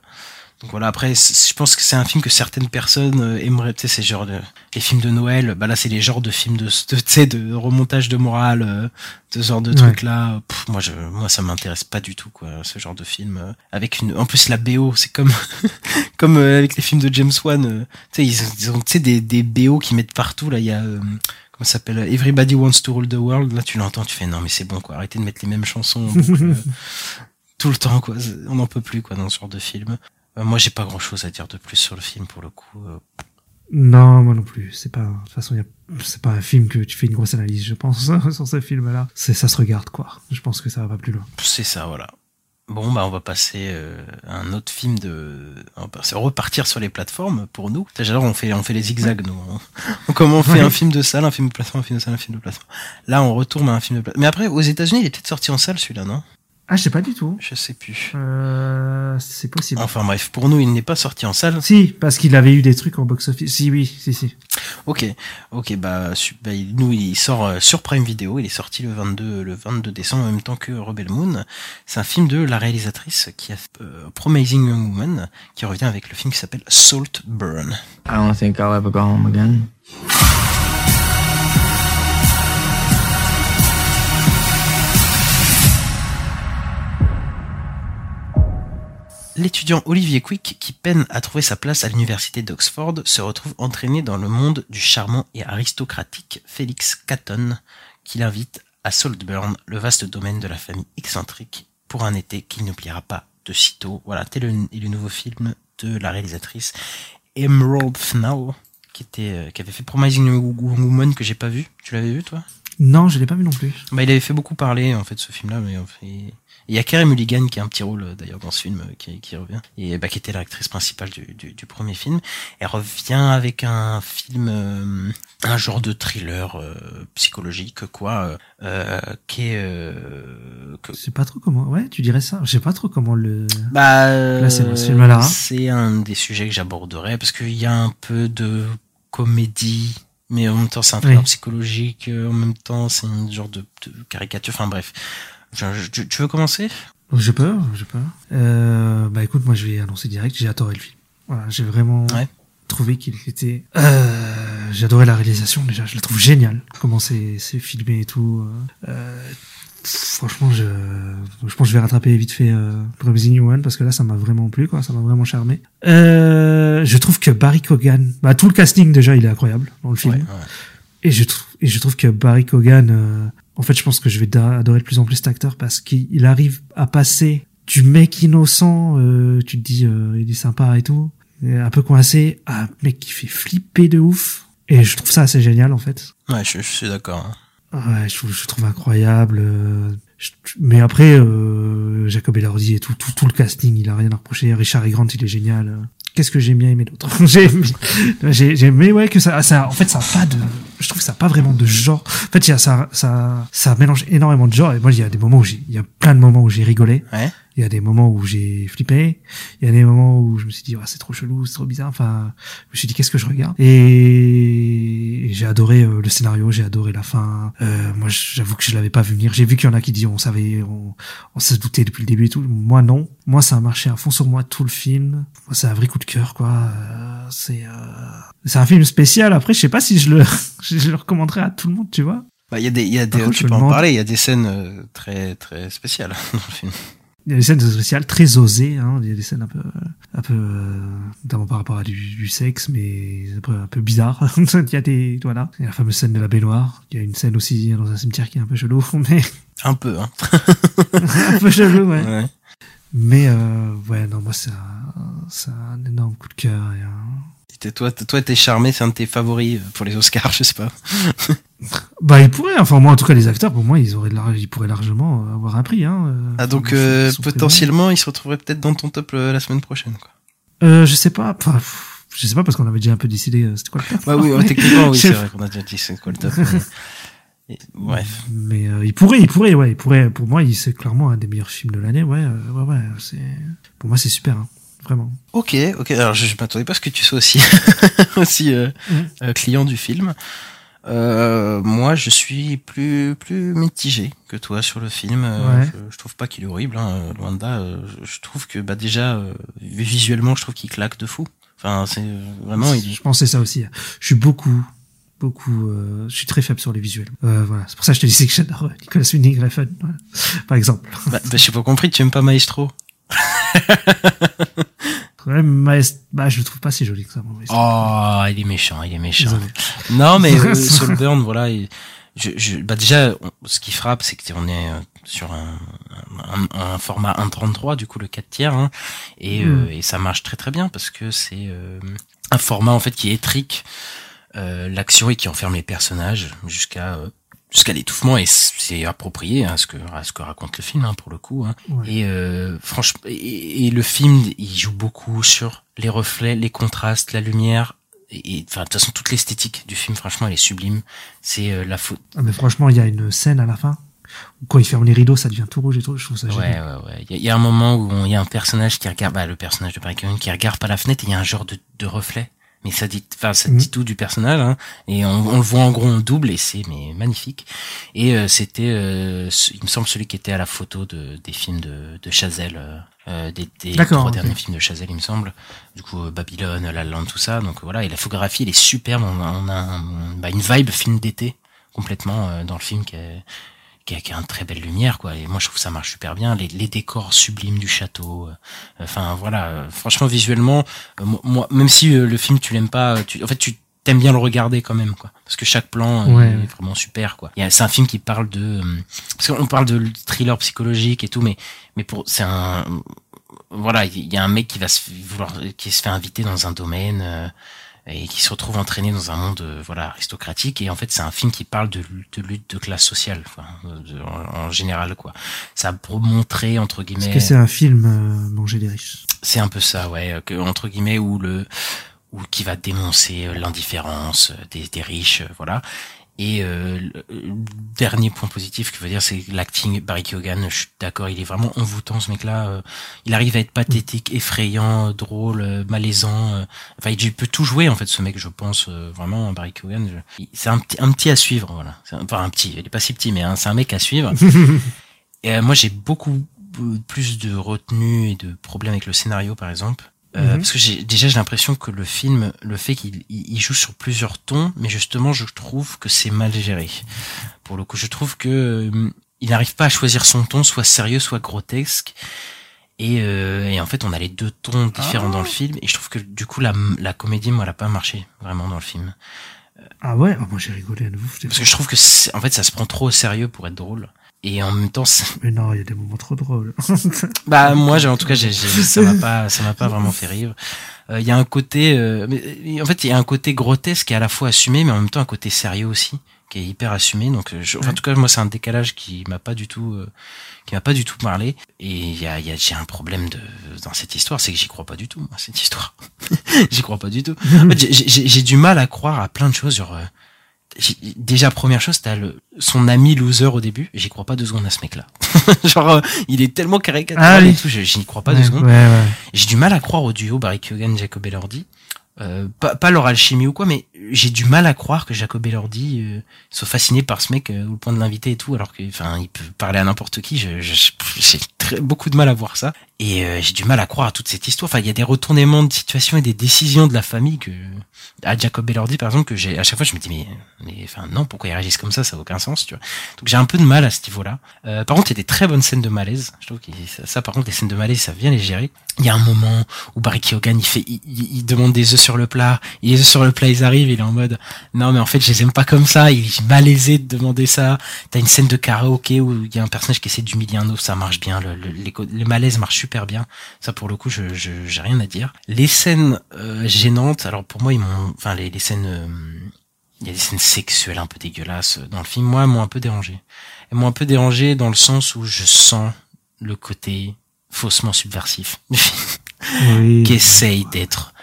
Donc voilà, après, je pense que c'est un film que certaines personnes euh, aimeraient, tu sais, ces genres de, les films de Noël, bah là, c'est les genres de films de, de tu sais, de remontage de morale, euh, de ce genre de Ouais. trucs-là. Moi, je, moi, ça m'intéresse pas du tout, quoi, ce genre de film. euh, avec une, en plus, la BO, c'est comme, [laughs] comme avec les films de James Wan, tu sais, ils, ont- ils ont, tu sais, des, des BO qui mettent partout, là, il y a, comment ça s'appelle, Everybody Wants to Rule the World, là, tu l'entends, tu fais, non, mais c'est bon, quoi, arrêtez de mettre les mêmes chansons boucle, euh, [laughs] tout le temps, quoi, on n'en peut plus, quoi, dans ce genre de film. Euh, moi, j'ai pas grand chose à dire de plus sur le film, pour le coup. euh, Non, moi non plus. C'est pas, de toute façon, c'est pas un film que tu fais une grosse analyse, je pense, [laughs] sur ce film-là. C'est, ça se regarde, quoi. Je pense que ça va pas plus loin. C'est ça, voilà. Bon, bah, on va passer euh, à un autre film de. On va repartir sur les plateformes pour nous. J'adore, on fait, on fait les zigzags, nous. hein. [laughs] Donc, comment on fait un film de salle, un film de plateforme, un film de salle, un film de plateforme. Là, on retourne à un film de plateforme. Mais après, aux États-Unis, il est peut-être sorti en salle, celui-là, non? Ah, je sais pas du tout. Je sais plus. Euh, c'est possible. Enfin, bref, pour nous, il n'est pas sorti en salle. Si, parce qu'il avait eu des trucs en box-office. Si, oui, si, si. Ok, ok, bah, su- bah, il- nous, il sort euh, sur Prime Video. Il est sorti le 22, le 22 décembre, en même temps que Rebel Moon. C'est un film de la réalisatrice qui a fait euh, Promising Young Woman, qui revient avec le film qui s'appelle Salt Burn. I don't think I'll ever go home again. L'étudiant Olivier Quick, qui peine à trouver sa place à l'université d'Oxford, se retrouve entraîné dans le monde du charmant et aristocratique Félix Catton, qui l'invite à Saltburn, le vaste domaine de la famille excentrique, pour un été qu'il n'oubliera pas de sitôt. Voilà, tel est le nouveau film de la réalisatrice Emerald Fnau, qui était, euh, qui avait fait Promising Woman que j'ai pas vu. Tu l'avais vu, toi? Non, je l'ai pas vu non plus. Bah, il avait fait beaucoup parler, en fait, ce film-là, mais en fait, il y a Carey Mulligan qui a un petit rôle, euh, d'ailleurs, dans ce film, euh, qui, qui revient. Et, bah, qui était l'actrice principale du, du, du premier film. Elle revient avec un film, euh, un genre de thriller, euh, psychologique, quoi, euh, qui est, que, Je sais pas trop comment. Ouais, tu dirais ça. Je sais pas trop comment le. bah, Là, c'est ce hein. c'est un des sujets que j'aborderai parce qu'il y a un peu de comédie, mais en même temps c'est un thriller Oui. psychologique, en même temps c'est un genre de, de caricature. Enfin bref, Je- je- tu, veux commencer? Je peux, je peux. Euh, bah écoute, moi je vais annoncer direct. J'ai adoré le film. Voilà, j'ai vraiment Ouais. trouvé qu'il était. Euh, j'ai adoré la réalisation déjà. Je la trouve géniale. Comment c'est c'est filmé et tout. Euh, franchement, je, je pense que je vais rattraper vite fait euh, Promising New One parce que là, ça m'a vraiment plu, quoi. Ça m'a vraiment charmé. Euh, je trouve que Barry Cogan, bah, tout le casting déjà, il est incroyable dans le film. Ouais, ouais. Et je trouve, et je trouve que Barry Cogan, euh, en fait, je pense que je vais adorer de plus en plus cet acteur parce qu'il il arrive à passer du mec innocent, euh, tu te dis, euh, il est sympa et tout, et un peu coincé, à un mec qui fait flipper de ouf. Et je trouve ça assez génial, en fait. Ouais, je, je suis d'accord. hein. Ouais, je trouve, je trouve incroyable. Mais après, euh, Jacob Elordi et tout, tout, tout le casting, il a rien à reprocher. Richard E. Grant, il est génial. Qu'est-ce que j'ai bien aimé d'autre [laughs] J'ai aimé, j'ai j'ai aimé ouais que ça, ça, en fait, ça a pas de, je trouve que ça a pas vraiment de genre. En fait, ça, ça, ça mélange énormément de genres. Et moi, il y a des moments où j'ai, il y a plein de moments où j'ai rigolé. Ouais. Il y a des moments où j'ai flippé. Il y a des moments où je me suis dit, ah, c'est trop chelou, c'est trop bizarre. Enfin, je me suis dit, qu'est-ce que je regarde? Et j'ai adoré euh, le scénario, j'ai adoré la fin. Euh, moi, j'avoue que je l'avais pas vu venir. J'ai vu qu'il y en a qui disent, on savait, on, on se doutait depuis le début et tout. Moi, non. Moi, ça a marché à fond sur moi tout le film. Moi, c'est un vrai coup de cœur, quoi. Euh, c'est, euh, c'est un film spécial. Après, je sais pas si je le, [laughs] je le recommanderais à tout le monde, tu vois. Bah, il y a des, il y a des, contre, tu peux en parler, il y a des scènes euh, très, très spéciales [laughs] dans le film. Il y a des scènes spéciales très osées, hein. Il y a des scènes un peu, un peu, euh, notamment par rapport à du, du sexe, mais un peu, un peu bizarre. [laughs] il y a des, voilà. Il y a la fameuse scène de la baignoire. Il y a une scène aussi dans un cimetière qui est un peu chelou, [laughs] mais Un peu, hein. [laughs] un peu chelou, ouais. Ouais. Mais, euh, ouais, non, moi, c'est un, un énorme coup de cœur. et un- T'es- Toi, t'es- toi, t'es charmé, c'est un de tes favoris pour les Oscars, je sais pas. Bah, ils pourraient, enfin, moi, en tout cas, les acteurs, pour moi, ils auraient ils pourraient largement avoir un prix, hein. euh, Ah, donc, euh, ils sont présents. potentiellement, il se retrouverait peut-être dans ton top euh, la semaine prochaine, quoi. Euh, je sais pas, enfin, pff, je sais pas parce qu'on avait déjà un peu décidé, euh, c'était quoi le top. Ouais, oui, ouais, techniquement, oui, [laughs] c'est vrai qu'on a déjà dit c'est quoi le top. mais- [laughs] bref. Mais euh, il pourrait, il pourrait, ouais, il pourrait. Pour moi, c'est clairement un des meilleurs films de l'année, ouais, euh, ouais, ouais. C'est pour moi, c'est super, hein, vraiment. Ok, ok. Alors, je, je m'attendais pas à ce que tu sois aussi, [laughs] aussi euh, euh, client du film. Euh, moi, je suis plus plus mitigé que toi sur le film. Euh, Ouais. je, je trouve pas qu'il est horrible, hein, euh, loin de là. Euh, je, trouve que bah déjà visuellement, je trouve qu'il claque de fou. Enfin, c'est vraiment. Il... Je pensais ça aussi. Je suis beaucoup, beaucoup. euh, je suis très faible sur les visuels. Euh, voilà, c'est pour ça que je te disais que j'adore Nicolas Winding Refn, voilà. par exemple. Bah, bah, j'ai pas compris. Tu aimes pas Maestro? [laughs] Ouais, Maest... bah, je le trouve pas si joli que ça. moi. Oh, il est méchant, il est méchant. Désolé. Non, mais [laughs] euh, Soulburn, voilà. il- je, je, bah déjà, on- ce qui frappe, c'est que on est euh, sur un, un, un format 1.33, du coup le 4 tiers, hein, et, Mm. euh, et ça marche très très bien parce que c'est euh, un format en fait qui étrique euh, l'action et qui enferme les personnages jusqu'à euh, jusqu'à l'étouffement et c'est approprié hein, à ce que à ce que raconte le film hein, pour le coup. Hein. Ouais. Et euh, franchement, et, et le film, il joue beaucoup sur les reflets, les contrastes, la lumière. Et enfin, de toute façon, toute l'esthétique du film, franchement, elle est sublime. C'est euh, la faute. Ah, mais franchement, il y a une scène à la fin où quand il ferme les rideaux, ça devient tout rouge et tout. Je trouve ça Ouais, génial. ouais, ouais. Il y, a- il y a un moment où il y a un personnage qui regarde, bah, le personnage de Keoghan qui regarde par la fenêtre et il y a un genre de, de reflet. Mais ça dit, enfin, ça Mhm. dit tout du personnage, hein. Et on, on le voit en gros en double et c'est mais magnifique. Et euh, c'était, euh, il me semble celui qui était à la photo de des films de, de Chazelle, euh, euh, des, des trois derniers films de Chazelle, il me semble. Du coup, euh, Babylone, La La Land, tout ça. Donc voilà, et la photographie, elle est superbe. On a, on a un- bah, une vibe film d'été complètement euh, dans le film qui est qui a, qui a une très belle lumière quoi. Et moi je trouve que ça marche super bien. Les, les décors sublimes du château euh, enfin voilà euh, franchement visuellement euh, mo- moi même si euh, le film tu l'aimes pas tu, en fait tu t'aimes bien le regarder quand même quoi. Parce que chaque plan euh, Ouais, est ouais. vraiment super quoi. C'est un film qui parle de euh, parce qu'on parle de thriller psychologique et tout mais mais pour c'est un voilà il y a un mec qui va se vouloir qui se fait inviter dans un domaine euh, et qui se retrouve entraîné dans un monde euh, voilà aristocratique. Et en fait c'est un film qui parle de, lutte- de lutte de classe sociale enfin, de- en, en général quoi. Ça pour montrer entre Est-ce guillemets que c'est un film euh, manger des riches c'est un peu ça ouais euh, que, entre guillemets où le ou qui va dénoncer euh, l'indifférence des, des riches voilà et euh, le dernier point positif que je veux dire c'est l'acting Barry Keoghan je suis d'accord il est vraiment envoûtant ce mec là il arrive à être pathétique effrayant euh, drôle euh, malaisant euh, enfin il peut tout jouer en fait ce mec je pense euh, vraiment Barry Keoghan je- c'est un petit un petit à suivre voilà. Un- enfin un petit il est pas si petit mais hein, c'est un mec à suivre. [laughs] Et euh, moi j'ai beaucoup euh, plus de retenue et de problèmes avec le scénario par exemple Euh, Mhm. parce que j'ai déjà j'ai l'impression que le film le fait qu'il il joue sur plusieurs tons mais justement je trouve que c'est mal géré pour le coup je trouve que euh, il n'arrive pas à choisir son ton, soit sérieux, soit grotesque. Et, euh, et en fait, on a les deux tons différents dans le film. Et je trouve que du coup, la, la comédie, moi, elle a pas marché vraiment dans le film. Ah ouais, ah, moi j'ai rigolé à nouveau. Parce que je trouve que, en fait, ça se prend trop au sérieux pour être drôle. Et en même temps, Mais non, il y a des moments trop drôles. [laughs] bah moi, j'ai, en tout cas, j'ai, j'ai- ça m'a pas, ça m'a pas vraiment fait rire. Euh, Il y a un côté, euh, mais, en fait, il y a un côté grotesque qui est à la fois assumé, mais en même temps un côté sérieux aussi, qui est hyper assumé. Donc, euh, je- enfin, en tout cas, moi, c'est un décalage qui m'a pas du tout, euh, qui m'a pas du tout parlé. Et il y a, y a, j'ai un problème de dans cette histoire, c'est que j'y crois pas du tout, moi, cette histoire. [laughs] j'y crois pas du tout. En fait, j'ai- du mal à croire à plein de choses. Genre, euh, déjà première chose, t'as le son ami loser au début. J'y crois pas deux secondes à ce mec-là. [laughs] genre, euh, il est tellement caricatural Ah oui. et tout, j'y crois pas deux secondes. ouais, ouais. J'ai du mal à croire au duo Barry Keoghan Jacob Elordi. Euh, pas, pas leur alchimie ou quoi, mais j'ai du mal à croire que Jacob Elordi euh, soit fasciné par ce mec euh, au point de l'inviter et tout, alors que, enfin, il peut parler à n'importe qui. Je, je- j'ai très, beaucoup de mal à voir ça, et euh, j'ai du mal à croire à toute cette histoire. Enfin, il y a des retournements de situation et des décisions de la famille que à Jacob Elordi, par exemple, que j'ai à chaque fois je me dis mais, mais, enfin non, pourquoi ils réagissent comme ça, ça n'a aucun sens, tu vois. Donc j'ai un peu de mal à ce niveau-là. Euh, par contre, il y a des très bonnes scènes de malaise. Je trouve que ça, ça, par contre, les scènes de malaise, ça vient les gérer. Il y a un moment où Barry Keoghan, il fait, il, il- il demande des œufs sur le plat. Et les œufs sur le plat, ils arrivent. Il est en mode, non, mais en fait, je les aime pas comme ça. Il est malaisé de demander ça. T'as une scène de karaoké où il y a un personnage qui essaie d'humilier un autre. Ça marche bien. Le, le, les, le malaise marche super bien. Ça, pour le coup, je, je, j'ai rien à dire. Les scènes euh, gênantes. Alors pour moi, ils m'ont, enfin, les, les scènes. euh, il y a des scènes sexuelles un peu dégueulasses dans le film. Moi, m'ont un peu dérangé. Elles m'ont un peu dérangé dans le sens où je sens le côté faussement subversif Oui. [laughs] qui essaye d'être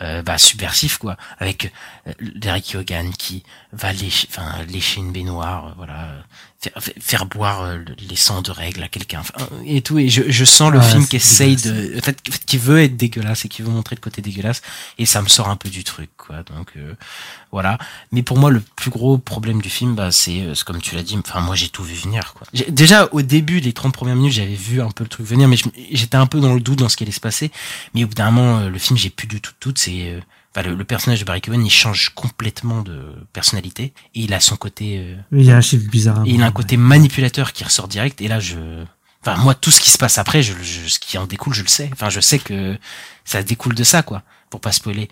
euh, bah, subversif quoi avec euh, Derek Hogan qui va lécher enfin lécher une baignoire euh, voilà faire, faire boire euh, le- les sangs de règles à quelqu'un enfin, et tout et je, je sens le film qui essaye de en fait, qui veut être dégueulasse et qui veut montrer le côté dégueulasse et ça me sort un peu du truc quoi. Donc euh, voilà. Mais pour moi le plus gros problème du film bah c'est euh, comme tu l'as dit enfin moi j'ai tout vu venir quoi. Déjà au début les 30 premières minutes j'avais vu un peu le truc venir mais j'étais un peu dans le doute dans ce qui allait se passer. Mais au bout d'un moment euh, le film j'ai plus du tout de doute c'est euh, enfin, le, le personnage de Barry Keoghan il change complètement de personnalité. Et il a son côté euh, Il y a un chiffre bizarre. il a un côté manipulateur qui ressort direct. Et là je enfin moi tout ce qui se passe après je, je- ce qui en découle je le sais. Enfin je sais que ça découle de ça quoi pour pas spoiler.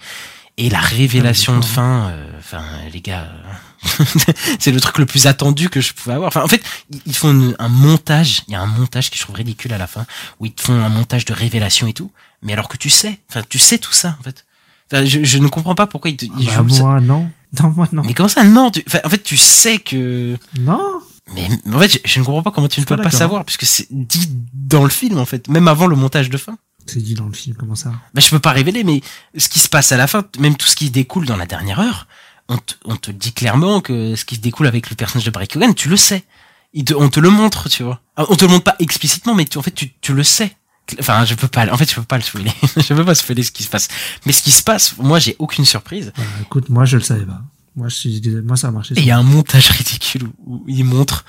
Et la révélation de fin euh, enfin les gars euh, [laughs] c'est le truc le plus attendu que je pouvais avoir. Enfin en fait ils- ils font une- un montage. Il y a un montage que je trouve ridicule à la fin où ils te font un montage de révélation et tout. Mais alors que tu sais enfin tu sais tout ça en fait Enfin, je, je ne comprends pas pourquoi ils, te, ils Bah, jouent ça. moi, non. Non, moi, non. mais comment ça non tu- enfin, en fait tu sais que Non. mais en fait, je, je ne comprends pas comment tu ne peux pas savoir, puisque c'est dit dans le film, en fait, même avant le montage de fin. C'est dit dans le film, comment ça? Ben, je peux pas révéler, mais ce qui se passe à la fin, même tout ce qui découle dans la dernière heure, on te, on te dit clairement que ce qui se découle avec le personnage de Barry Keoghan, tu le sais. Il te- on te le montre, tu vois. Ah, On te le montre pas explicitement, mais tu, en fait, tu, tu le sais. Enfin, je peux pas, en fait, je peux pas le spoiler. [laughs] je peux pas spoiler ce qui se passe. Mais ce qui se passe, moi, j'ai aucune surprise. Bah, Écoute, moi, je le savais pas. Moi, je suis, moi, ça a marché. Et il y a un montage [laughs] ridicule où, où il montre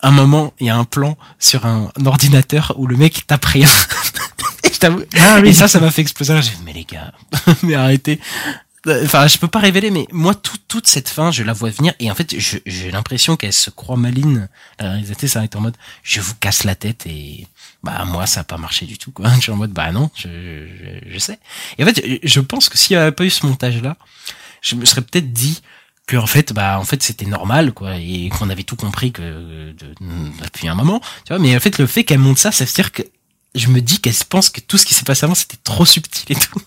un moment, il y a un plan sur un, un ordinateur où le mec tape rien. [laughs] et je t'avoue. Ah oui. Et ça, ça m'a fait exploser. J'ai dit, mais les gars, mais arrêtez. Enfin, je peux pas révéler, mais moi, tout, toute cette fin, je la vois venir. Et en fait, j'ai l'impression qu'elle se croit maline. La réalisatrice, être en mode, je vous casse la tête et, bah, moi, ça a pas marché du tout, quoi. [laughs] Je suis en mode, bah non, je, je, sais. Et en fait, je pense que s'il y avait pas eu ce montage-là, je me serais peut-être dit que en fait bah en fait c'était normal quoi et qu'on avait tout compris que de- depuis un moment tu vois mais en fait le fait qu'elle monte ça ça veut dire que je me dis qu'elle se pense que tout ce qui s'est passé avant c'était trop subtil et tout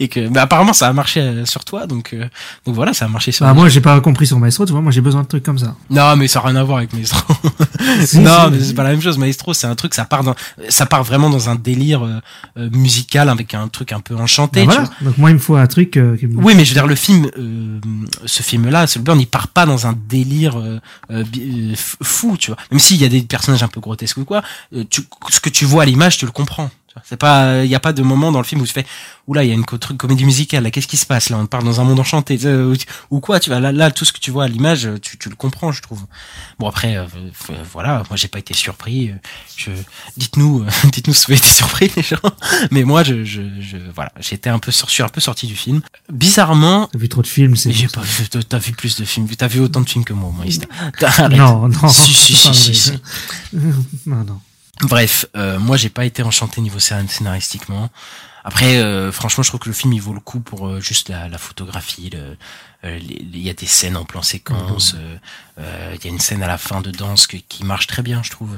et que mais apparemment ça a marché euh, sur toi donc euh, donc voilà ça a marché sur Bah, moi, j'ai pas compris sur Maestro, tu vois. Moi, j'ai besoin de trucs comme ça. non mais ça n'a rien à voir avec Maestro [laughs] Si, non si, mais c'est pas la même chose Maestro c'est un truc ça part dans ça part vraiment dans un délire euh, euh, musical avec un truc un peu enchanté Bah, tu voilà. Donc, moi, il me faut un truc euh, qui. Oui, mais je veux dire, le film, euh, ce film-là, Burn, il part pas dans un délire fou, tu vois. Même s'il y a des personnages un peu grotesques ou quoi, euh, tu, ce que tu vois à l'image, tu le comprends. C'est pas, il y a pas de moment dans le film où tu fais, oula, il y a une co- truc comédie musicale. Là, qu'est-ce qui se passe là On part dans un monde enchanté euh, ou, quoi Tu vois, là, là, tout ce que tu vois à l'image, tu, tu le comprends, je trouve. Bon après, euh, f- voilà, moi j'ai pas été surpris. euh, Je, dites-nous, euh, [laughs] dites-nous si vous avez été surpris les gens. Mais moi, je, je, je voilà, j'étais un peu, sur, je suis un peu sorti du film. Bizarrement, T'as vu trop de films, c'est. j'ai pas vu, t'as vu plus de films, t'as vu autant de films que moi, moi. [laughs] Non, non. Si, si, si, si. non, non. Bref, euh, moi j'ai pas été enchanté niveau scén- scénaristiquement. Après, euh, franchement, je trouve que le film il vaut le coup pour euh, juste la, la photographie. euh, Il y a des scènes en plan séquence. euh, euh, Il y a une scène à la fin de danse que- qui marche très bien, je trouve.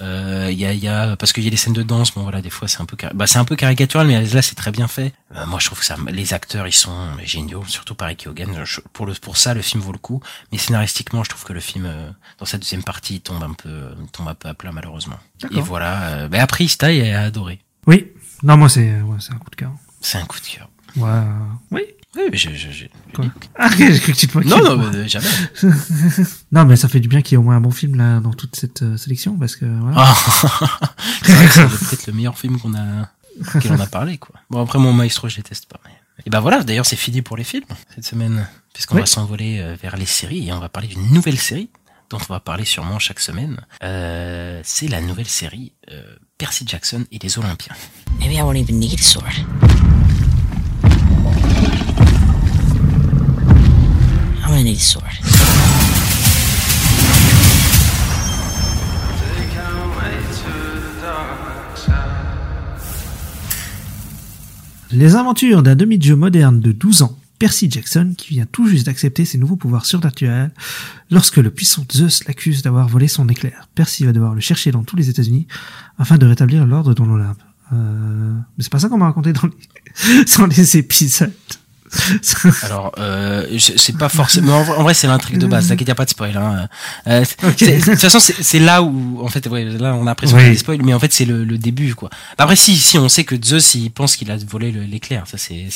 Euh, Il y a, y a parce qu'il y a des scènes de danse. Bon voilà, des fois c'est un peu, bah c'est un peu caricatural, mais là c'est très bien fait. Euh, moi je trouve que ça, les acteurs ils sont géniaux, surtout par Ricky Hogan. Je- Pour le, pour ça, le film vaut le coup. Mais scénaristiquement, je trouve que le film euh, dans sa deuxième partie il tombe un peu, tombe un peu à plat malheureusement. Et voilà. Euh, mais après, Ista il a adoré. Oui. Non, moi, c'est ouais, c'est un coup de cœur. C'est un coup de cœur. Ouais. Oui. Oui, mais je, je, je- Quoi Ah, [laughs] j'ai cru que tu te moquais. Non, non, mais, euh, jamais. [laughs] non, mais ça fait du bien qu'il y ait au moins un bon film là dans toute cette euh, sélection parce que voilà. Ah. [laughs] c'est vrai que c'est peut-être le meilleur film qu'on a, qu'il en a parlé, quoi. Bon, après, mon maestro, je déteste pas. Mais... Et ben voilà, d'ailleurs, c'est fini pour les films cette semaine, puisqu'on Oui. va s'envoler euh, vers les séries et on va parler d'une nouvelle série dont on va parler sûrement chaque semaine. Euh, c'est la nouvelle série euh, Percy Jackson et les Olympiens. Maybe I won't even need a sword. Les aventures d'un demi-dieu moderne de 12 ans, Percy Jackson, qui vient tout juste d'accepter ses nouveaux pouvoirs surnaturels lorsque le puissant Zeus l'accuse d'avoir volé son éclair. Percy va devoir le chercher dans tous les États-Unis afin de rétablir l'ordre dans l'Olympe. Euh... Mais c'est pas ça qu'on m'a raconté dans [laughs] dans les épisodes. [laughs] Alors, euh, c'est pas forcément. En vrai, en vrai, c'est l'intrigue de base. T'inquiète, y a pas de spoil. Hein. Euh, De toute façon, c'est là où, en fait, ouais, là, on a l'impression Oui. qu'il y a des spoils, mais en fait, c'est le, le début, quoi. Après, si, si, on sait que Zeus, il pense qu'il a volé l'éclair. Ça, c'est,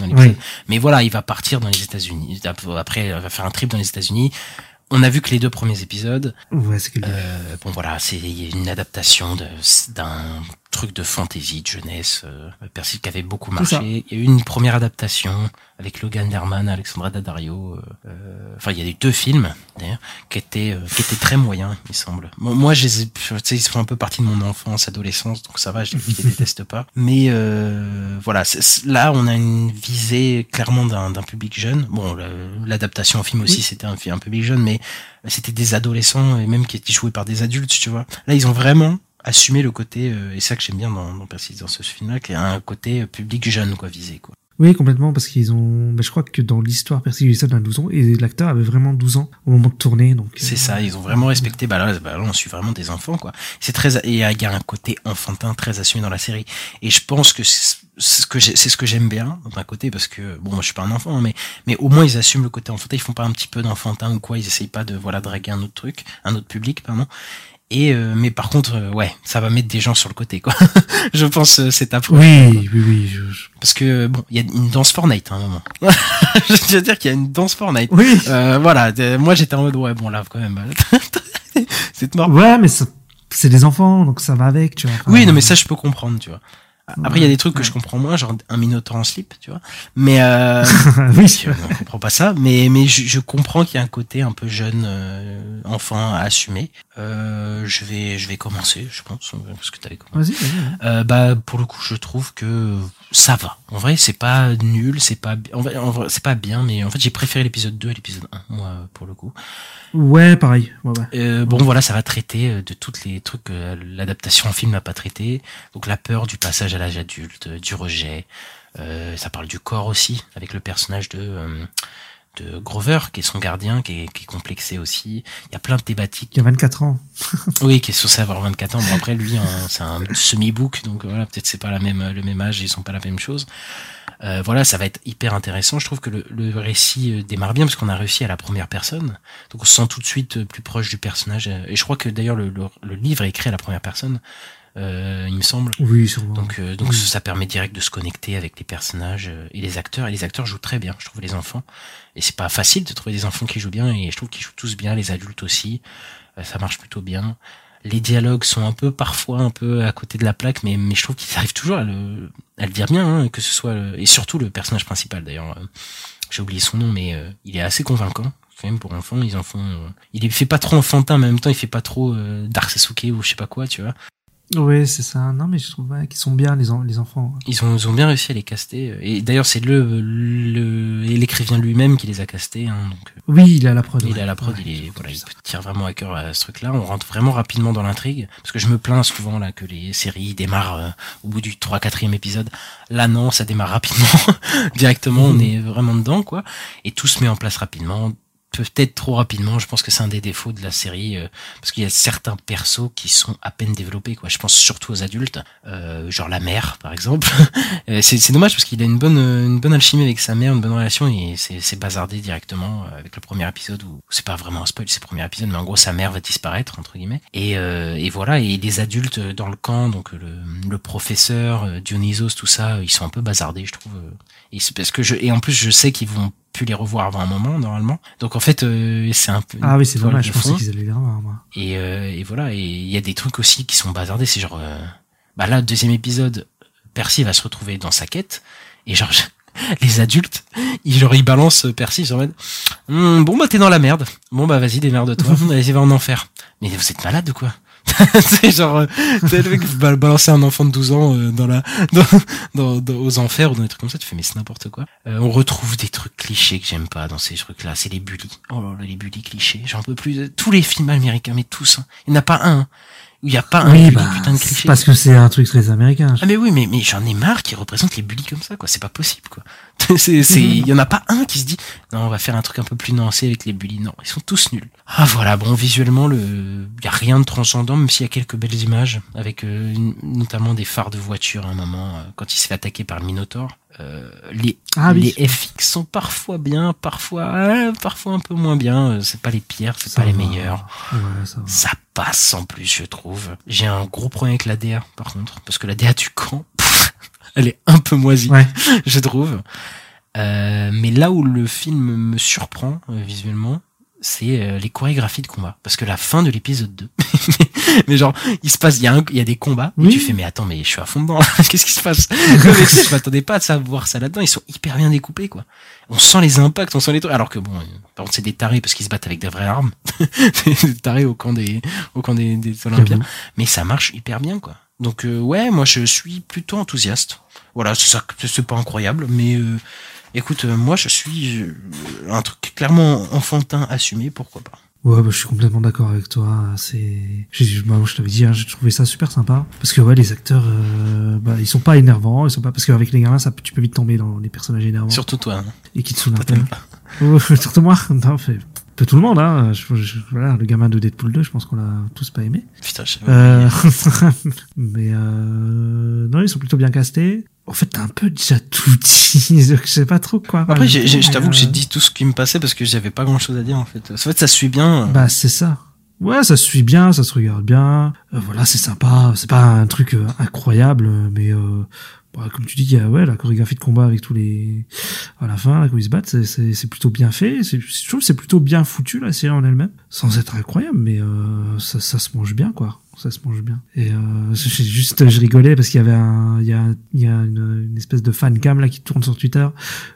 dans l'épisode. Oui. Mais voilà, il va partir dans les États-Unis. Après, il va faire un trip dans les États-Unis. On a vu que les deux premiers épisodes. Ouais, que. Euh, bon voilà, c'est une adaptation de- d'un truc de fantasy, de jeunesse, euh, Percy qui avait beaucoup marché. Il y a eu une première adaptation avec Logan Lerman, Alexandra Daddario. euh, euh, enfin, il y a eu deux films d'ailleurs qui étaient euh, qui étaient très moyens, il me semble. Moi, moi, je les ai- tu sais, ils font un peu partie de mon enfance, adolescence, donc ça va, je, je les déteste pas. Mais euh, voilà, là, on a une visée clairement d'un d'un public jeune. Bon, l'adaptation au film aussi, c'était un, un public jeune, mais c'était des adolescents et même qui étaient joués par des adultes, tu vois. Là, ils ont vraiment assumé le côté, euh, et ça que j'aime bien dans, dans Percy, dans ce film-là, qui a un côté euh, public jeune, quoi, visé, quoi. Oui, complètement, parce qu'ils ont. bah, je crois que dans l'histoire, Percy Jackson a 12 ans et l'acteur avait vraiment 12 ans au moment de tourner, donc. C'est euh, ça, ils ont vraiment respecté. Bah là, bah là, on suit vraiment des enfants, quoi. C'est très, et il y a il y a un côté enfantin très assumé dans la série. Et je pense que c'est ce que c'est ce que j'aime bien d'un côté parce que bon, moi, je suis pas un enfant, hein, mais mais au moins ils assument le côté enfantin. Ils font pas un petit peu d'enfantin ou quoi. Ils essayent pas de voilà draguer un autre truc, un autre public, pardon. Et euh, mais par contre, euh, ouais, ça va mettre des gens sur le côté, quoi. [laughs] je pense euh, c'est affreux. Oui, oui, oui. je- je- Parce que bon, il y a une danse Fortnite à un moment. [laughs] je veux dire qu'il y a une danse Fortnite. Oui. Euh, voilà, euh, moi j'étais en mode ouais bon là quand même. [laughs] c'est mort. Ouais, mais c'est des enfants, donc ça va avec, tu vois. Enfin, Oui, non mais ça je peux comprendre, tu vois. Après il y a des trucs que je comprends moins, genre un minotaure en slip, tu vois. Mais euh, [laughs] oui. je ne comprends pas ça, mais mais je, je comprends qu'il y a un côté un peu jeune, euh, enfant à assumer. Euh, je vais je vais commencer, je pense, parce que t'avais commencé. Vas-y, vas-y. ouais. Euh, bah pour le coup je trouve que ça va en vrai c'est pas nul c'est pas en vrai, c'est pas bien mais en fait j'ai préféré l'épisode 2 à l'épisode 1 moi pour le coup Ouais, pareil. Ouais, ouais. euh, bon voilà ça va traiter euh, de toutes les trucs que l'adaptation en film n'a pas traité donc la peur du passage à l'âge adulte du rejet euh, ça parle du corps aussi avec le personnage de euh, de Grover qui est son gardien qui est, qui est complexé aussi il y a plein de thématiques Il y a 24 ans. [laughs] oui, qui est censé avoir 24 ans. Bon, après, lui, hein, c'est un semi-book, donc voilà, peut-être c'est pas la même, le même âge, ils sont pas la même chose. Euh, voilà, ça va être hyper intéressant. Je trouve que le, le récit euh, démarre bien parce qu'on a réussi à la première personne, donc on se sent tout de suite euh, plus proche du personnage. euh, Et je crois que d'ailleurs le, le, le livre est écrit à la première personne, euh, il me semble. Oui, sûrement. Donc, euh, donc Oui. ça permet direct de se connecter avec les personnages euh, et les acteurs. Et les acteurs jouent très bien, je trouve, les enfants. Et c'est pas facile de trouver des enfants qui jouent bien. Et je trouve qu'ils jouent tous bien, les adultes aussi. Euh, ça marche plutôt bien. Les dialogues sont un peu parfois un peu à côté de la plaque, mais mais je trouve qu'ils arrivent toujours à le à le dire bien, hein, que ce soit le- et surtout le personnage principal d'ailleurs. euh, J'ai oublié son nom, mais euh, il est assez convaincant. Quand même pour enfants, ils en font. euh, il fait pas trop enfantin, mais en même temps, il fait pas trop euh, Dark Sasuke ou je sais pas quoi, tu vois. Ouais, c'est ça. Non, mais je trouve ouais, qu'ils sont bien, les, en- les enfants. Ils ont, ils ont bien réussi à les caster. Et d'ailleurs, c'est le le l'écrivain lui-même qui les a castés. Hein, donc euh, Oui, il est à la prod. il ouais. à la prod, Ouais, il est voilà, il tire vraiment à cœur à ce truc-là. On rentre vraiment rapidement dans l'intrigue parce que je me plains souvent là que les séries démarrent euh, au bout du 3 4 épisode. Là non, ça démarre rapidement [laughs] directement, on est vraiment dedans quoi et tout se met en place rapidement. Peut-être trop rapidement, je pense que c'est un des défauts de la série euh, parce qu'il y a certains persos qui sont à peine développés quoi. Je pense surtout aux adultes, euh, genre la mère par exemple. [laughs] Euh, c'est dommage parce qu'il a une bonne euh, une bonne alchimie avec sa mère, une bonne relation et c'est bazardé directement euh, avec le premier épisode où c'est pas vraiment un spoil, c'est le premier épisode mais en gros sa mère va disparaître entre guillemets et euh, et voilà et les adultes dans le camp donc le le professeur Dionysos tout ça ils sont un peu bazardés je trouve et c'est parce que je et en plus je sais qu'ils vont plus les revoir avant un moment normalement donc en fait euh, c'est un peu Ah oui, c'est dommage. Je pensais qu'ils allaient les revoir, moi. Et, euh, et voilà, et il y a des trucs aussi qui sont bazardés. C'est genre, euh, bah là, deuxième épisode, Percy va se retrouver dans sa quête, et genre, [laughs] les adultes, ils, genre, ils balancent Percy, en mode, Hum, bon bah t'es dans la merde. Bon bah vas-y, démerde-toi, [laughs] vas-y va en enfer. Mais vous êtes malade ou quoi? [laughs] c'est genre, euh, c'est le mec balancer un enfant de 12 ans euh, dans la, [laughs] dans, dans, dans- aux enfers ou dans des trucs comme ça. Tu fais mais c'est n'importe quoi. Euh, on retrouve des trucs clichés que j'aime pas dans ces trucs-là. C'est les bullies. Oh là là, les bullies clichés. J'en peux plus. Tous les films américains, mais tous. hein. Il n'y en a pas un hein, où il n'y a pas un Oui, bully bah, putain de c'est cliché. parce que c'est un truc très américain. Ah mais oui, mais, mais j'en ai marre qui représentent les bullies comme ça, quoi. C'est pas possible, quoi. [laughs] C'est, c'est, il y en a pas un qui se dit, non, on va faire un truc un peu plus nuancé avec les bullies. Non, ils sont tous nuls. Ah voilà, bon, visuellement, le, y a rien de transcendant, même s'il y a quelques belles images, avec euh, notamment des phares de voiture à un moment, euh, quand il se fait attaquer par le Minotaur. Euh, les, Ah oui. les FX sont parfois bien, parfois, euh, parfois un peu moins bien. Euh, C'est pas les pires, c'est pas les meilleurs. Ouais, ça. Ça passe en plus, je trouve. J'ai un gros problème avec la DA, par contre, parce que la DA du camp, [laughs] elle est un peu moisie, Ouais. [laughs] je trouve. Euh, mais là où le film me surprend euh, visuellement, c'est euh, les chorégraphies de combat. Parce que la fin de l'épisode 2, [laughs] [laughs] mais genre, il se passe, il y, a un- il y a des combats, et Oui. tu fais, mais attends, mais je suis à fond dedans, [laughs] qu'est-ce qui se passe? Mais Je m'attendais pas à savoir ça là-dedans, ils sont hyper bien découpés, quoi. On sent les impacts, on sent les trucs, alors que bon, par contre, c'est des tarés parce qu'ils se battent avec des vraies armes. [laughs] des tarés au camp des, au camp des, des Olympiens. Mais ça marche hyper bien, quoi. Donc, euh, ouais, moi, je suis plutôt enthousiaste. Voilà, c'est ça, c'est pas incroyable, mais euh, écoute, euh, moi, je suis euh, un truc clairement enfantin assumé, pourquoi pas. Ouais, bah, je suis complètement d'accord avec toi. C'est, bah, je t'avais dit, hein, j'ai trouvé ça super sympa. Parce que ouais, les acteurs, euh, bah, ils sont pas énervants, ils sont pas parce qu'avec les gamins, ça, tu peux vite tomber dans les personnages énervants Surtout toi. hein. et qui te saoulent un Toi, peu. t'aimes pas. Oh, [laughs] surtout moi, non, fait, peu tout le monde, hein. Je, je- voilà, le gamin de Deadpool 2, je pense qu'on l'a tous pas aimé. Putain, je sais Euh, [laughs] mais euh, non, ils sont plutôt bien castés. En fait, t'as un peu déjà tout dit. [laughs] donc Je sais pas trop quoi. Après, j'ai- j'ai- je t'avoue que j'ai Euh, dit tout ce qui me passait parce que j'avais pas grand chose à dire, en fait. En fait, ça suit bien. euh, Bah c'est ça. Ouais, ça se suit bien, ça se regarde bien. Euh, voilà, c'est sympa. C'est pas un truc euh, incroyable, mais euh, bah, comme tu dis, il y a ouais la chorégraphie de combat avec tous les à la fin, là, quand ils se battent, c'est- plutôt bien fait. Je trouve que c'est plutôt bien foutu la série en elle-même, sans être incroyable, mais euh, ça, ça se mange bien quoi. Ça se mange bien. Et euh, [laughs] juste, je rigolais parce qu'il y avait un, il y a, il y a une, une espèce de fan cam là qui tourne sur Twitter.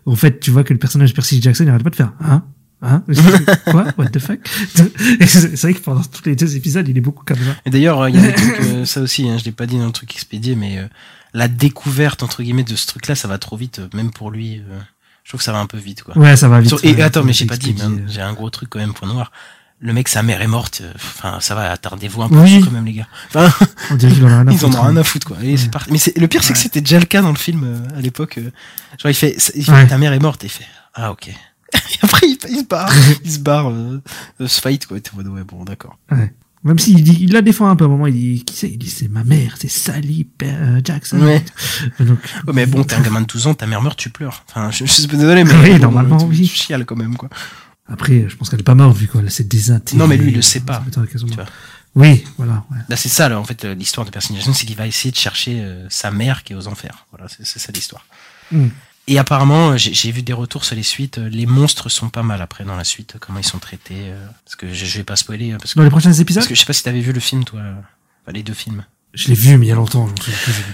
En fait, tu vois que le personnage Percy Jackson, il arrête pas de faire, hein, Hein? [laughs] Quoi? What the fuck? [laughs] C'est vrai que pendant tous les deux épisodes, il est beaucoup comme ça. Et d'ailleurs, euh, il y a des trucs, euh, ça aussi, hein, je l'ai pas dit dans le truc expédié, mais euh, la découverte, entre guillemets, de ce truc-là, ça va trop vite, euh, même pour lui. euh, je trouve que ça va un peu vite, quoi. Ouais, ça va vite. Sur- et ouais, attends, mais j'ai pas dit, j'ai un gros truc quand même, point noir. Le mec, sa mère est morte. euh, Enfin, ça va, attardez-vous un peu Oui. quand même, les gars. Enfin, On [laughs] ils en ont rien à foutre, quoi. Et c'est parti. Mais c'est- le pire, c'est que c'était déjà le cas dans le film euh, à l'époque. genre, il fait, il fait Ouais. ta mère est morte, et il fait, ah ok. [laughs] Et après, il, il se barre, [laughs] il se barre euh, ce fight, quoi. Et ouais, bon, d'accord. Même s'il dit, il la défend un peu à un moment, il dit, qui c'est? Il dit, c'est ma mère, c'est Sally euh, Jackson. Ouais. [laughs] Donc, Ouais, mais bon, t'es un gamin de 12 ans, ta mère meurt, tu pleures. Enfin, je, je suis désolé, mais. [laughs] Oui, bon, normalement, oui. Tu chiales quand même, quoi. Après, je pense qu'elle est pas morte vu qu'elle s'est désintégrée. Non, mais lui, il le sait pas. Oui, voilà. Ouais. Là, c'est ça, là, en fait, euh, l'histoire de Percy Jackson, c'est qu'il va essayer de chercher euh, sa mère qui est aux enfers. Voilà, c'est c'est ça l'histoire. Mm. Et apparemment, j'ai vu des retours sur les suites. Les monstres sont pas mal après dans la suite, comment ils sont traités. euh, Parce que je, je vais pas spoiler. hein, Parce que, Dans les prochains épisodes parce que je sais pas si t'avais vu le film, toi. Enfin, les deux films. Je l'ai vu, mais il y a longtemps.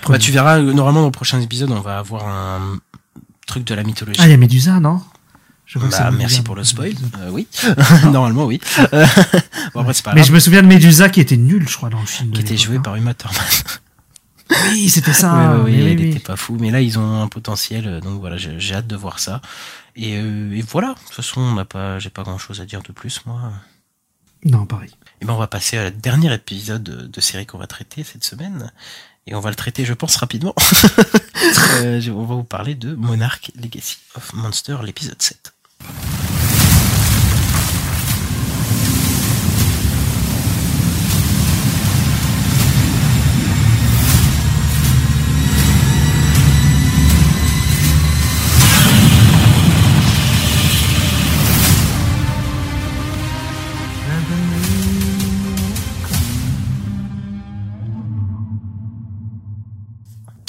Bah, tu verras, euh, normalement, dans le prochain épisde, on va avoir un truc de la mythologie. Ah, il y a Médusa, non? Je crois Bah, merci pour le spoil. Euh, oui, [laughs] [laughs] normalement oui. [laughs] Bon après pas Mais grave. je me souviens de Médusa qui était nul, je crois, dans le film. Qui était l'époque, joué hein. par Uma Thurman. Oui, c'était ça. [laughs] oui, oui, oui, il pas fou. Mais là, ils ont un potentiel, euh, donc voilà, j'ai hâte de voir ça. Et, euh, et voilà. De toute façon, on n'a pas, j'ai pas grand chose à dire de plus, moi. Non, pareil. Et ben, on va passer à la dernier épisode de, de série qu'on va traiter cette semaine. Et on va le traiter, je pense, rapidement. [laughs] Euh, on va vous parler de Monarch Legacy of Monster, l'épisode 7.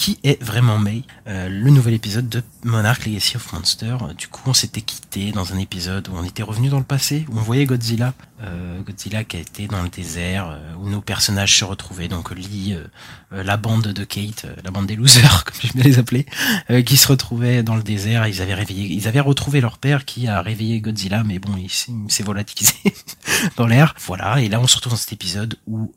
Qui est vraiment May, euh, le nouvel épisode de Monarch Legacy of Monster. Du coup, on s'était quitté dans un épisode où on était revenu dans le passé, où on voyait Godzilla, euh, Godzilla qui a été dans le désert, euh, où nos personnages se retrouvaient, donc Lee, la bande de Kate, la bande des losers, [laughs] comme j'aime bien les appeler, qui se retrouvaient dans le désert. Ils avaient réveillé, ils avaient retrouvé leur père qui a réveillé Godzilla, mais bon, il s'est il s'est volatilisé [laughs] dans l'air. Voilà. Et là, on se retrouve dans cet épisode où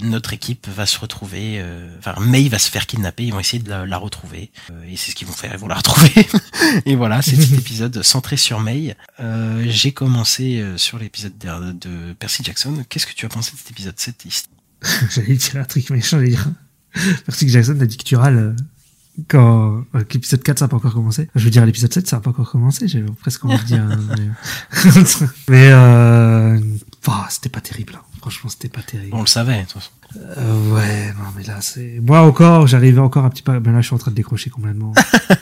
notre équipe va se retrouver, enfin May va se faire kidnapper, essayer de la, la retrouver, euh, et c'est ce qu'ils vont faire, ils vont la retrouver. [laughs] et voilà, c'est cet [laughs] épisode centré sur May. Euh, J'ai commencé euh, sur l'épisode de, de Percy Jackson. Qu'est-ce que tu as pensé de cet épisode 7 Is [laughs] J'allais dire un truc méchant, j'allais dire. Percy Jackson a dit que tu râles euh, quand euh, l'épisode 4 ça n'a pas encore commencé. Je veux dire, l'épisode 7 ça n'a pas encore commencé, j'ai presque envie de dire. hein, mais mais euh, bah, c'était pas terrible. hein. Franchement, c'était pas terrible. On le savait, de toute façon. Euh, ouais, non, mais là, c'est. Moi encore, j'arrivais encore un petit peu. Ben là, je suis en train de décrocher complètement.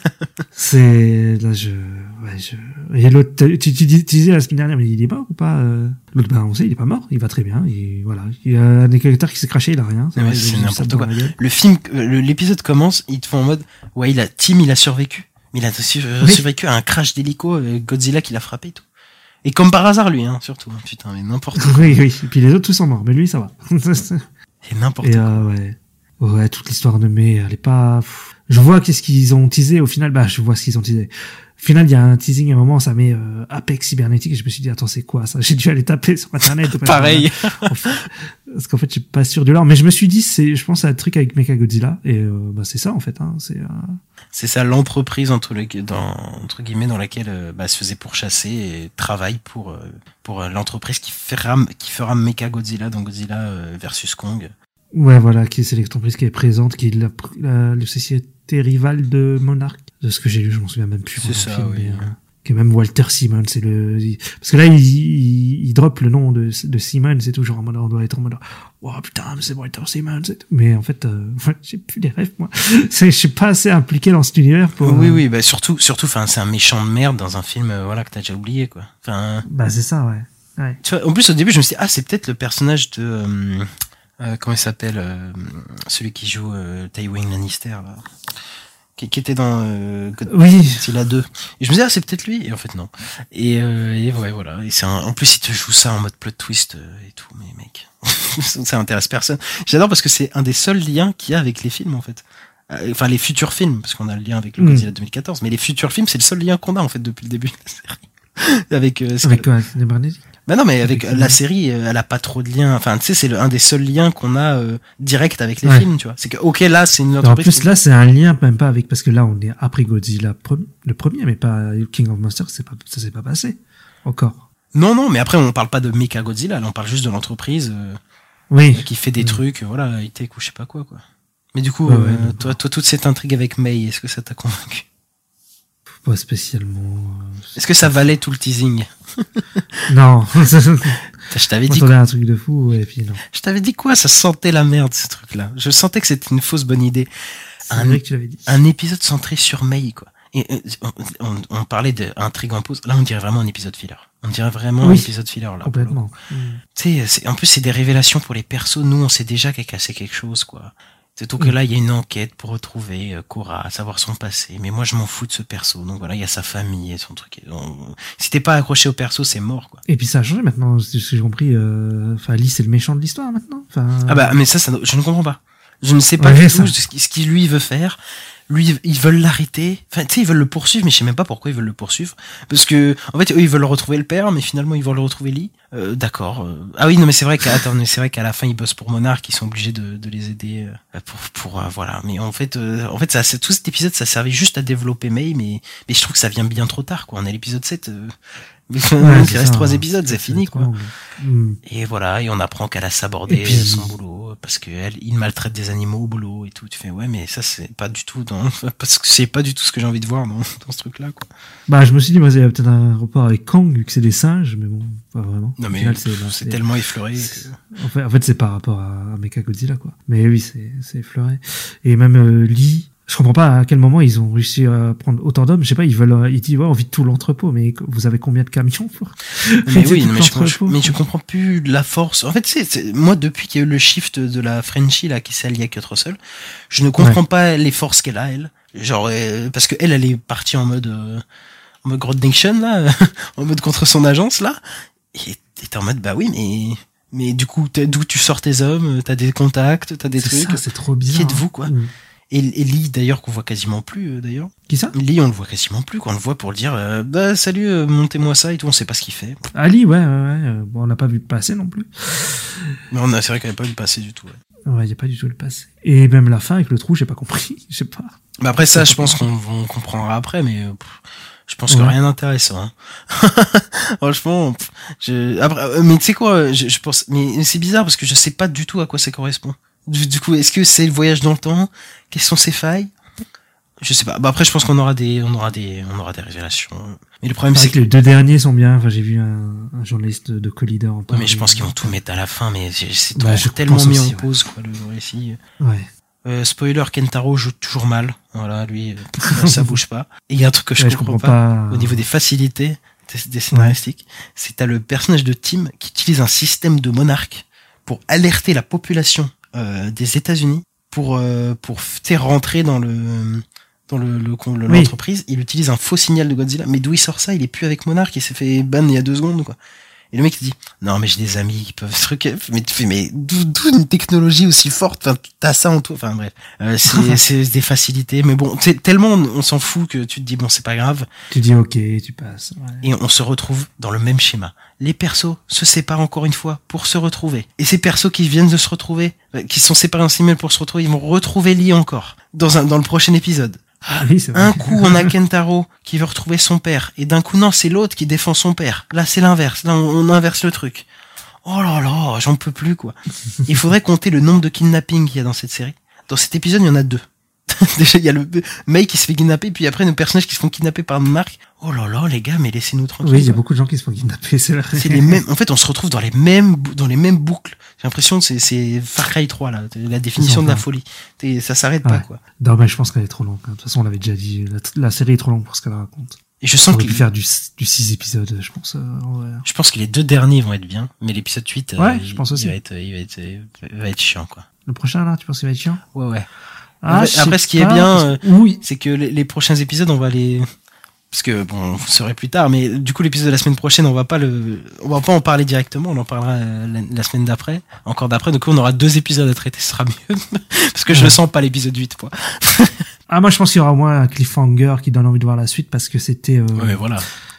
[laughs] c'est. Là, je. Ouais, je. Et l'autre, tu, tu, tu dis- tu disais la semaine dernière, mais il est mort ou pas euh? L'autre, ben, on sait, il est pas mort, il va très bien. Et voilà. Il y a un électeur qui s'est craché, il a rien. Ouais, il c'est n'importe quoi. Le film, euh, l'épisode commence, ils te font en mode, ouais, il a, Tim, il a survécu. Mais il a Oui. survécu à un crash d'hélico, Godzilla qui l'a frappé et tout. Et comme par hasard, lui, hein, surtout. Putain, mais n'importe quoi. Oui, oui. Et puis les autres tous sont morts, mais lui, ça va. C'est n'importe Et quoi. euh, ouais. Ouais, toute l'histoire de May, elle est pas. pff. Je vois qu'est-ce qu'ils ont teasé. Au final, bah, je vois ce qu'ils ont teasé. Au final, il y a un teasing à un moment, ça met euh, Apex cybernétique, et je me suis dit, attends, c'est quoi ça? [laughs] J'ai dû aller taper sur internet. [laughs] Pareil. Parce qu'en fait, je suis pas sûr de l'or. Mais je me suis dit, c'est, je pense à un truc avec Mechagodzilla, et euh, bah, c'est ça en fait. Hein. C'est. euh, C'est ça l'entreprise entre, les, dans, entre guillemets dans laquelle euh, bah, se faisait pourchasser et travaille pour euh, pour euh, l'entreprise qui fera qui fera Mecha Godzilla dans Godzilla euh, versus Kong. Ouais, voilà, qui c'est l'entreprise qui est présente, qui est la, la, la société rivale de Monarch. De ce que j'ai lu, je m'en souviens même plus. C'est ça, film, oui. mais, euh, qui est même Walter Simon, c'est le, il- parce que là, il, il, il drop le nom de, de Simon, c'est toujours en mode, on doit être en mode, oh putain, mais c'est Walter Simon, c'est- mais en fait, euh, j'ai plus les rêves, moi. [laughs] C'est- Je suis pas assez impliqué dans cet univers pour, oui euh, oui bah surtout surtout enfin c'est un méchant de merde dans un film euh, voilà que t'as déjà oublié quoi. Enfin Bah, c'est ça, ouais. Ouais. tu vois, en plus au début je me suis dit ah c'est peut-être le personnage de euh, comment il s'appelle euh, celui qui joue euh, Tywin Lannister là. Qui, qui était dans euh, Oui. Godzilla 2. Et je me disais, ah, c'est peut-être lui. Et en fait, non. Et, euh, et ouais, voilà. Et c'est en plus, il te joue ça en mode plot twist euh, et tout. Mais mec, [laughs] ça intéresse personne. J'adore parce que c'est un des seuls liens qu'il y a avec les films, en fait. Enfin, les futurs films, parce qu'on a le lien avec le Mm. Godzilla 2014. Mais les futurs films, c'est le seul lien qu'on a, en fait, depuis le début de la série. [laughs] avec, euh, Avec que- quoi? Bah non, mais avec la série, euh, elle a pas trop de liens. Enfin, tu sais, c'est un des seuls liens qu'on a euh, direct avec les Ouais. films, tu vois. C'est que, ok, là, c'est une Alors, en entreprise. plus, là, c'est un lien, même pas avec, parce que là, on est après Godzilla, le premier, mais pas King of Monsters, c'est pas, ça s'est pas passé. Encore. Non, non, mais après, on parle pas de Mecha Godzilla, là, on parle juste de l'entreprise. euh, Oui. qui fait des trucs, voilà, high tech ou je sais pas quoi, quoi. Mais du coup, Ouais, euh, ouais. toi, toi, toute cette intrigue avec May, est-ce que ça t'a convaincu? Pas spécialement. euh, Est-ce que ça valait tout le teasing [laughs] Non. [laughs] Je t'avais dit, un truc de fou, et puis non. je t'avais dit quoi Ça sentait la merde, ce truc-là. Je sentais que c'était une fausse bonne idée. Un, vrai que tu l'avais dit. un épisode centré sur May, quoi. Et euh, on, on- on parlait d'intrigue en pause. Là, on dirait vraiment un épisode filler. On dirait vraiment un épisode filler, là. Complètement. Tu sais, en plus, c'est des révélations pour les persos. Nous, on sait déjà qu'il a cassé quelque chose, quoi. C'est tout que là, il y a une enquête pour retrouver euh, Cora, savoir son passé. Mais moi, je m'en fous de ce perso. Donc voilà, il y a sa famille et son truc. Si t'es pas accroché au perso, c'est mort, quoi. Et puis ça a changé maintenant, que j'ai compris. euh, Enfin, Lee, c'est le méchant de l'histoire maintenant. Enfin, Ah bah, mais ça, ça, je ne comprends pas. Je ne sais pas Ouais, du ça. tout ce qu'il ce qu'il lui veut faire. Lui, ils veulent l'arrêter. Enfin, tu sais, ils veulent le poursuivre, mais je sais même pas pourquoi ils veulent le poursuivre. Parce que, en fait, eux, ils veulent retrouver le père, mais finalement, ils veulent retrouver Lee. Euh, D'accord. euh. Ah oui, non, mais c'est vrai qu'à, c'est vrai qu'à la fin, ils bossent pour Monarch, ils sont obligés de, les aider euh, pour, pour, euh, voilà. Mais en fait, euh, en fait, ça, tout cet épisode, ça servait juste à développer May, mais, mais je trouve que ça vient bien trop tard, quoi. On est à l'épisode 7. Il reste trois ouais. épisodes, c'est fini, quoi. Hmm. Et voilà, et on apprend qu'elle a sabordé puis- son boulot parce qu'elle, il maltraite des animaux au boulot et tout. Tu fais ouais, mais ça c'est pas du tout dans, [laughs] parce que c'est pas du tout ce que j'ai envie de voir dans, [laughs] dans ce truc-là, quoi. Bah, je me suis dit, moi, il y a peut-être un rapport avec Kang, vu que c'est des singes, mais bon, pas vraiment. Non mais c'est, tellement effleuré. que- En fait, en fait c'est par rapport à, à Mechagodzilla, quoi. Mais oui, c'est, c'est effleuré. Et même euh, Lee, je comprends pas à quel moment ils ont réussi à prendre autant d'hommes. Je sais pas, ils veulent, euh, ils disent, ouais, on vide tout l'entrepôt, mais vous avez combien de camions pour Mais oui, mais, je, mais je comprends plus la force. En fait, c'est, moi depuis qu'il y a eu le shift de la Frenchie là qui s'est alliée avec Russell, je ne comprends pas les forces qu'elle a elle. Genre euh, parce que elle, elle est partie en mode euh, en mode Nation là, [laughs] en mode contre son agence là. Et t'es en mode bah oui, mais mais du coup d'où tu sors tes hommes, t'as des contacts, t'as des trucs. ça, c'est trop bizarre. Qui êtes-vous quoi Mm. Et, et Lee d'ailleurs qu'on voit quasiment plus euh, d'ailleurs. Qui ça? Lee on le voit quasiment plus quand on le voit pour le dire euh, bah salut euh, montez-moi ça et tout on sait pas ce qu'il fait. Ali, ouais, ouais, ouais. euh, Bon, on n'a pas vu passé non plus. Mais on a c'est vrai qu'on avait pas vu passé du tout. ouais. Ouais, il y a pas du tout le passé. Et même la fin avec le trou, j'ai pas compris. [laughs] Je sais pas. Bah après ça, je pense qu'on on comprendra après, mais euh, pff, je pense que Ouais. rien d'intéressant. hein. [laughs] Franchement, pff, je, après, mais tu sais quoi, je, je pense, mais c'est bizarre parce que je sais pas du tout à quoi ça correspond. Du, coup, est-ce que c'est le voyage dans le temps? Quelles sont ses failles? Je sais pas. Bah après, je pense qu'on aura des, on aura des, on aura des révélations. Mais le problème, C'est que que, les deux derniers sont bien. Enfin, j'ai vu un, un journaliste de, de Collider en Ouais, mais je pense qu'ils vont tout mettre à la fin, mais c'est Bah, tellement mis aussi, en ouais. pause quoi le récit. Ouais. Euh, spoiler, Kentaro joue toujours mal. Voilà, lui, euh, [laughs] ça bouge pas. Et il y a un truc que je Ouais, je comprends, comprends pas, pas. au niveau des facilités des, des scénaristiques, c'est t'as le personnage de Tim qui utilise un système de monarque pour alerter la population euh, des États-Unis pour euh, pour rentrer dans le dans le le- le- Oui. l'entreprise. Il utilise un faux signal de Godzilla. Mais d'où il sort ça? Il est plus avec Monarch. Il s'est fait ban il y a deux secondes quoi. Et le mec dit non mais j'ai des amis qui peuvent se truc mais tu fais mais d'où d'où une technologie aussi forte? Enfin t'as ça en toi enfin bref Euh, c'est [laughs] c'est des facilités mais bon tellement on, on s'en fout que tu te dis bon c'est pas grave Tu dis ok, tu passes. Ouais. et on se retrouve dans le même schéma. Les persos se séparent encore une fois pour se retrouver. Et ces persos qui viennent de se retrouver, qui sont séparés en semaines pour se retrouver, ils vont retrouver Lee encore dans un dans le prochain épisode. Ah. Un coup, on a Kentaro qui veut retrouver son père, et d'un coup, non, c'est l'autre qui défend son père. Là, c'est l'inverse. Là, on inverse le truc. Oh là là, j'en peux plus, quoi. Il faudrait compter le nombre de kidnappings qu'il y a dans cette série. Dans cet épisode, il y en a deux. [laughs] Déjà, il y a le mec qui se fait kidnapper, puis après, nos personnages qui se font kidnapper par Marc. Oh là là, les gars, mais laissez-nous tranquilles. Oui, il y a beaucoup de gens qui se font kidnapper, c'est vrai. C'est les mêmes. En fait, on se retrouve dans les mêmes dans les mêmes boucles. J'ai l'impression que c'est c'est Far Cry 3 là, la définition de la folie. T'es- Ça s'arrête pas quoi. Non, mais je pense qu'elle est trop longue. hein. De toute façon, on l'avait déjà dit. La, la série est trop longue pour ce qu'elle raconte. Et je sens pu faire du, du 6 épisodes, je pense. euh, ouais. je pense que les deux derniers vont être bien, mais l'épisode 8 euh, Ouais, il, je pense aussi. il va être il va être il va être chiant quoi. Le prochain, là, tu penses qu'il va être chiant? Ouais ouais. Ah, après, après, ce qui est bien euh, Oui. c'est que les, les prochains épisodes on va les parce que bon, vous saurez plus tard, mais du coup l'épisode de la semaine prochaine, on va pas le, on va pas en parler directement, on en parlera euh, la, la semaine d'après, encore d'après. Donc on aura deux épisodes à traiter, ce sera mieux, [laughs] parce que je Ouais. le sens pas l'épisode 8 quoi. [laughs] Ah, moi, je pense qu'il y aura au moins un cliffhanger qui donne envie de voir la suite parce que c'était euh, Ouais, voilà.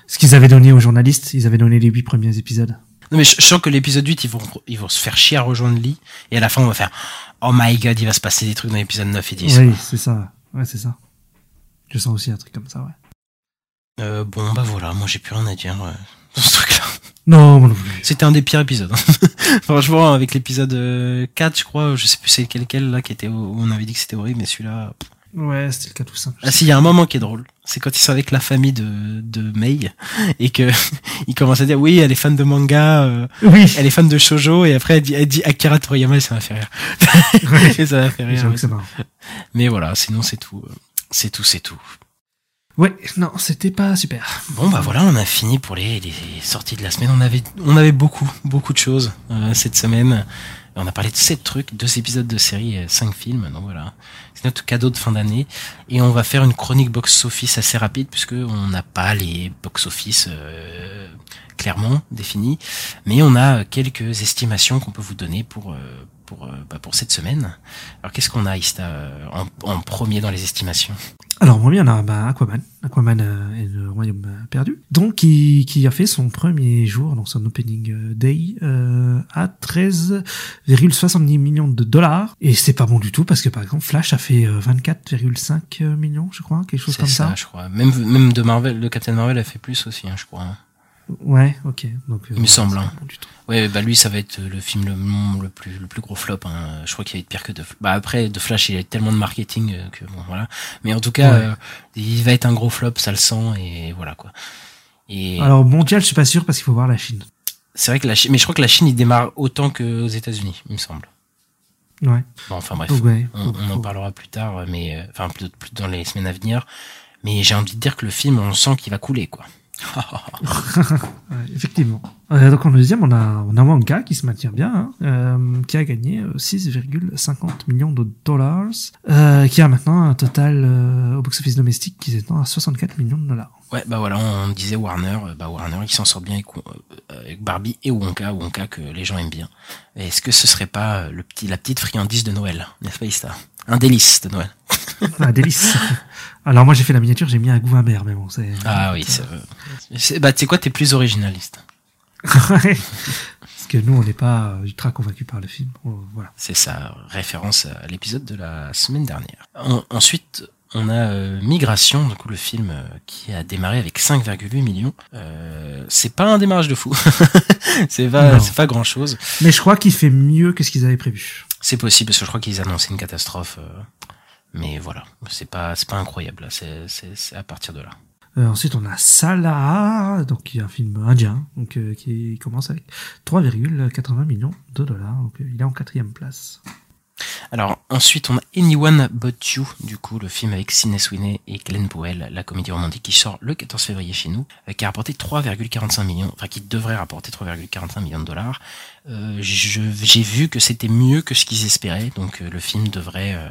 ce qu'ils avaient donné aux journalistes. Ils avaient donné les huit premiers épisodes. Non mais je, je sens que l'épisode 8 ils vont ils vont se faire chier à rejoindre Lee et à la fin on va faire oh my god il va se passer des trucs dans l'épisode 9 et 10. Oui, c'est ça. Ouais, c'est ça. Je sens aussi un truc comme ça, ouais. Euh, bon bah voilà moi j'ai plus rien à dire euh, dans ce truc là. Non, non plus. C'était un des pires épisodes. [laughs] Franchement avec l'épisode euh, 4 je crois je sais plus c'est lequel lequel là qui était où on avait dit que c'était horrible mais celui-là pff. Ouais, c'était le 4 ou 5. Ah si il y a un moment qui est drôle c'est quand ils sont avec la famille de de Mei [laughs] et que [laughs] il commence à dire oui elle est fan de manga euh, Oui. elle est fan de shojo et après elle dit, elle dit Akira Toriyama et ça m'a fait rire. [laughs] et ça m'a fait rire. Mais voilà, sinon c'est tout. C'est tout, c'est tout. Ouais, non, c'était pas super. Bon bah voilà, on a fini pour les, les sorties de la semaine. On avait, on avait beaucoup, beaucoup de choses euh, cette semaine. On a parlé de sept trucs, deux épisodes de série, et cinq films. Donc voilà, c'est notre cadeau de fin d'année. Et on va faire une chronique box-office assez rapide puisque on n'a pas les box-office euh, clairement définis, mais on a quelques estimations qu'on peut vous donner pour euh, pour euh, bah, pour cette semaine. Alors qu'est-ce qu'on a Ista en, en premier dans les estimations? Alors, moi, il y en a bah, Aquaman. Aquaman euh, et le Royaume euh, perdu. Donc, qui, qui a fait son premier jour, dans son opening euh, day, euh, à 13,70 millions de dollars. Et c'est pas bon du tout, parce que par exemple, Flash a fait euh, 24,5 millions, je crois, quelque chose comme ça. je crois. Même même de Marvel, le Captain Marvel a fait plus aussi, hein, je crois. Ouais, ok. Donc, euh, Il me semble. hein. Ouais, bah lui, ça va être le film le, le plus le plus gros flop. Hein. Je crois qu'il va être pire que de. Bah après, de Flash, il a tellement de marketing euh, que bon, voilà. Mais en tout cas, Ouais. euh, il va être un gros flop, ça le sent et voilà quoi. Et Alors, mondial, je suis pas sûr, parce qu'il faut voir la Chine. c'est vrai que la Chine, mais je crois que la Chine, il démarre autant qu'aux États-Unis, il me semble. Ouais. Bon, enfin bref, ouais, on, en parlera plus tard, mais euh, enfin plus, plus dans les semaines à venir. Mais j'ai envie de dire que le film, on sent qu'il va couler quoi. [laughs] Effectivement. Euh, donc en deuxième, on a, on a Wonka qui se maintient bien, hein, euh, qui a gagné euh, 6,50 millions de dollars, euh, qui a maintenant un total euh, au box-office domestique qui s'étend à 64 millions de dollars. Ouais, bah voilà, on disait Warner, euh, bah Warner, il s'en sort bien avec, euh, avec Barbie et Wonka, Wonka que les gens aiment bien. Est-ce que ce serait pas euh, le petit, la petite friandise de Noël, n'est-ce pas, Ista Un délice de Noël. [laughs] Un délice. Alors moi j'ai fait la miniature, j'ai mis un goût amer, mais bon c'est. Ah oui, c'est, euh, c'est- bah tu sais quoi, t'es plus originaliste. [laughs] Parce que nous on n'est pas ultra convaincus par le film. Oh, voilà. C'est sa référence à l'épisode de la semaine dernière. En- ensuite, on a euh, Migration, du coup le film euh, qui a démarré avec 5,8 millions. Euh, c'est pas un démarrage de fou. [laughs] c'est pas, c'est pas grand chose. Mais je crois qu'il fait mieux que ce qu'ils avaient prévu. C'est possible parce que je crois qu'ils annonçaient une catastrophe. euh, mais voilà, c'est pas, c'est pas incroyable. là. C'est, c'est, c'est à partir de là. Euh, ensuite, on a Salah, donc qui est un film indien, donc euh, qui commence avec 3,80 millions de dollars. Donc euh, il est en quatrième place. Alors ensuite, on a Anyone But You, du coup le film avec Sidney Sweeney et Glenn Powell, la comédie romantique qui sort le 14 février chez nous, euh, qui a rapporté 3,45 millions, enfin qui devrait rapporter 3,45 millions de dollars. Euh, j'ai vu que c'était mieux que ce qu'ils espéraient, donc euh, le film devrait, euh,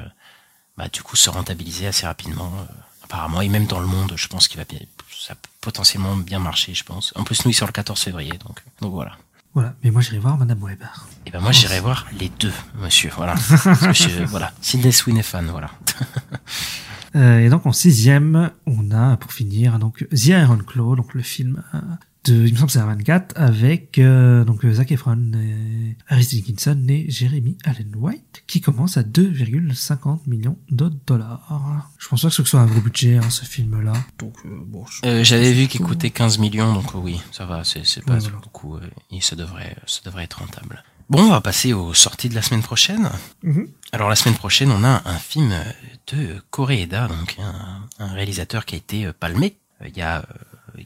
bah, du coup, se rentabiliser assez rapidement, euh, apparemment, et même dans le monde, je pense qu'il va bien, ça peut potentiellement bien marcher, je pense. En plus, nous, il sort le 14 février, donc, donc voilà. Voilà. Mais moi, j'irai voir Madame Webb. Et ben moi j'irai voir les deux, monsieur. Voilà. [laughs] Parce que je- voilà. Sidney Sweeney fan, voilà. Euh, et donc en sixième, on a pour finir donc The Iron Claw, donc le film euh, de, il me semble que c'est un 24 avec euh, donc euh, Zac Efron, et Harris Dickinson et Jeremy Allen White, qui commence à 2,50 millions de dollars. Je pense pas que ce soit un gros budget hein, ce film-là. Donc euh, bon. Euh, J'avais vu qu'il coûtait 15 millions, donc euh, oui, ça va, c'est pas Ouais, voilà. beaucoup, euh, et ça devrait, ça devrait être rentable. Bon, on va passer aux sorties de la semaine prochaine. Mhm. Alors la semaine prochaine, on a un film de Koreeda, donc un, un réalisateur qui a été palmé il y a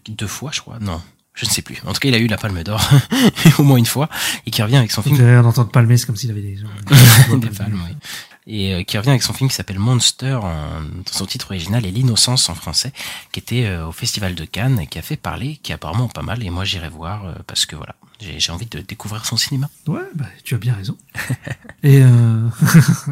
deux fois, je crois. Non, je ne sais plus. En tout cas, il a eu la Palme d'Or [laughs] au moins une fois, et qui revient avec son film J'ai l'air d'entendre palmer, c'est comme s'il avait des, [laughs] des palmes, oui. Et euh, qui revient avec son film qui s'appelle Monster, en, dans son titre original et l'innocence en français, qui était euh, au Festival de Cannes et qui a fait parler, qui est apparemment pas mal. Et moi, j'irai voir euh, parce que voilà, j'ai envie de découvrir son cinéma. Ouais, bah, tu as bien raison. [laughs] et, euh,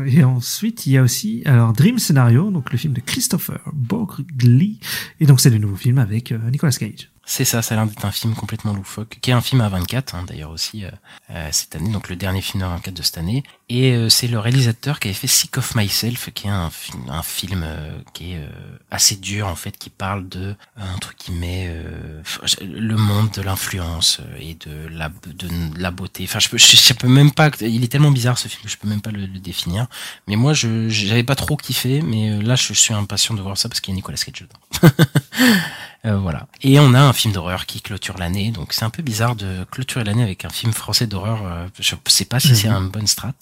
et ensuite, il y a aussi alors Dream Scenario, donc le film de Christopher Borgli, et donc c'est le nouveau film avec Nicolas Cage. C'est ça, ça a l'air d'être un film complètement loufoque, qui est un film à 24 hein, d'ailleurs aussi euh, euh, cette année, donc le dernier film à 24 de cette année. Et euh, c'est le réalisateur qui avait fait Sick of Myself, qui est un, film- un film euh, qui est euh, assez dur en fait, qui parle de euh, un truc qui met euh, le monde de l'influence euh, et de la de la beauté. Enfin, je peux, je, je peux même pas. Il est tellement bizarre ce film que je peux même pas le, définir. Mais moi, je j'avais pas trop kiffé, mais euh, là, je suis impatient de voir ça parce qu'il y a Nicolas Cage dedans. [laughs] Euh, voilà. Et on a un film d'horreur qui clôture l'année. Donc c'est un peu bizarre de clôturer l'année avec un film français d'horreur. euh, je sais pas si c'est un bonne strat.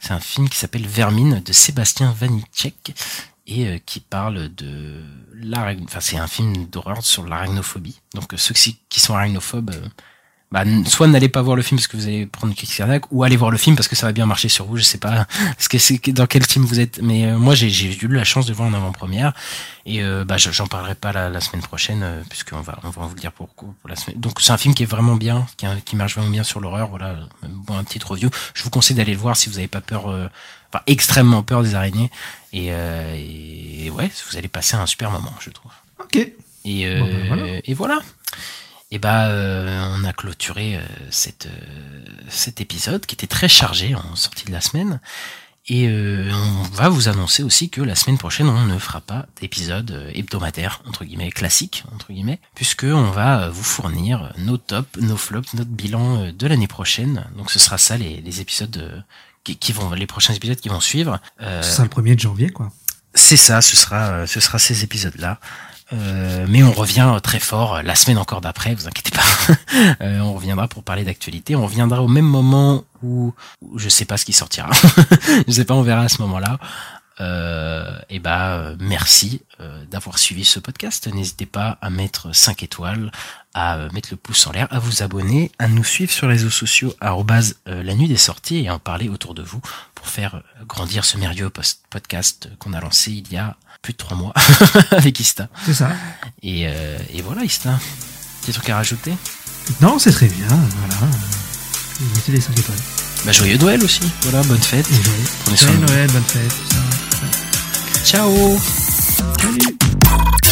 C'est un film qui s'appelle Vermine de Sébastien Vanitschek et euh, qui parle de l'arachn- enfin c'est un film d'horreur sur l'arachnophobie. Donc ceux qui, sont arachnophobes, bah, soit n'allez pas voir le film parce que vous allez prendre crise cardiaque, ou allez voir le film parce que ça va bien marcher sur vous. Je sais pas ce que c'est dans quel team vous êtes, mais euh, moi j'ai eu la chance de voir en avant-première et euh, bah je- j'en parlerai pas la, la semaine prochaine euh, puisqu'on va on va vous le dire pourquoi pour la semaine. Donc c'est un film qui est vraiment bien, qui, qui marche vraiment bien sur l'horreur. Voilà, bon un petit review. Je vous conseille d'aller le voir si vous avez pas peur, euh, enfin extrêmement peur des araignées et, euh, et ouais, vous allez passer un super moment, je trouve. Ok. Et, euh, Bon, ben, voilà. et voilà. Et bah, euh, on a clôturé euh, cette, euh, cet épisode qui était très chargé en sortie de la semaine. Et euh, on va vous annoncer aussi que la semaine prochaine, on ne fera pas d'épisode hebdomadaire, entre guillemets, classique, entre guillemets, puisque on va vous fournir nos tops, nos flops, notre bilan de l'année prochaine. Donc ce sera ça, les, les épisodes qui, qui vont, les prochains épisodes qui vont suivre. Euh, Ce sera le 1er de janvier, quoi. c'est ça, ce sera, ce sera ces épisodes-là. Euh, mais on revient très fort euh, la semaine encore d'après, vous inquiétez pas. [laughs] Euh, on reviendra pour parler d'actualité. On reviendra au même moment où, où je sais pas ce qui sortira. [laughs] je sais pas, on verra à ce moment-là. Euh, et bah euh, merci euh, d'avoir suivi ce podcast. N'hésitez pas à mettre 5 étoiles, à euh, mettre le pouce en l'air, à vous abonner, à nous suivre sur les réseaux sociaux euh, la nuit des sorties et à en parler autour de vous pour faire euh, grandir ce merveilleux podcast qu'on a lancé il y a plus de trois mois [laughs] avec Ista. C'est ça. Et, euh, et voilà Ista. Petit truc à rajouter? Non, c'est très bien. Voilà. Mettez les 5 étoiles. Bah joyeux Noël aussi. Voilà, bonne fête. Et joyeux, Prenez soin. Noël, bonne fête. tout ça. Ciao Salut.